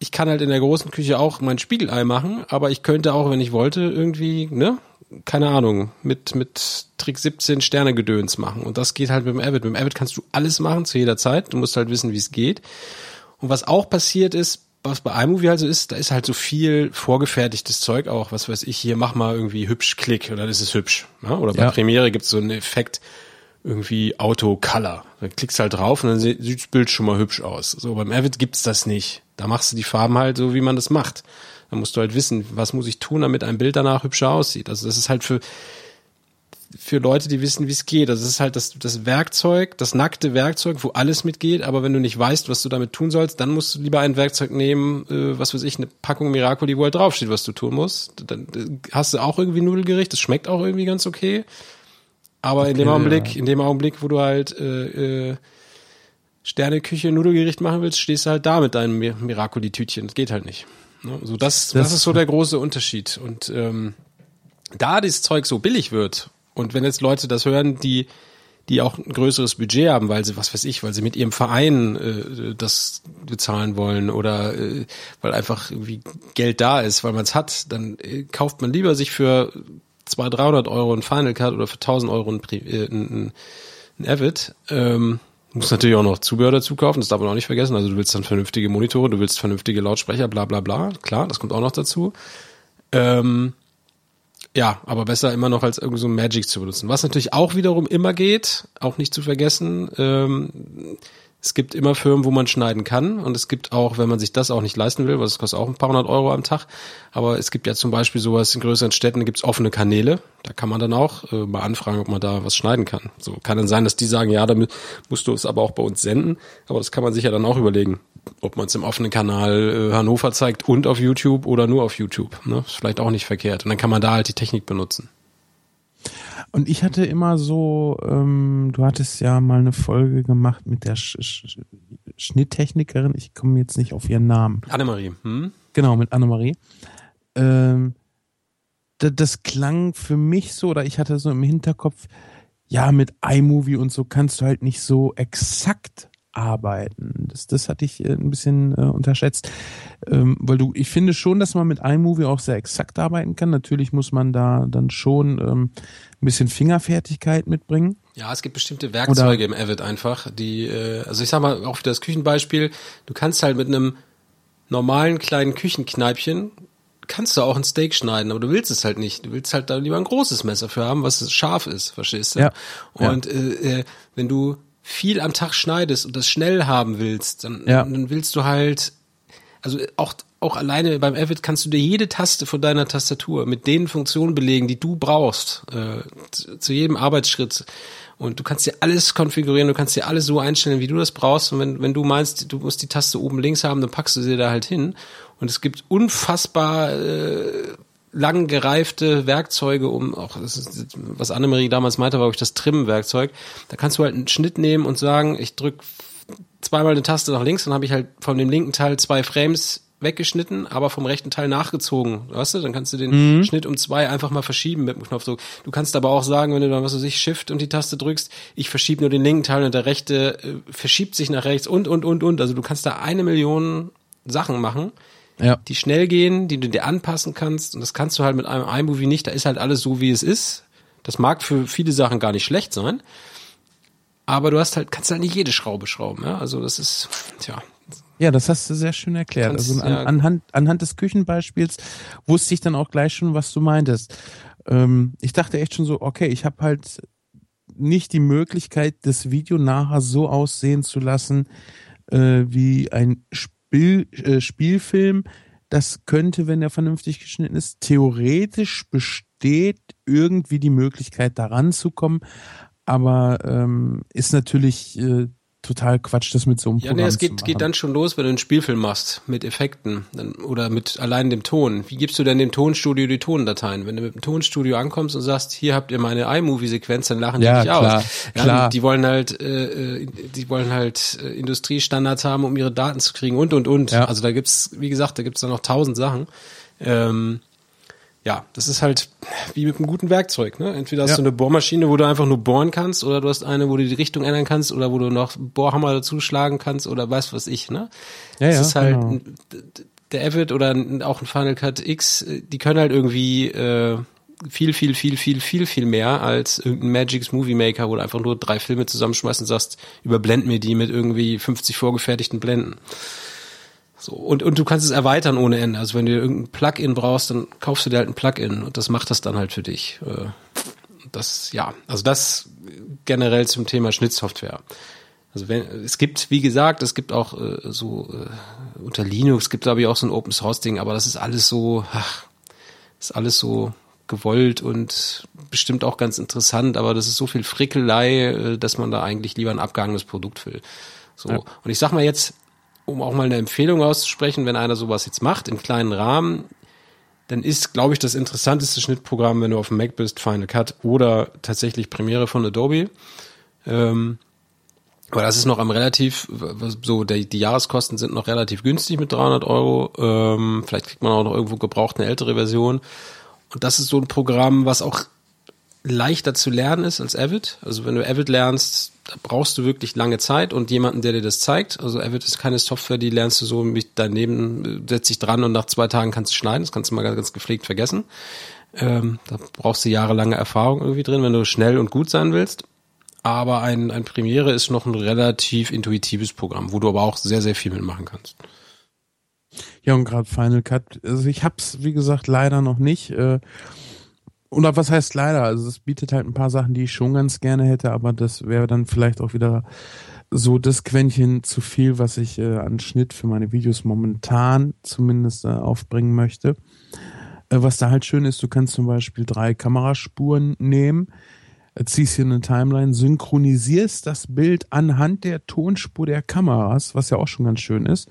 ich kann halt in der großen Küche auch mein Spiegelei machen, aber ich könnte auch, wenn ich wollte, irgendwie, ne, keine Ahnung, mit, mit Trick 17 Sterne Gedöns machen. Und das geht halt mit dem Avid. Mit dem Avid kannst du alles machen zu jeder Zeit. Du musst halt wissen, wie es geht. Und was auch passiert ist, was bei iMovie halt so ist, da ist halt so viel vorgefertigtes Zeug auch. Was weiß ich, hier mach mal irgendwie hübsch Klick oder das ist hübsch. Ja? Oder bei ja. Premiere gibt's so einen Effekt, irgendwie Auto Color. Da klickst halt drauf und dann sieht das Bild schon mal hübsch aus. So, beim Avid gibt's das nicht. Da machst du die Farben halt so, wie man das macht. Da musst du halt wissen, was muss ich tun, damit ein Bild danach hübscher aussieht. Also das ist halt für, für Leute, die wissen, wie es geht. Also das ist halt das, das Werkzeug, das nackte Werkzeug, wo alles mitgeht, aber wenn du nicht weißt, was du damit tun sollst, dann musst du lieber ein Werkzeug nehmen, äh, was weiß ich, eine Packung Miracoli, wo halt draufsteht, was du tun musst. Dann hast du auch irgendwie Nudelgericht, das schmeckt auch irgendwie ganz okay. Aber okay, in dem Augenblick, ja. in dem Augenblick, wo du halt äh, äh, Sterneküche Nudelgericht machen willst, stehst du halt da mit deinem Miracoli-Tütchen. Das geht halt nicht. Ne? So das, das, das ist so der große Unterschied. Und ähm, da das Zeug so billig wird und wenn jetzt Leute das hören, die die auch ein größeres Budget haben, weil sie, was weiß ich, weil sie mit ihrem Verein äh, das bezahlen wollen oder äh, weil einfach irgendwie Geld da ist, weil man es hat, dann äh, kauft man lieber sich für 200, 300 Euro ein Final Cut oder für 1000 Euro ein, äh, ein, ein Avid. Ähm, Du musst natürlich auch noch Zubehör dazu kaufen, das darf man auch nicht vergessen. Also du willst dann vernünftige Monitore, du willst vernünftige Lautsprecher, bla bla bla. Klar, das kommt auch noch dazu. Ähm, ja, aber besser immer noch als irgendwie so Magic zu benutzen. Was natürlich auch wiederum immer geht, auch nicht zu vergessen, ähm, es gibt immer Firmen, wo man schneiden kann und es gibt auch, wenn man sich das auch nicht leisten will, was kostet auch ein paar hundert Euro am Tag, aber es gibt ja zum Beispiel sowas in größeren Städten, gibt's offene Kanäle, da kann man dann auch äh, mal anfragen, ob man da was schneiden kann. So kann dann sein, dass die sagen, ja, damit musst du es aber auch bei uns senden, aber das kann man sich ja dann auch überlegen, ob man es im offenen Kanal äh, Hannover zeigt und auf YouTube oder nur auf YouTube. Ne? Ist vielleicht auch nicht verkehrt und dann kann man da halt die Technik benutzen. Und ich hatte immer so, ähm, du hattest ja mal eine Folge gemacht mit der Sch Sch Schnitttechnikerin, ich komme jetzt nicht auf ihren Namen. Annemarie. Hm? Genau, mit Annemarie. Ähm, das klang für mich so, oder ich hatte so im Hinterkopf, ja, mit iMovie und so kannst du halt nicht so exakt arbeiten. Das, das hatte ich äh, ein bisschen äh, unterschätzt. Ähm, weil du, ich finde schon, dass man mit iMovie auch sehr exakt arbeiten kann. Natürlich muss man da dann schon ähm, ein bisschen Fingerfertigkeit mitbringen. Ja, es gibt bestimmte Werkzeuge Oder, im Avid einfach, die, äh, also ich sag mal, auch für das Küchenbeispiel, du kannst halt mit einem normalen kleinen Küchenkneipchen kannst du auch ein Steak schneiden, aber du willst es halt nicht. Du willst halt da lieber ein großes Messer für haben, was scharf ist, verstehst du? Ja. Und ja. Äh, äh, wenn du viel am Tag schneidest und das schnell haben willst, dann, ja. dann willst du halt, also auch, auch alleine beim Avid kannst du dir jede Taste von deiner Tastatur mit den Funktionen belegen, die du brauchst, äh, zu, zu, jedem Arbeitsschritt. Und du kannst dir alles konfigurieren, du kannst dir alles so einstellen, wie du das brauchst. Und wenn, wenn du meinst, du musst die Taste oben links haben, dann packst du sie da halt hin. Und es gibt unfassbar äh, lang gereifte Werkzeuge, um auch, das ist, was Annemarie damals meinte, war glaube ich das Trimmen-Werkzeug. Da kannst du halt einen Schnitt nehmen und sagen, ich drück zweimal eine Taste nach links, dann habe ich halt von dem linken Teil zwei Frames weggeschnitten, aber vom rechten Teil nachgezogen. Weißt du, dann kannst du den mhm. Schnitt um zwei einfach mal verschieben mit dem Knopfdruck. Du kannst aber auch sagen, wenn du dann, was weiß ich, Shift und die Taste drückst, ich verschiebe nur den linken Teil und der rechte äh, verschiebt sich nach rechts und, und, und, und. Also du kannst da eine Million Sachen machen, ja. die schnell gehen, die du dir anpassen kannst. Und das kannst du halt mit einem iMovie nicht. Da ist halt alles so, wie es ist. Das mag für viele Sachen gar nicht schlecht sein. Aber du hast halt, kannst halt nicht jede Schraube schrauben, ja. Also das ist, tja, ja, das hast du sehr schön erklärt. Kannst, also an, ja. anhand, anhand des Küchenbeispiels wusste ich dann auch gleich schon, was du meintest. Ähm, ich dachte echt schon so, okay, ich habe halt nicht die Möglichkeit, das Video nachher so aussehen zu lassen äh, wie ein Spiel, äh, Spielfilm. Das könnte, wenn er vernünftig geschnitten ist, theoretisch besteht irgendwie die Möglichkeit, daran zu kommen. Aber ähm, ist natürlich äh, total Quatsch, das mit so einem ja, Programm nee, es geht, geht dann schon los, wenn du einen Spielfilm machst mit Effekten dann, oder mit allein dem Ton. Wie gibst du denn dem Tonstudio die Tondateien? Wenn du mit dem Tonstudio ankommst und sagst, hier habt ihr meine iMovie-Sequenz, dann lachen die ja, dich klar, aus. Ja, klar. Die, die wollen halt, äh, äh, die wollen halt äh, Industriestandards haben, um ihre Daten zu kriegen und und und. Ja. Also da gibt's, wie gesagt, da gibt's dann noch tausend Sachen. Ähm, ja, das ist halt wie mit einem guten Werkzeug. Ne? Entweder hast ja. du eine Bohrmaschine, wo du einfach nur bohren kannst, oder du hast eine, wo du die Richtung ändern kannst, oder wo du noch Bohrhammer dazu schlagen kannst, oder weißt was ich. Ne? Ja, das ja, ist halt genau. der Avid oder auch ein Final Cut X, die können halt irgendwie äh, viel, viel, viel, viel, viel, viel mehr als irgendein Magic's Movie Maker, wo du einfach nur drei Filme zusammenschmeißt und sagst, überblend mir die mit irgendwie 50 vorgefertigten Blenden. So, und, und du kannst es erweitern ohne Ende. Also wenn du irgendein Plugin brauchst, dann kaufst du dir halt ein Plugin und das macht das dann halt für dich. Äh, das, ja, also das generell zum Thema Schnittsoftware. Also wenn, es gibt, wie gesagt, es gibt auch äh, so äh, unter Linux gibt glaube ich auch so ein Open Source Ding, aber das ist alles so, ach, ist alles so gewollt und bestimmt auch ganz interessant, aber das ist so viel Frickelei, äh, dass man da eigentlich lieber ein abgehangenes Produkt will. So. Ja. Und ich sag mal jetzt, um auch mal eine Empfehlung auszusprechen, wenn einer sowas jetzt macht, im kleinen Rahmen, dann ist, glaube ich, das interessanteste Schnittprogramm, wenn du auf dem Mac bist, Final Cut oder tatsächlich Premiere von Adobe. Ähm, aber das ist noch am relativ, so die, die Jahreskosten sind noch relativ günstig mit 300 Euro. Ähm, vielleicht kriegt man auch noch irgendwo gebraucht eine ältere Version. Und das ist so ein Programm, was auch leichter zu lernen ist als Avid. Also wenn du Avid lernst, brauchst du wirklich lange Zeit und jemanden, der dir das zeigt. Also Avid ist keine Software, die lernst du so daneben, setzt dich dran und nach zwei Tagen kannst du schneiden. Das kannst du mal ganz, ganz gepflegt vergessen. Ähm, da brauchst du jahrelange Erfahrung irgendwie drin, wenn du schnell und gut sein willst. Aber ein, ein Premiere ist noch ein relativ intuitives Programm, wo du aber auch sehr, sehr viel mitmachen kannst. Ja, und gerade Final Cut, also ich hab's, wie gesagt, leider noch nicht. Äh, oder was heißt leider? Also es bietet halt ein paar Sachen, die ich schon ganz gerne hätte, aber das wäre dann vielleicht auch wieder so das Quäntchen zu viel, was ich äh, an Schnitt für meine Videos momentan zumindest äh, aufbringen möchte. Äh, was da halt schön ist, du kannst zum Beispiel drei Kameraspuren nehmen, äh, ziehst hier eine Timeline, synchronisierst das Bild anhand der Tonspur der Kameras, was ja auch schon ganz schön ist,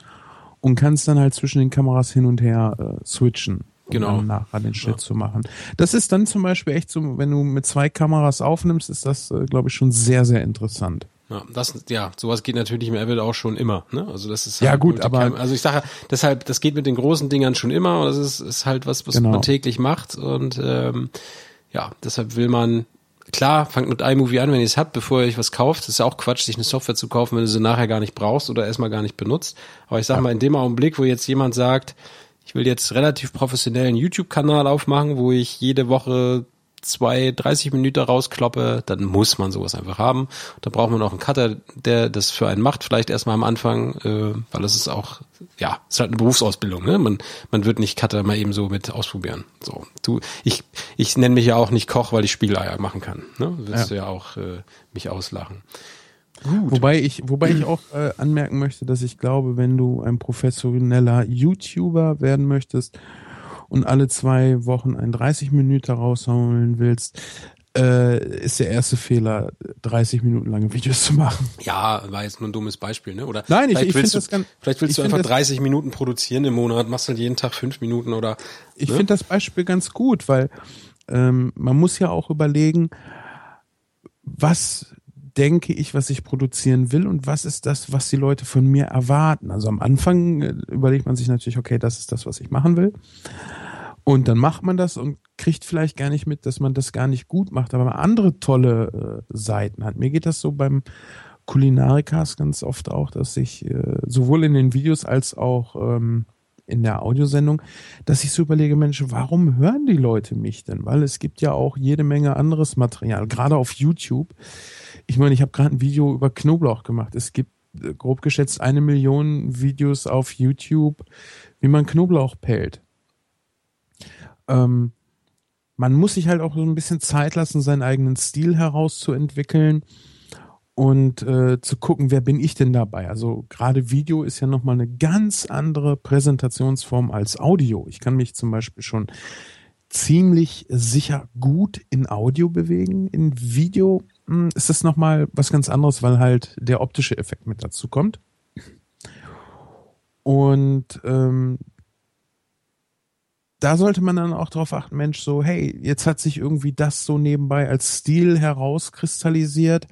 und kannst dann halt zwischen den Kameras hin und her äh, switchen genau. um nachher den Schnitt ja. zu machen. Das ist dann zum Beispiel echt so, wenn du mit zwei Kameras aufnimmst, ist das, äh, glaube ich, schon sehr, sehr interessant. Ja, das, ja, sowas geht natürlich im Avid auch schon immer, ne? Also das ist halt ja gut, aber also ich sage, deshalb, das geht mit den großen Dingern schon immer. Und das ist, ist halt was, was genau. man täglich macht und ähm, ja, deshalb will man klar, fangt mit iMovie an, wenn ihr es habt, bevor ihr euch was kauft. Das ist ja auch Quatsch, sich eine Software zu kaufen, wenn du sie nachher gar nicht brauchst oder erstmal gar nicht benutzt. Aber ich sag ja. mal, in dem Augenblick, wo jetzt jemand sagt, ich will jetzt relativ professionellen YouTube-Kanal aufmachen, wo ich jede Woche zwei, 30 Minuten rauskloppe, dann muss man sowas einfach haben. Da braucht man auch einen Cutter, der das für einen macht, vielleicht erstmal am Anfang, äh, weil es ist auch, ja, es ist halt eine Berufsausbildung, ne? Man, man wird nicht Cutter mal eben so mit ausprobieren. So, du, ich, ich nenne mich ja auch nicht Koch, weil ich Spieleier machen kann. Ne? Willst ja. du ja auch äh, mich auslachen. Gut. Wobei ich, wobei ich auch äh, anmerken möchte, dass ich glaube, wenn du ein professioneller YouTuber werden möchtest und alle zwei Wochen ein 30 Minuten rausholen willst, äh, ist der erste Fehler, 30 Minuten lange Videos zu machen. Ja, war jetzt nur ein dummes Beispiel, ne? Oder Nein, ich, ich finde das ganz. Vielleicht willst du einfach 30 Minuten produzieren im Monat, machst halt jeden Tag fünf Minuten oder. Ich ne? finde das Beispiel ganz gut, weil ähm, man muss ja auch überlegen, was denke ich, was ich produzieren will und was ist das, was die Leute von mir erwarten. Also am Anfang äh, überlegt man sich natürlich, okay, das ist das, was ich machen will. Und dann macht man das und kriegt vielleicht gar nicht mit, dass man das gar nicht gut macht, aber man andere tolle äh, Seiten hat. Mir geht das so beim Kulinarikas ganz oft auch, dass ich äh, sowohl in den Videos als auch ähm, in der Audiosendung, dass ich so überlege, Mensch, warum hören die Leute mich denn? Weil es gibt ja auch jede Menge anderes Material, gerade auf YouTube. Ich meine, ich habe gerade ein Video über Knoblauch gemacht. Es gibt äh, grob geschätzt eine Million Videos auf YouTube, wie man Knoblauch pellt ähm, man muss sich halt auch so ein bisschen Zeit lassen, seinen eigenen Stil herauszuentwickeln und äh, zu gucken, wer bin ich denn dabei. Also gerade Video ist ja nochmal eine ganz andere Präsentationsform als Audio. Ich kann mich zum Beispiel schon ziemlich sicher gut in Audio bewegen. In Video ist das nochmal was ganz anderes, weil halt der optische Effekt mit dazu kommt. Und ähm, da sollte man dann auch darauf achten, Mensch, so, hey, jetzt hat sich irgendwie das so nebenbei als Stil herauskristallisiert.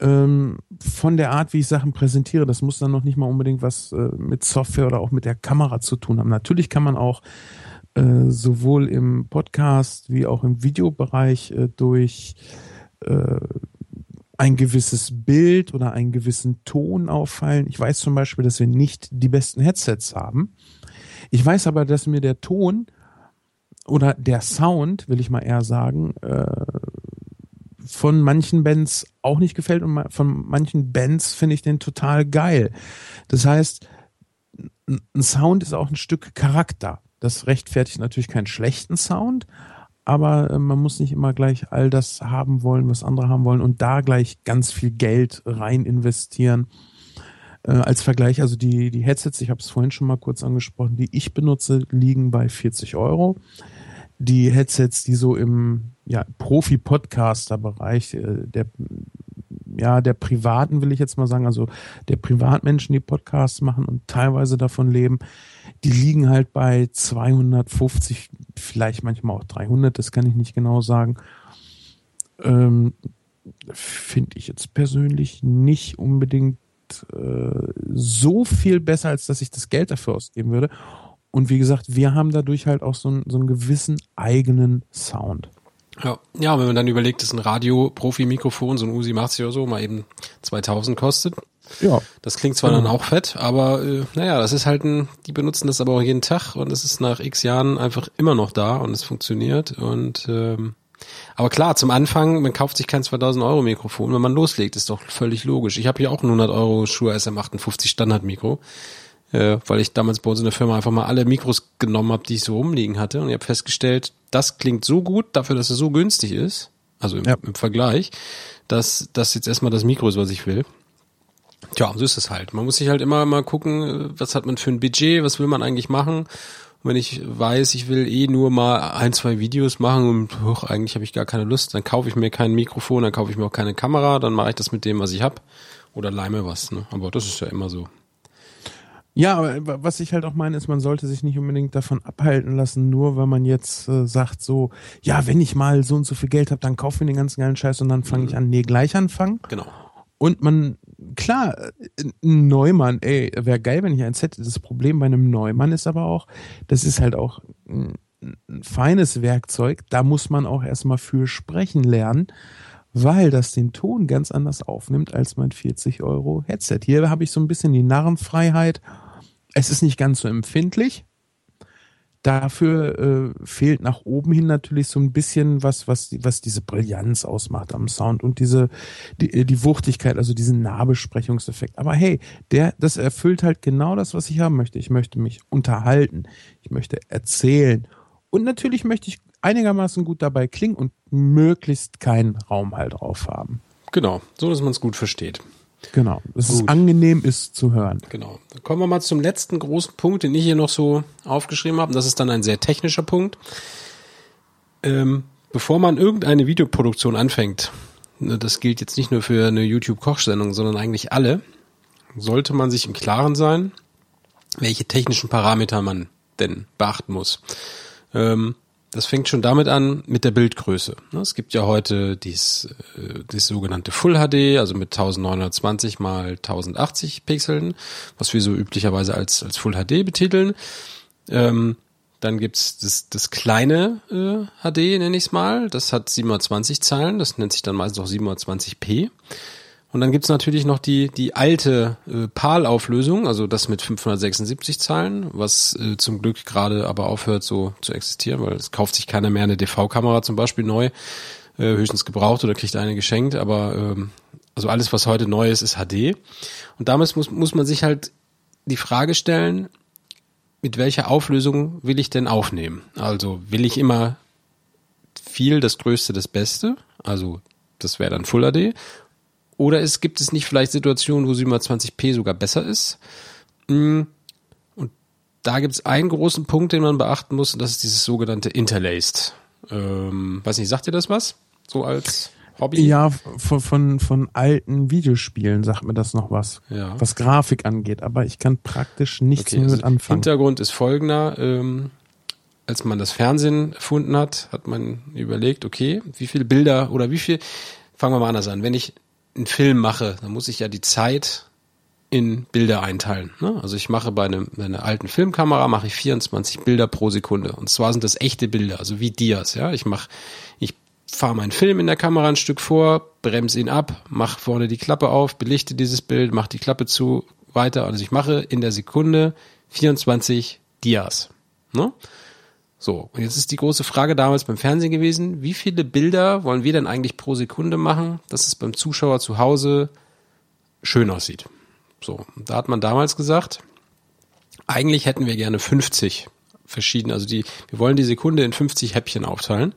Ähm, von der Art, wie ich Sachen präsentiere, das muss dann noch nicht mal unbedingt was äh, mit Software oder auch mit der Kamera zu tun haben. Natürlich kann man auch äh, sowohl im Podcast wie auch im Videobereich äh, durch äh, ein gewisses Bild oder einen gewissen Ton auffallen. Ich weiß zum Beispiel, dass wir nicht die besten Headsets haben. Ich weiß aber, dass mir der Ton oder der Sound, will ich mal eher sagen, äh, von manchen Bands auch nicht gefällt und von manchen Bands finde ich den total geil. Das heißt, ein Sound ist auch ein Stück Charakter. Das rechtfertigt natürlich keinen schlechten Sound, aber äh, man muss nicht immer gleich all das haben wollen, was andere haben wollen und da gleich ganz viel Geld rein investieren. Äh, als Vergleich, also die, die Headsets, ich habe es vorhin schon mal kurz angesprochen, die ich benutze, liegen bei 40 Euro. Die Headsets, die so im ja, Profi-Podcaster-Bereich äh, der ja, der Privaten will ich jetzt mal sagen, also der Privatmenschen, die Podcasts machen und teilweise davon leben, die liegen halt bei 250, vielleicht manchmal auch 300, das kann ich nicht genau sagen. Ähm, Finde ich jetzt persönlich nicht unbedingt äh, so viel besser, als dass ich das Geld dafür ausgeben würde. Und wie gesagt, wir haben dadurch halt auch so, einen, so einen gewissen eigenen Sound. Ja, ja, wenn man dann überlegt, dass ein Radio-Profi-Mikrofon, so ein Usi 80 oder so, mal eben 2000 kostet. Ja. Das klingt zwar ja. dann auch fett, aber äh, naja, das ist halt ein, die benutzen das aber auch jeden Tag und es ist nach x Jahren einfach immer noch da und es funktioniert und ähm, aber klar, zum Anfang, man kauft sich kein 2000 Euro Mikrofon, wenn man loslegt, ist doch völlig logisch. Ich habe hier auch ein 100 Euro Shure SM58 Standard Mikro, äh, weil ich damals bei uns in der Firma einfach mal alle Mikros genommen habe, die ich so rumliegen hatte und ich habe festgestellt, das klingt so gut dafür, dass es so günstig ist, also im, ja. im Vergleich, dass das jetzt erstmal das Mikro ist, was ich will. Tja, so ist es halt. Man muss sich halt immer mal gucken, äh, was hat man für ein Budget, was will man eigentlich machen und wenn ich weiß, ich will eh nur mal ein, zwei Videos machen und hoch, eigentlich habe ich gar keine Lust, dann kaufe ich mir kein Mikrofon, dann kaufe ich mir auch keine Kamera, dann mache ich das mit dem, was ich habe oder leime was. Ne? Aber das ist ja immer so. Ja, aber was ich halt auch meine, ist, man sollte sich nicht unbedingt davon abhalten lassen, nur weil man jetzt äh, sagt so, ja, wenn ich mal so und so viel Geld habe, dann kaufe ich mir den ganzen geilen Scheiß und dann fange ich mhm. an, nee, gleich anfangen. Genau. Und man, klar, ein Neumann, ey, wäre geil, wenn ich eins hätte. Das Problem bei einem Neumann ist aber auch, das ist halt auch ein, ein feines Werkzeug. Da muss man auch erstmal für sprechen lernen, weil das den Ton ganz anders aufnimmt als mein 40 Euro Headset. Hier habe ich so ein bisschen die Narrenfreiheit. Es ist nicht ganz so empfindlich, Dafür äh, fehlt nach oben hin natürlich so ein bisschen was, was, was diese Brillanz ausmacht am Sound und diese, die, äh, die Wuchtigkeit, also diesen Nahbesprechungseffekt. Aber hey, der, das erfüllt halt genau das, was ich haben möchte. Ich möchte mich unterhalten. Ich möchte erzählen. Und natürlich möchte ich einigermaßen gut dabei klingen und möglichst keinen Raum halt drauf haben. Genau, so dass man es gut versteht. Genau, dass Gut. es angenehm ist zu hören. Genau. Dann kommen wir mal zum letzten großen Punkt, den ich hier noch so aufgeschrieben habe. Das ist dann ein sehr technischer Punkt. Ähm, bevor man irgendeine Videoproduktion anfängt, ne, das gilt jetzt nicht nur für eine YouTube-Kochsendung, sondern eigentlich alle, sollte man sich im Klaren sein, welche technischen Parameter man denn beachten muss. Ähm, das fängt schon damit an mit der Bildgröße. Ne, es gibt ja heute dies, äh, dies sogenannte Full HD, also mit 1920 mal 1080 Pixeln, was wir so üblicherweise als, als Full HD betiteln. Ähm, dann gibt's das, das kleine äh, HD, nenne ich es mal. Das hat 720 Zahlen, das nennt sich dann meistens auch 720p. Und dann gibt's natürlich noch die, die alte äh, PAL-Auflösung, also das mit 576 Zahlen, was äh, zum Glück gerade aber aufhört so zu existieren, weil es kauft sich keiner mehr eine DV-Kamera zum Beispiel neu, äh, höchstens gebraucht oder kriegt eine geschenkt, aber ähm, also alles, was heute neu ist, ist HD. Und damit muss, muss man sich halt die Frage stellen, mit welcher Auflösung will ich denn aufnehmen? Also will ich immer viel das Größte, das Beste, also das wäre dann Full HD, oder es gibt es nicht vielleicht Situationen, wo 720p sogar besser ist? Mm. Und da gibt es einen großen Punkt, den man beachten muss, und das ist dieses sogenannte Interlaced. Ähm, weiß nicht, sagt ihr das was? So als Hobby? Ja, von, von, von alten Videospielen sagt mir das noch was, ja. was Grafik angeht, aber ich kann praktisch nichts okay, mehr mit also anfangen. Hintergrund ist folgender. Ähm, als man das Fernsehen erfunden hat, hat man überlegt, okay, wie viele Bilder oder wie viel, fangen wir mal anders an, wenn ich einen Film mache, dann muss ich ja die Zeit in Bilder einteilen. Ne? Also ich mache bei, einem, bei einer alten Filmkamera mache ich 24 Bilder pro Sekunde und zwar sind das echte Bilder, also wie Dias. Ja, ich mache, ich fahre meinen Film in der Kamera ein Stück vor, bremse ihn ab, mache vorne die Klappe auf, belichte dieses Bild, mache die Klappe zu, weiter. Also ich mache in der Sekunde 24 Dias. Ne? So, und jetzt ist die große Frage damals beim Fernsehen gewesen, wie viele Bilder wollen wir denn eigentlich pro Sekunde machen, dass es beim Zuschauer zu Hause schön aussieht? So, da hat man damals gesagt, eigentlich hätten wir gerne 50 verschiedene, also die, wir wollen die Sekunde in 50 Häppchen aufteilen.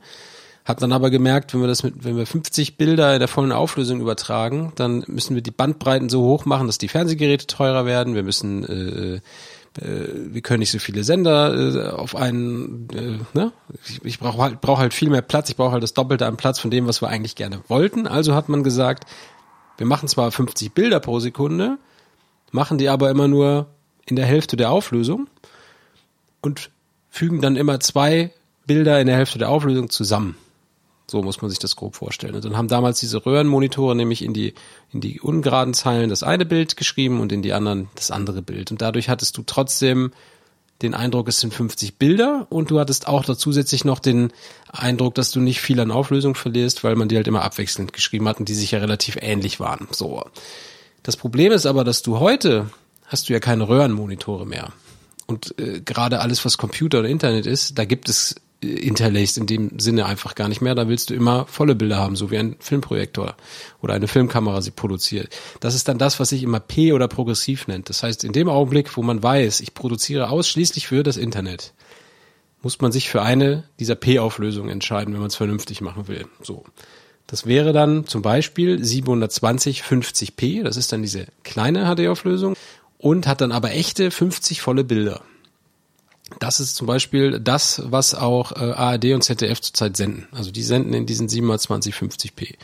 Hat dann aber gemerkt, wenn wir das mit, wenn wir 50 Bilder in der vollen Auflösung übertragen, dann müssen wir die Bandbreiten so hoch machen, dass die Fernsehgeräte teurer werden. Wir müssen äh, äh, wir können nicht so viele Sender äh, auf einen, äh, ne? Ich, ich brauche halt, brauch halt viel mehr Platz, ich brauche halt das Doppelte an Platz von dem, was wir eigentlich gerne wollten. Also hat man gesagt, wir machen zwar 50 Bilder pro Sekunde, machen die aber immer nur in der Hälfte der Auflösung und fügen dann immer zwei Bilder in der Hälfte der Auflösung zusammen. So muss man sich das grob vorstellen. Und dann haben damals diese Röhrenmonitore nämlich in die, in die ungeraden Zeilen das eine Bild geschrieben und in die anderen das andere Bild. Und dadurch hattest du trotzdem den Eindruck, es sind 50 Bilder und du hattest auch da zusätzlich noch den Eindruck, dass du nicht viel an Auflösung verlierst, weil man die halt immer abwechselnd geschrieben hat und die sich ja relativ ähnlich waren. So. Das Problem ist aber, dass du heute hast du ja keine Röhrenmonitore mehr. Und äh, gerade alles, was Computer und Internet ist, da gibt es interlaced in dem Sinne einfach gar nicht mehr. Da willst du immer volle Bilder haben, so wie ein Filmprojektor oder eine Filmkamera sie produziert. Das ist dann das, was sich immer P oder progressiv nennt. Das heißt, in dem Augenblick, wo man weiß, ich produziere ausschließlich für das Internet, muss man sich für eine dieser P-Auflösungen entscheiden, wenn man es vernünftig machen will. So. Das wäre dann zum Beispiel 720 50p, das ist dann diese kleine HD-Auflösung und hat dann aber echte 50 volle Bilder. Das ist zum Beispiel das, was auch äh, ARD und ZDF zurzeit senden. Also die senden in diesen 720 50p.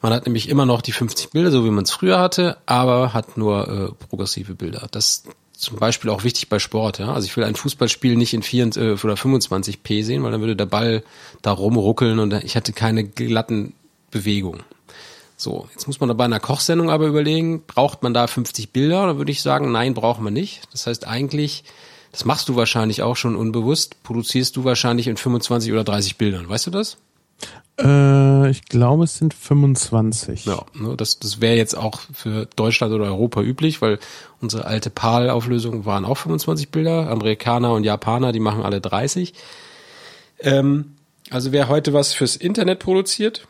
Man hat nämlich immer noch die 50 Bilder, so wie man es früher hatte, aber hat nur äh, progressive Bilder. Das ist zum Beispiel auch wichtig bei Sport. Ja? Also ich will ein Fußballspiel nicht in 4 äh, oder 25p sehen, weil dann würde der Ball da rumruckeln und ich hätte keine glatten Bewegungen. So, jetzt muss man da bei einer Kochsendung aber überlegen, braucht man da 50 Bilder? Da würde ich sagen, nein, braucht man nicht. Das heißt eigentlich das machst du wahrscheinlich auch schon unbewusst, produzierst du wahrscheinlich in 25 oder 30 Bildern, weißt du das? Äh, ich glaube, es sind 25. Ja, ne, das, das wäre jetzt auch für Deutschland oder Europa üblich, weil unsere alte PAL-Auflösung waren auch 25 Bilder. Amerikaner und Japaner, die machen alle 30. Ähm, also wer heute was fürs Internet produziert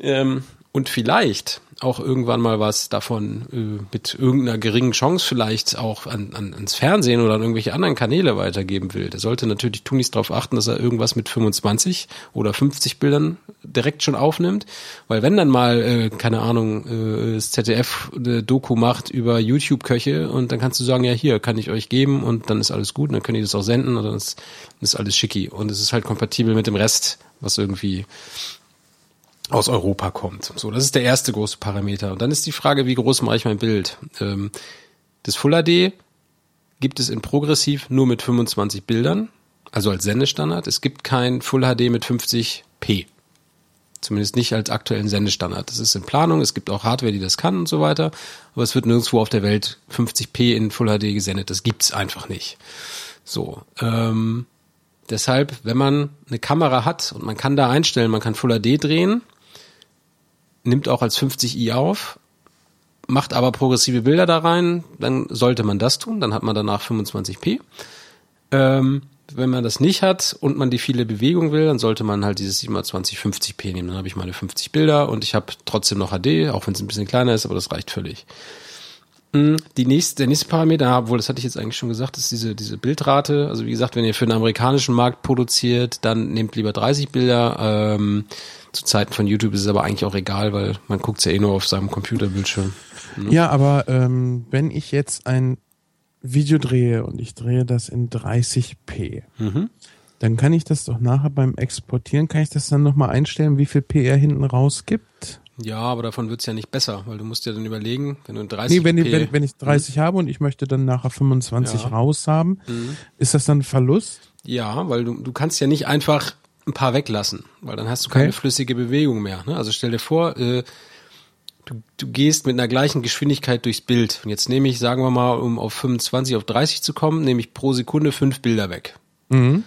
ähm, und vielleicht auch irgendwann mal was davon äh, mit irgendeiner geringen Chance vielleicht auch an, an, ans Fernsehen oder an irgendwelche anderen Kanäle weitergeben will, der sollte natürlich tunlichst darauf achten, dass er irgendwas mit 25 oder 50 Bildern direkt schon aufnimmt, weil wenn dann mal, äh, keine Ahnung, äh, das ZDF eine Doku macht über YouTube-Köche und dann kannst du sagen, ja hier, kann ich euch geben und dann ist alles gut und dann können die das auch senden und dann ist, ist alles schicki. Und es ist halt kompatibel mit dem Rest, was irgendwie aus Europa kommt. So, das ist der erste große Parameter. Und dann ist die Frage, wie groß mache ich mein Bild? Ähm, das Full HD gibt es in progressiv nur mit 25 Bildern. also als Sendestandard. Es gibt kein Full HD mit 50p. Zumindest nicht als aktuellen Sendestandard. Das ist in Planung, es gibt auch Hardware, die das kann und so weiter, aber es wird nirgendwo auf der Welt 50p in Full HD gesendet. Das gibt's einfach nicht. So, ähm, deshalb, wenn man eine Kamera hat und man kann da einstellen, man kann Full HD drehen, nimmt auch als 50i auf, macht aber progressive Bilder da rein, dann sollte man das tun, dann hat man danach 25p. Ähm, wenn man das nicht hat und man die viele Bewegung will, dann sollte man halt dieses 720 50p nehmen. Dann habe ich meine 50 Bilder und ich habe trotzdem noch HD, auch wenn es ein bisschen kleiner ist, aber das reicht völlig. Mm, die nächste, der nächste Parameter, obwohl das hatte ich jetzt eigentlich schon gesagt, ist diese, diese Bildrate. Also wie gesagt, wenn ihr für den amerikanischen Markt produziert, dann nehmt lieber 30 Bilder. Ähm, zu Zeiten von YouTube ist es aber eigentlich auch egal, weil man guckt ja eh nur auf seinem Computerbildschirm. Ne? Ja, aber ähm, wenn ich jetzt ein Video drehe und ich drehe das in 30p, mhm. dann kann ich das doch nachher beim Exportieren, kann ich das dann nochmal einstellen, wie viel P er hinten raus gibt? Ja, aber davon wird's ja nicht besser, weil du musst ja dann überlegen, wenn du 30 Nee, wenn, P wenn, wenn ich 30 mhm. habe und ich möchte dann nachher 25 ja. raus haben, mhm. ist das dann ein Verlust? Ja, weil du, du kannst ja nicht einfach ein paar weglassen, weil dann hast du keine okay. flüssige Bewegung mehr. Ne? Also stell dir vor, äh, du, du gehst mit einer gleichen Geschwindigkeit durchs Bild. Und jetzt nehme ich, sagen wir mal, um auf 25, auf 30 zu kommen, nehme ich pro Sekunde fünf Bilder weg. Mhm.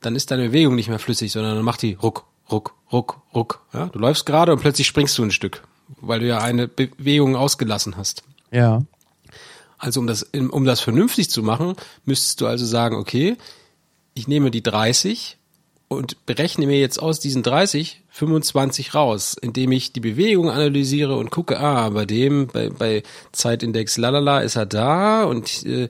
Dann ist deine Bewegung nicht mehr flüssig, sondern dann macht die ruck, ruck, ruck, ruck. Ja? Du läufst gerade und plötzlich springst du ein Stück, weil du ja eine Bewegung ausgelassen hast. Ja. Also um das, um das vernünftig zu machen, müsstest du also sagen, okay, ich nehme die 30 und berechne mir jetzt aus diesen 30 25 raus, indem ich die Bewegung analysiere und gucke, ah, bei dem, bei, bei Zeitindex lalala ist er da und äh,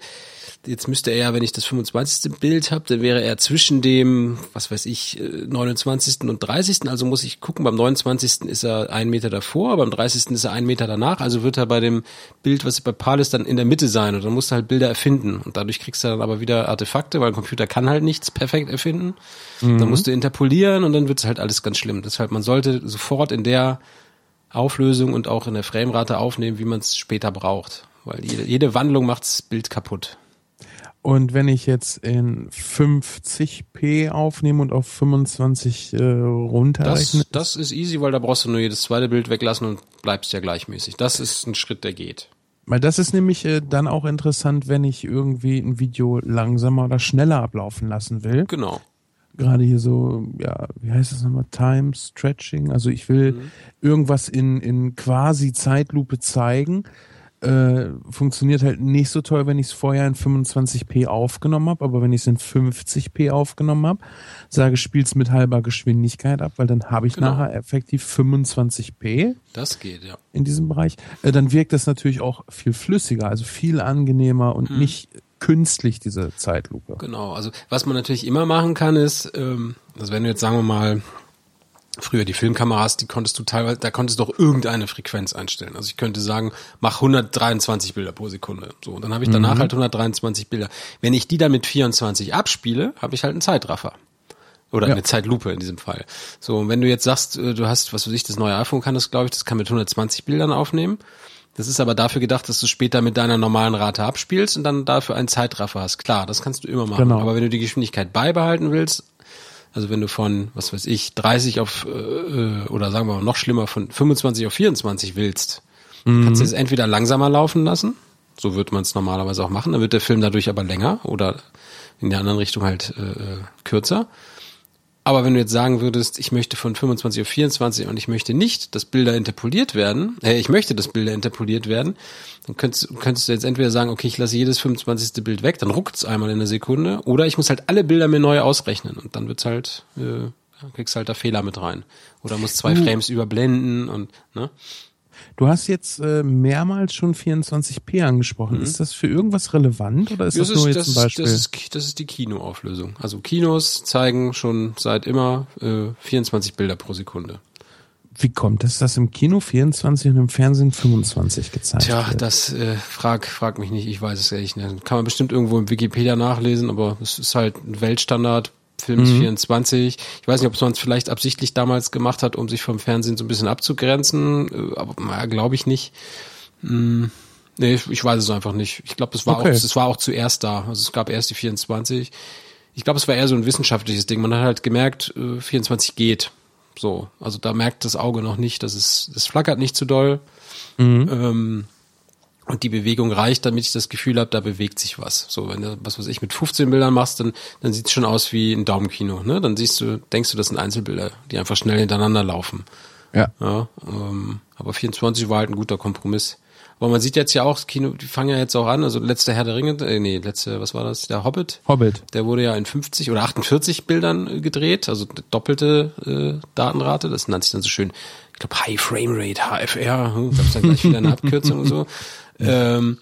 jetzt müsste er ja, wenn ich das 25. Bild habe, dann wäre er zwischen dem, was weiß ich, 29. Äh, und 30. Also muss ich gucken, beim 29. ist er einen Meter davor, beim 30. ist er einen Meter danach. Also wird er bei dem Bild, was bei PAL ist, dann in der Mitte sein. Und dann musst du halt Bilder erfinden. Und dadurch kriegst du dann aber wieder Artefakte, weil ein Computer kann halt nichts perfekt erfinden. Mhm. Dann musst du interpolieren und dann wird es halt alles ganz schlimm. Deshalb, man sollte sofort in der Auflösung und auch in der Framerate aufnehmen, wie man es später braucht. Weil jede, jede Wandlung macht's Bild kaputt. Und wenn ich jetzt in 50p aufnehme und auf 25 äh, runterrechne? Das, das ist easy, weil da brauchst du nur jedes zweite Bild weglassen und bleibst ja gleichmäßig. Das ist ein Schritt, der geht. Weil das ist nämlich äh, dann auch interessant, wenn ich irgendwie ein Video langsamer oder schneller ablaufen lassen will. Genau. Gerade hier so, ja, wie heißt das nochmal? Time Stretching. Also ich will mhm. irgendwas in, in quasi Zeitlupe zeigen äh, funktioniert halt nicht so toll, wenn ich es vorher in 25p aufgenommen habe, aber wenn ich es in 50p aufgenommen habe, sage, spiel's mit halber Geschwindigkeit ab, weil dann habe ich genau. nachher effektiv 25p. Das geht, ja. In diesem Bereich. Äh, dann wirkt das natürlich auch viel flüssiger, also viel angenehmer und hm. nicht künstlich, diese Zeitlupe. Genau, also was man natürlich immer machen kann, ist, ähm, also wenn du jetzt sagen wir mal Früher die Filmkameras, die konntest du teilweise, da konntest du doch irgendeine Frequenz einstellen. Also ich könnte sagen, mach 123 Bilder pro Sekunde. So, und dann habe ich danach mhm. halt 123 Bilder. Wenn ich die dann mit 24 abspiele, habe ich halt einen Zeitraffer. Oder ja. eine Zeitlupe in diesem Fall. So, und wenn du jetzt sagst, äh, du hast, was weiß ich, das neue iPhone kann das, glaube ich, das kann mit 120 Bildern aufnehmen. Das ist aber dafür gedacht, dass du später mit deiner normalen Rate abspielst und dann dafür einen Zeitraffer hast. Klar, das kannst du immer machen. Genau. Aber wenn du die Geschwindigkeit beibehalten willst, also wenn du von, was weiß ich, 30 auf, äh, äh, oder sagen wir mal noch schlimmer, von 25 auf 24 willst, mhm. kannst du es entweder langsamer laufen lassen, so wird man es normalerweise auch machen, dann wird der Film dadurch aber länger oder in der anderen Richtung halt äh, äh kürzer. Aber wenn du jetzt sagen würdest, ich möchte von 25 auf 24 und ich möchte nicht, dass Bilder interpoliert werden, äh, ich möchte, dass Bilder interpoliert werden, dann könntest, könntest du jetzt entweder sagen, okay, ich lasse jedes 25. Bild weg, dann ruckt's einmal in der Sekunde, oder ich muss halt alle Bilder mir neu ausrechnen und dann wird's halt, äh, kriegst halt da Fehler mit rein. Oder musst zwei Frames überblenden und, ne? Du hast jetzt äh, mehrmals schon 24p angesprochen. Mhm. Ist das für irgendwas relevant oder ist das, das nur ist, jetzt das, ein Beispiel? Das ist, das ist die Kinoauflösung. Also Kinos zeigen schon seit immer äh, 24 Bilder pro Sekunde. Wie kommt es, dass im Kino 24 und im Fernsehen 25 gezeigt Tja, wird? das äh, frag, frag mich nicht, ich weiß es ehrlich nicht. Kann man bestimmt irgendwo im Wikipedia nachlesen, aber es ist halt ein Weltstandard Film ist mhm. 24. Ich weiß nicht, ob man es vielleicht absichtlich damals gemacht hat, um sich vom Fernsehen so ein bisschen abzugrenzen, äh, aber glaube ich nicht. Hm, nee, ich, weiß es einfach nicht. Ich glaube, das war okay. auch, das war auch zuerst da. Also es gab erst die 24. ich glaube, es war eher so ein wissenschaftliches Ding. Man hat halt gemerkt, 24 äh, geht. So, also da merkt das Auge noch nicht, dass es, es flackert nicht zu doll. Mhm. Ähm, und die Bewegung reicht, damit ich das Gefühl habe, da bewegt sich was. So, wenn du, was weiß ich, mit 15 Bildern machst, dann, dann sieht es schon aus wie ein Daumenkino. Ne? Dann siehst du, denkst du, das sind Einzelbilder, die einfach schnell hintereinander laufen. Ja. ja ähm, aber 24 war halt ein guter Kompromiss. Aber man sieht jetzt ja auch, das Kino, die fangen ja jetzt auch an, also letzte Herr der Ringe, äh, nee, letzte, was war das? Der Hobbit? Hobbit. Der wurde ja in 50 oder 48 Bildern äh, gedreht, also doppelte äh, Datenrate, das nennt sich dann so schön, ich glaube High Frame Rate, HFR, hm, gab's dann gleich wieder eine Abkürzung und so. Ähm,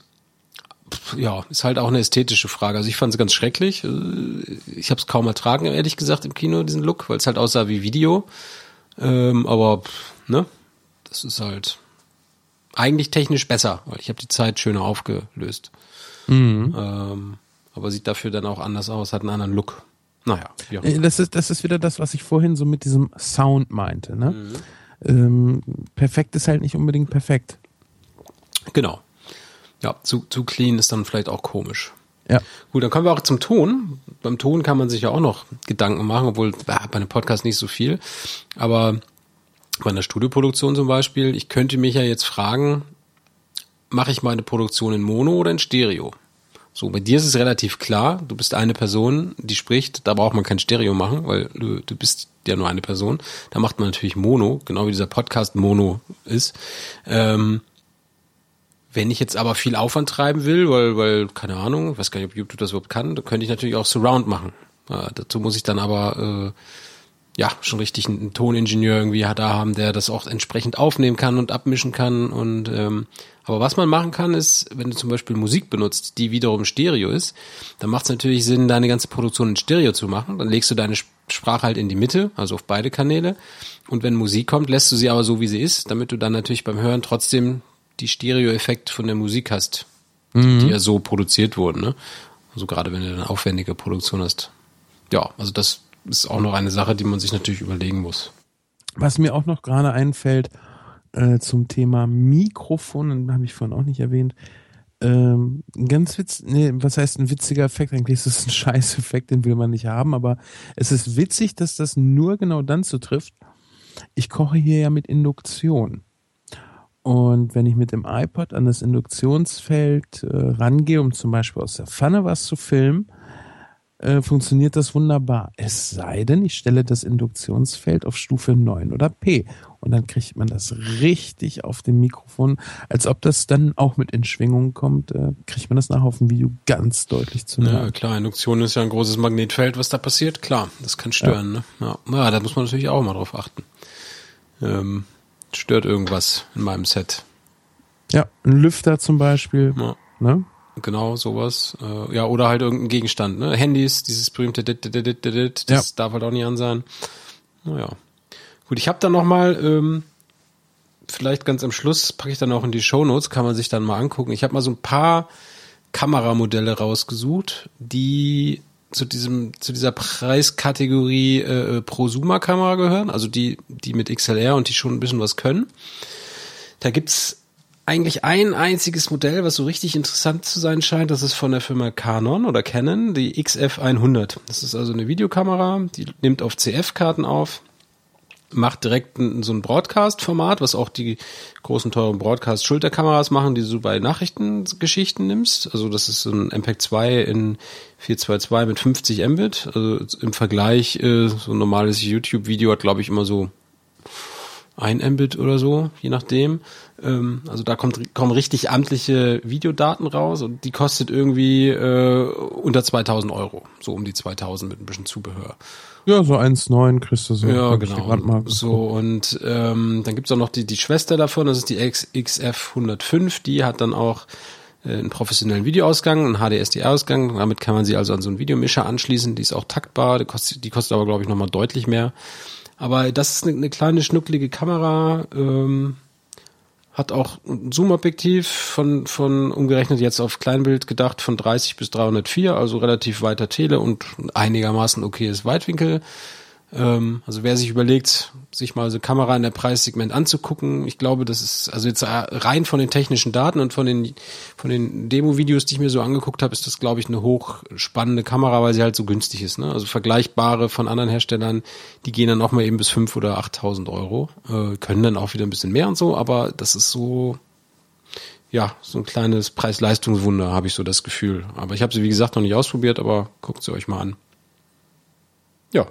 ja, ist halt auch eine ästhetische Frage. Also ich fand es ganz schrecklich. Äh, ich habe es kaum ertragen, ehrlich gesagt, im Kino, diesen Look, weil es halt aussah wie Video. Ähm, aber, ne, das ist halt eigentlich technisch besser, weil ich habe die Zeit schöner aufgelöst. Mhm. Ähm, aber sieht dafür dann auch anders aus, hat einen anderen Look. Naja. Ja. Äh, das ist, das ist wieder das, was ich vorhin so mit diesem Sound meinte. Ne? Mhm. Ähm, perfekt ist halt nicht unbedingt perfekt. Genau. Ja, zu, zu clean ist dann vielleicht auch komisch. Ja. Gut, dann kommen wir auch zum Ton. Beim Ton kann man sich ja auch noch Gedanken machen, obwohl äh, bei einem Podcast nicht so viel. Aber bei einer Studioproduktion zum Beispiel, ich könnte mich ja jetzt fragen, mache ich meine Produktion in Mono oder in Stereo? So, bei dir ist es relativ klar, du bist eine Person, die spricht, da braucht man kein Stereo machen, weil du, du bist ja nur eine Person. Da macht man natürlich Mono, genau wie dieser Podcast Mono ist. Ähm, wenn ich jetzt aber viel Aufwand treiben will, weil, weil, keine Ahnung, weiß gar nicht, ob YouTube das überhaupt kann, dann könnte ich natürlich auch Surround machen. Äh, dazu muss ich dann aber äh, ja schon richtig einen, einen Toningenieur irgendwie da haben, der das auch entsprechend aufnehmen kann und abmischen kann. Und ähm, aber was man machen kann, ist, wenn du zum Beispiel Musik benutzt, die wiederum Stereo ist, dann macht es natürlich Sinn, deine ganze Produktion in Stereo zu machen. Dann legst du deine Sprache halt in die Mitte, also auf beide Kanäle. Und wenn Musik kommt, lässt du sie aber so, wie sie ist, damit du dann natürlich beim Hören trotzdem die Stereo-Effekt von der Musik hast, mhm. die ja so produziert wurden. Ne? Also gerade wenn du eine aufwendige Produktion hast. Ja, also das ist auch noch eine Sache, die man sich natürlich überlegen muss. Was mir auch noch gerade einfällt äh, zum Thema Mikrofon, habe ich vorhin auch nicht erwähnt, ähm, ein ganz witz, nee, was heißt ein witziger Effekt? Eigentlich ist es ein Scheißeffekt, den will man nicht haben, aber es ist witzig, dass das nur genau dann zutrifft. Ich koche hier ja mit Induktion. Und wenn ich mit dem iPod an das Induktionsfeld äh, rangehe, um zum Beispiel aus der Pfanne was zu filmen, äh, funktioniert das wunderbar. Es sei denn, ich stelle das Induktionsfeld auf Stufe 9 oder P. Und dann kriegt man das richtig auf dem Mikrofon, als ob das dann auch mit in Schwingung kommt, äh, kriegt man das nachher auf dem Video ganz deutlich zu hören. Ja, klar, Induktion ist ja ein großes Magnetfeld, was da passiert. Klar, das kann stören. Ja. Ne? Ja. ja, da muss man natürlich auch mal drauf achten. Ähm, stört irgendwas in meinem Set. Ja, ein Lüfter zum Beispiel. Ja. Ne? Genau, sowas. Äh, ja, oder halt irgendein Gegenstand. Ne? Handys, dieses berühmte dit, dit, dit, dit, dit, das ja. darf halt auch nicht an sein. Naja. Gut, ich habe dann noch mal ähm, vielleicht ganz am Schluss packe ich dann auch in die Show Notes, kann man sich dann mal angucken. Ich habe mal so ein paar Kameramodelle rausgesucht, die zu diesem zu dieser Preiskategorie äh, Prosumer-Kamera gehören, also die die mit XLR und die schon ein bisschen was können. Da gibt's eigentlich ein einziges Modell, was so richtig interessant zu sein scheint. Das ist von der Firma Canon oder Canon, die XF100. Das ist also eine Videokamera, die nimmt auf CF-Karten auf macht direkt so ein Broadcast-Format, was auch die großen teuren Broadcast-Schulterkameras machen, die du bei Nachrichtengeschichten nimmst. Also das ist so ein MPEG 2 in 422 mit 50 Mbit. Also im Vergleich, äh, so ein normales YouTube-Video hat, glaube ich, immer so ein Mbit oder so, je nachdem. Ähm, also da kommt, kommen richtig amtliche Videodaten raus und die kostet irgendwie äh, unter 2000 Euro. So um die 2000 mit ein bisschen Zubehör. Ja, so 1,9 kriegst du so. Ja, genau. So, und ähm, dann gibt's auch noch die, die Schwester davon, das ist die XF 105, die hat dann auch äh, einen professionellen Videoausgang, einen HDSD-Ausgang. Damit kann man sie also an so einen Videomischer anschließen. Die ist auch taktbar, die kostet, die kostet aber, glaube ich, nochmal deutlich mehr. Aber das ist eine, eine kleine, schnucklige Kamera, ähm, hat auch ein Zoom-Objektiv von, von umgerechnet jetzt auf Kleinbild gedacht von 30 bis 304, also relativ weiter Tele und einigermaßen okayes Weitwinkel. Ähm, also wer sich überlegt, sich mal so Kamera in der Preissegment anzugucken, ich glaube, das ist, also jetzt rein von den technischen Daten und von den, von den Demo-Videos, die ich mir so angeguckt habe, ist das, glaube ich, eine hochspannende Kamera, weil sie halt so günstig ist. Ne? Also vergleichbare von anderen Herstellern, die gehen dann auch mal eben bis fünf oder achttausend Euro, äh, können dann auch wieder ein bisschen mehr und so, aber das ist so, ja, so ein kleines Preis-Leistungswunder, habe ich so das Gefühl. Aber ich habe sie, wie gesagt, noch nicht ausprobiert, aber guckt sie euch mal an. Ja.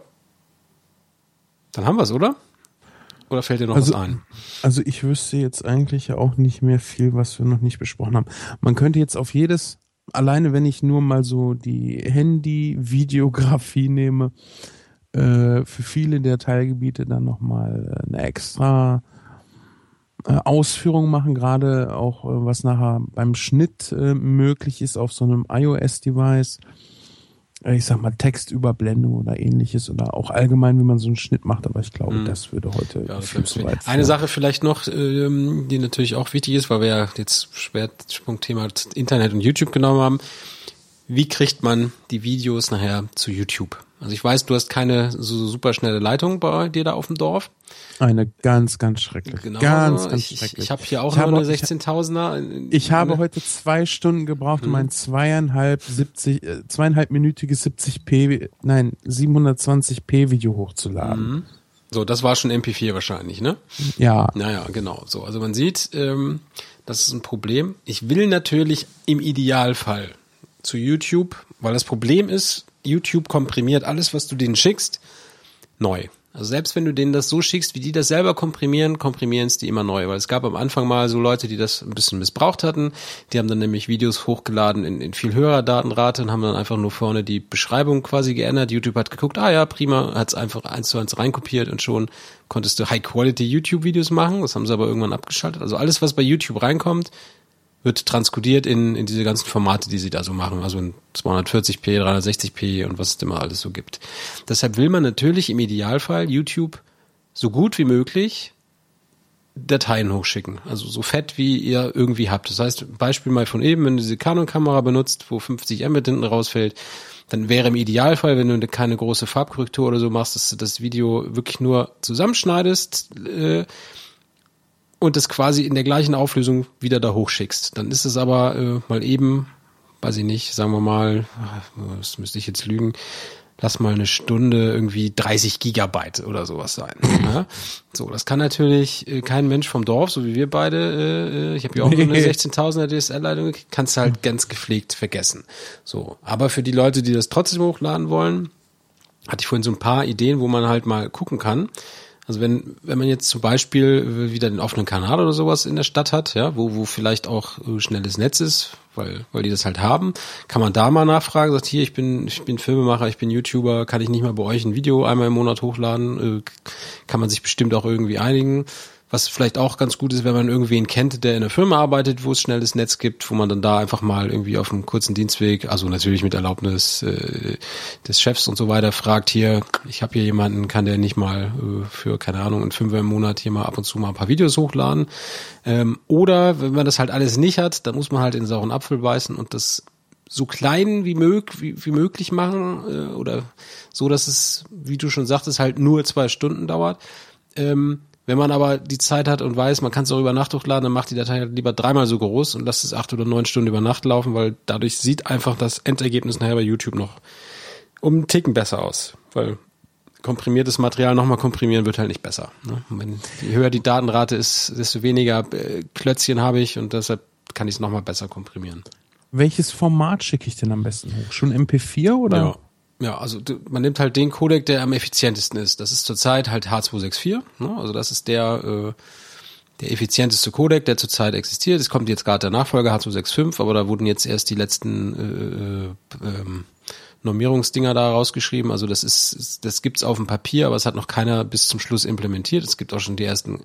Dann haben wir es, oder? Oder fällt dir noch also, was ein? Also ich wüsste jetzt eigentlich auch nicht mehr viel, was wir noch nicht besprochen haben. Man könnte jetzt auf jedes, alleine wenn ich nur mal so die Handy-Videografie nehme, äh, für viele der Teilgebiete dann nochmal äh, eine extra äh, Ausführung machen, gerade auch äh, was nachher beim Schnitt äh, möglich ist auf so einem iOS-Device. Ich sag mal Textüberblendung oder ähnliches oder auch allgemein, wie man so einen Schnitt macht, aber ich glaube, mhm. das würde heute ja, viel zu weit Eine Sache vielleicht noch, ähm, die natürlich auch wichtig ist, weil wir ja jetzt Schwerpunktthema Internet und YouTube genommen haben. Wie kriegt man die Videos nachher zu YouTube? Also ich weiß, du hast keine so super schnelle Leitung bei dir da auf dem Dorf. Eine ganz, ganz schrecklich. Genau. Ganz, ganz ich, schrecklich. Ich, ich habe hier auch ich habe, eine 16.000er. Ich, ich habe heute zwei Stunden gebraucht, um hm. ein zweieinhalb, 70, äh, zweieinhalbminütiges 70p, nein, 720p Video hochzuladen. Mhm. So, das war schon MP4 wahrscheinlich, ne? Ja. Naja, genau. So, also man sieht, ähm, das ist ein Problem. Ich will natürlich im Idealfall zu YouTube, weil das Problem ist, YouTube komprimiert alles, was du denen schickst, neu. Also selbst wenn du denen das so schickst, wie die das selber komprimieren, komprimieren es die immer neu. Weil es gab am Anfang mal so Leute, die das ein bisschen missbraucht hatten. Die haben dann nämlich Videos hochgeladen in, in viel höherer Datenrate und haben dann einfach nur vorne die Beschreibung quasi geändert. YouTube hat geguckt, ah ja, prima, hat es einfach eins zu eins reinkopiert und schon konntest du High-Quality YouTube-Videos machen. Das haben sie aber irgendwann abgeschaltet. Also alles, was bei YouTube reinkommt, wird transkodiert in, in diese ganzen Formate, die sie da so machen, also in 240p, 360p und was es immer alles so gibt. Deshalb will man natürlich im Idealfall YouTube so gut wie möglich Dateien hochschicken. Also so fett, wie ihr irgendwie habt. Das heißt, Beispiel mal von eben, wenn du diese Canon-Kamera benutzt, wo 50 Mbit hinten rausfällt, dann wäre im Idealfall, wenn du keine große Farbkorrektur oder so machst, dass du das Video wirklich nur zusammenschneidest, äh, und es quasi in der gleichen Auflösung wieder da hochschickst. Dann ist es aber äh, mal eben, weiß ich nicht, sagen wir mal, das müsste ich jetzt lügen, lass mal eine Stunde irgendwie 30 Gigabyte oder sowas sein. Ja? So, das kann natürlich äh, kein Mensch vom Dorf, so wie wir beide, äh, äh ich habe ja auch nee. eine 16.000er DSL-Leitung, kannst du halt ganz gepflegt vergessen. So, aber für die Leute, die das trotzdem hochladen wollen, hatte ich vorhin so ein paar Ideen, wo man halt mal gucken kann. Also wenn, wenn man jetzt zum Beispiel wieder den offenen Kanal oder sowas in der Stadt hat, ja, wo, wo vielleicht auch äh, schnelles Netz ist, weil, weil die das halt haben, kann man da mal nachfragen, sagt hier, ich bin, ich bin Filmemacher, ich bin YouTuber, kann ich nicht mal bei euch ein Video einmal im Monat hochladen, äh, kann man sich bestimmt auch irgendwie einigen. Was vielleicht auch ganz gut ist, wenn man irgendwen kennt, der in einer Firma arbeitet, wo es schnelles Netz gibt, wo man dann da einfach mal irgendwie auf einem kurzen Dienstweg, also natürlich mit Erlaubnis äh, des Chefs und so weiter, fragt hier, ich habe hier jemanden, kann der nicht mal äh, für, keine Ahnung, ein Fünfer im Monat hier mal ab und zu mal ein paar Videos hochladen. Ähm, oder wenn man das halt alles nicht hat, dann muss man halt in sauren Apfel beißen und das so klein wie, mög wie, wie möglich machen äh, oder so, dass es, wie du schon sagtest, halt nur zwei Stunden dauert. Ähm, wenn man aber die Zeit hat und weiß, man kann es auch über Nacht hochladen, dann macht die Datei halt lieber dreimal so groß und lasst es acht oder neun Stunden über Nacht laufen, weil dadurch sieht einfach das Endergebnis nachher bei YouTube noch um einen Ticken besser aus. Weil komprimiertes Material nochmal komprimieren wird halt nicht besser. Ne? Wenn je höher die Datenrate ist, desto weniger äh, Klötzchen habe ich und deshalb kann ich es nochmal besser komprimieren. Welches Format schicke ich denn am besten hoch? Schon MP4 oder? Ja. Ja, also man nimmt halt den Codec, der am effizientesten ist. Das ist zurzeit halt H264. Ne? Also das ist der, äh, der effizienteste Codec, der zurzeit existiert. Es kommt jetzt gerade der Nachfolger H265, aber da wurden jetzt erst die letzten äh, äh, ähm, Normierungsdinger da rausgeschrieben. Also das ist, das gibt's auf dem Papier, aber es hat noch keiner bis zum Schluss implementiert. Es gibt auch schon die ersten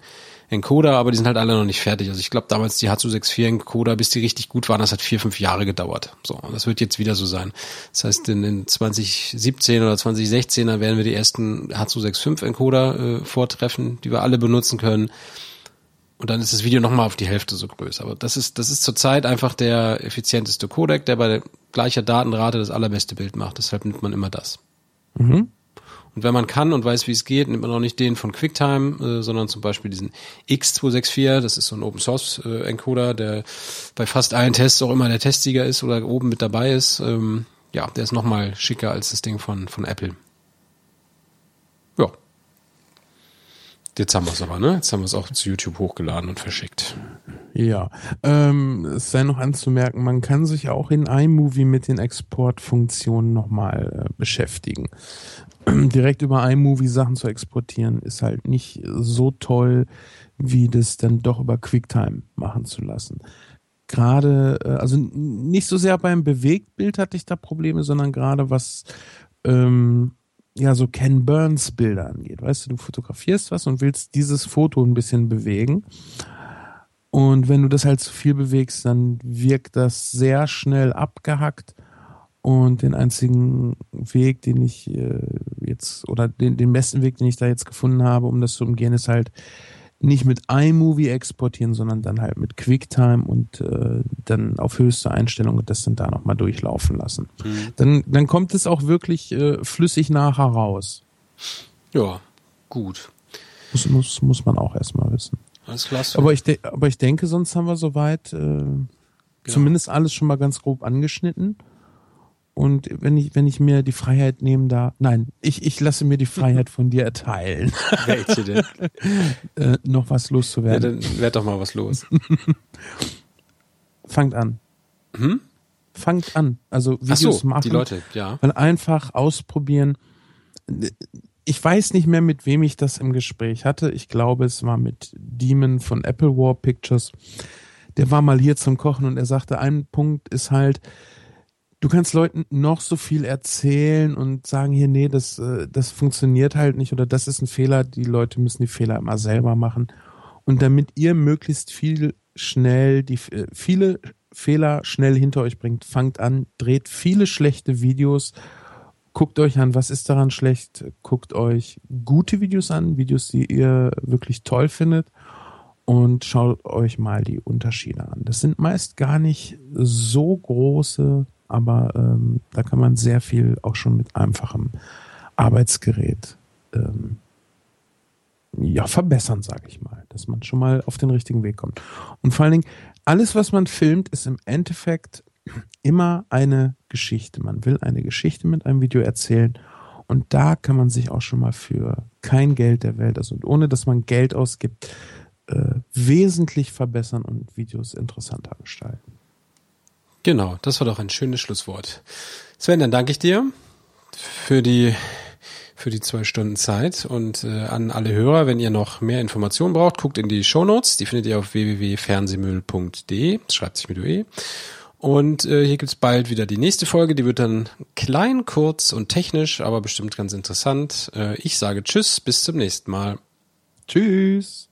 Encoder, aber die sind halt alle noch nicht fertig. Also ich glaube damals die H264 Encoder, bis die richtig gut waren, das hat vier, fünf Jahre gedauert. So, und das wird jetzt wieder so sein. Das heißt, in, in 2017 oder 2016 da werden wir die ersten H265 Encoder äh, vortreffen, die wir alle benutzen können. Und dann ist das Video nochmal auf die Hälfte so größer. Aber das ist, das ist zurzeit einfach der effizienteste Codec, der bei gleicher Datenrate das allerbeste Bild macht. Deshalb nimmt man immer das. Mhm. Und wenn man kann und weiß, wie es geht, nimmt man auch nicht den von QuickTime, äh, sondern zum Beispiel diesen X264, das ist so ein Open Source äh, Encoder, der bei fast allen Tests auch immer der Testsieger ist oder oben mit dabei ist. Ähm, ja, der ist nochmal schicker als das Ding von, von Apple. Jetzt haben wir es aber, ne? Jetzt haben wir es auch zu YouTube hochgeladen und verschickt. Ja, ähm, es sei noch anzumerken, man kann sich auch in iMovie mit den Exportfunktionen nochmal äh, beschäftigen. Direkt über iMovie Sachen zu exportieren ist halt nicht so toll, wie das dann doch über QuickTime machen zu lassen. Gerade, äh, also nicht so sehr beim Bewegtbild hatte ich da Probleme, sondern gerade was ähm, ja so Ken Burns Bilder angeht. Weißt du, du fotografierst was und willst dieses Foto ein bisschen bewegen. Und wenn du das halt zu viel bewegst, dann wirkt das sehr schnell abgehackt. Und den einzigen Weg, den ich äh, jetzt, oder den, den besten Weg, den ich da jetzt gefunden habe, um das zu umgehen, ist halt nicht mit iMovie exportieren, sondern dann halt mit QuickTime und äh, dann auf höchste Einstellung und das dann da nochmal durchlaufen lassen. Mhm. Dann, dann kommt es auch wirklich äh, flüssig nachher raus. Ja, gut. Muss, muss, muss man auch erstmal wissen. Alles klar. Aber ich, aber ich denke, sonst haben wir soweit äh, genau. zumindest alles schon mal ganz grob angeschnitten. Und wenn ich, wenn ich mir die Freiheit nehmen darf, nein, ich, ich lasse mir die Freiheit von dir erteilen. Welche denn? äh, noch was loszuwerden. Ja, dann werd doch mal was los. Fangt an. Hm? Fangt an. Also Videos so, machen. Die Leute, ja. Weil einfach ausprobieren. Ich weiß nicht mehr, mit wem ich das im Gespräch hatte. Ich glaube, es war mit Demon von Apple War Pictures. Der war mal hier zum Kochen und er sagte, ein Punkt ist halt, du kannst Leuten noch so viel erzählen und sagen hier, nee, das, äh, das funktioniert halt nicht oder das ist ein Fehler. Die Leute müssen die Fehler immer selber machen. Und damit ihr möglichst viel schnell die äh, viele Fehler schnell hinter euch bringt, fangt an, dreht viele schlechte Videos, guckt euch an, was ist daran schlecht, guckt euch gute Videos an, Videos, die ihr wirklich toll findet und schaut euch mal die Unterschiede an. Das sind meist gar nicht so große aber ähm, da kann man sehr viel auch schon mit einfachem Arbeitsgerät ähm, ja verbessern, sage ich mal, dass man schon mal auf den richtigen Weg kommt. Und vor allen Dingen alles, was man filmt, ist im Endeffekt immer eine Geschichte. Man will eine Geschichte mit einem Video erzählen und da kann man sich auch schon mal für kein Geld der Welt, also ohne dass man Geld ausgibt, äh, wesentlich verbessern und Videos interessanter gestalten. Genau, das war doch ein schönes Schlusswort. Sven, dann danke ich dir für die für die zwei Stunden Zeit und äh, an alle Hörer, wenn ihr noch mehr Informationen braucht, guckt in die Show Notes. Die findet ihr auf www.fernsehmüll.de. Schreibt sich mit UE. Und äh, hier gibt's bald wieder die nächste Folge. Die wird dann klein, kurz und technisch, aber bestimmt ganz interessant. Äh, ich sage Tschüss, bis zum nächsten Mal. Tschüss.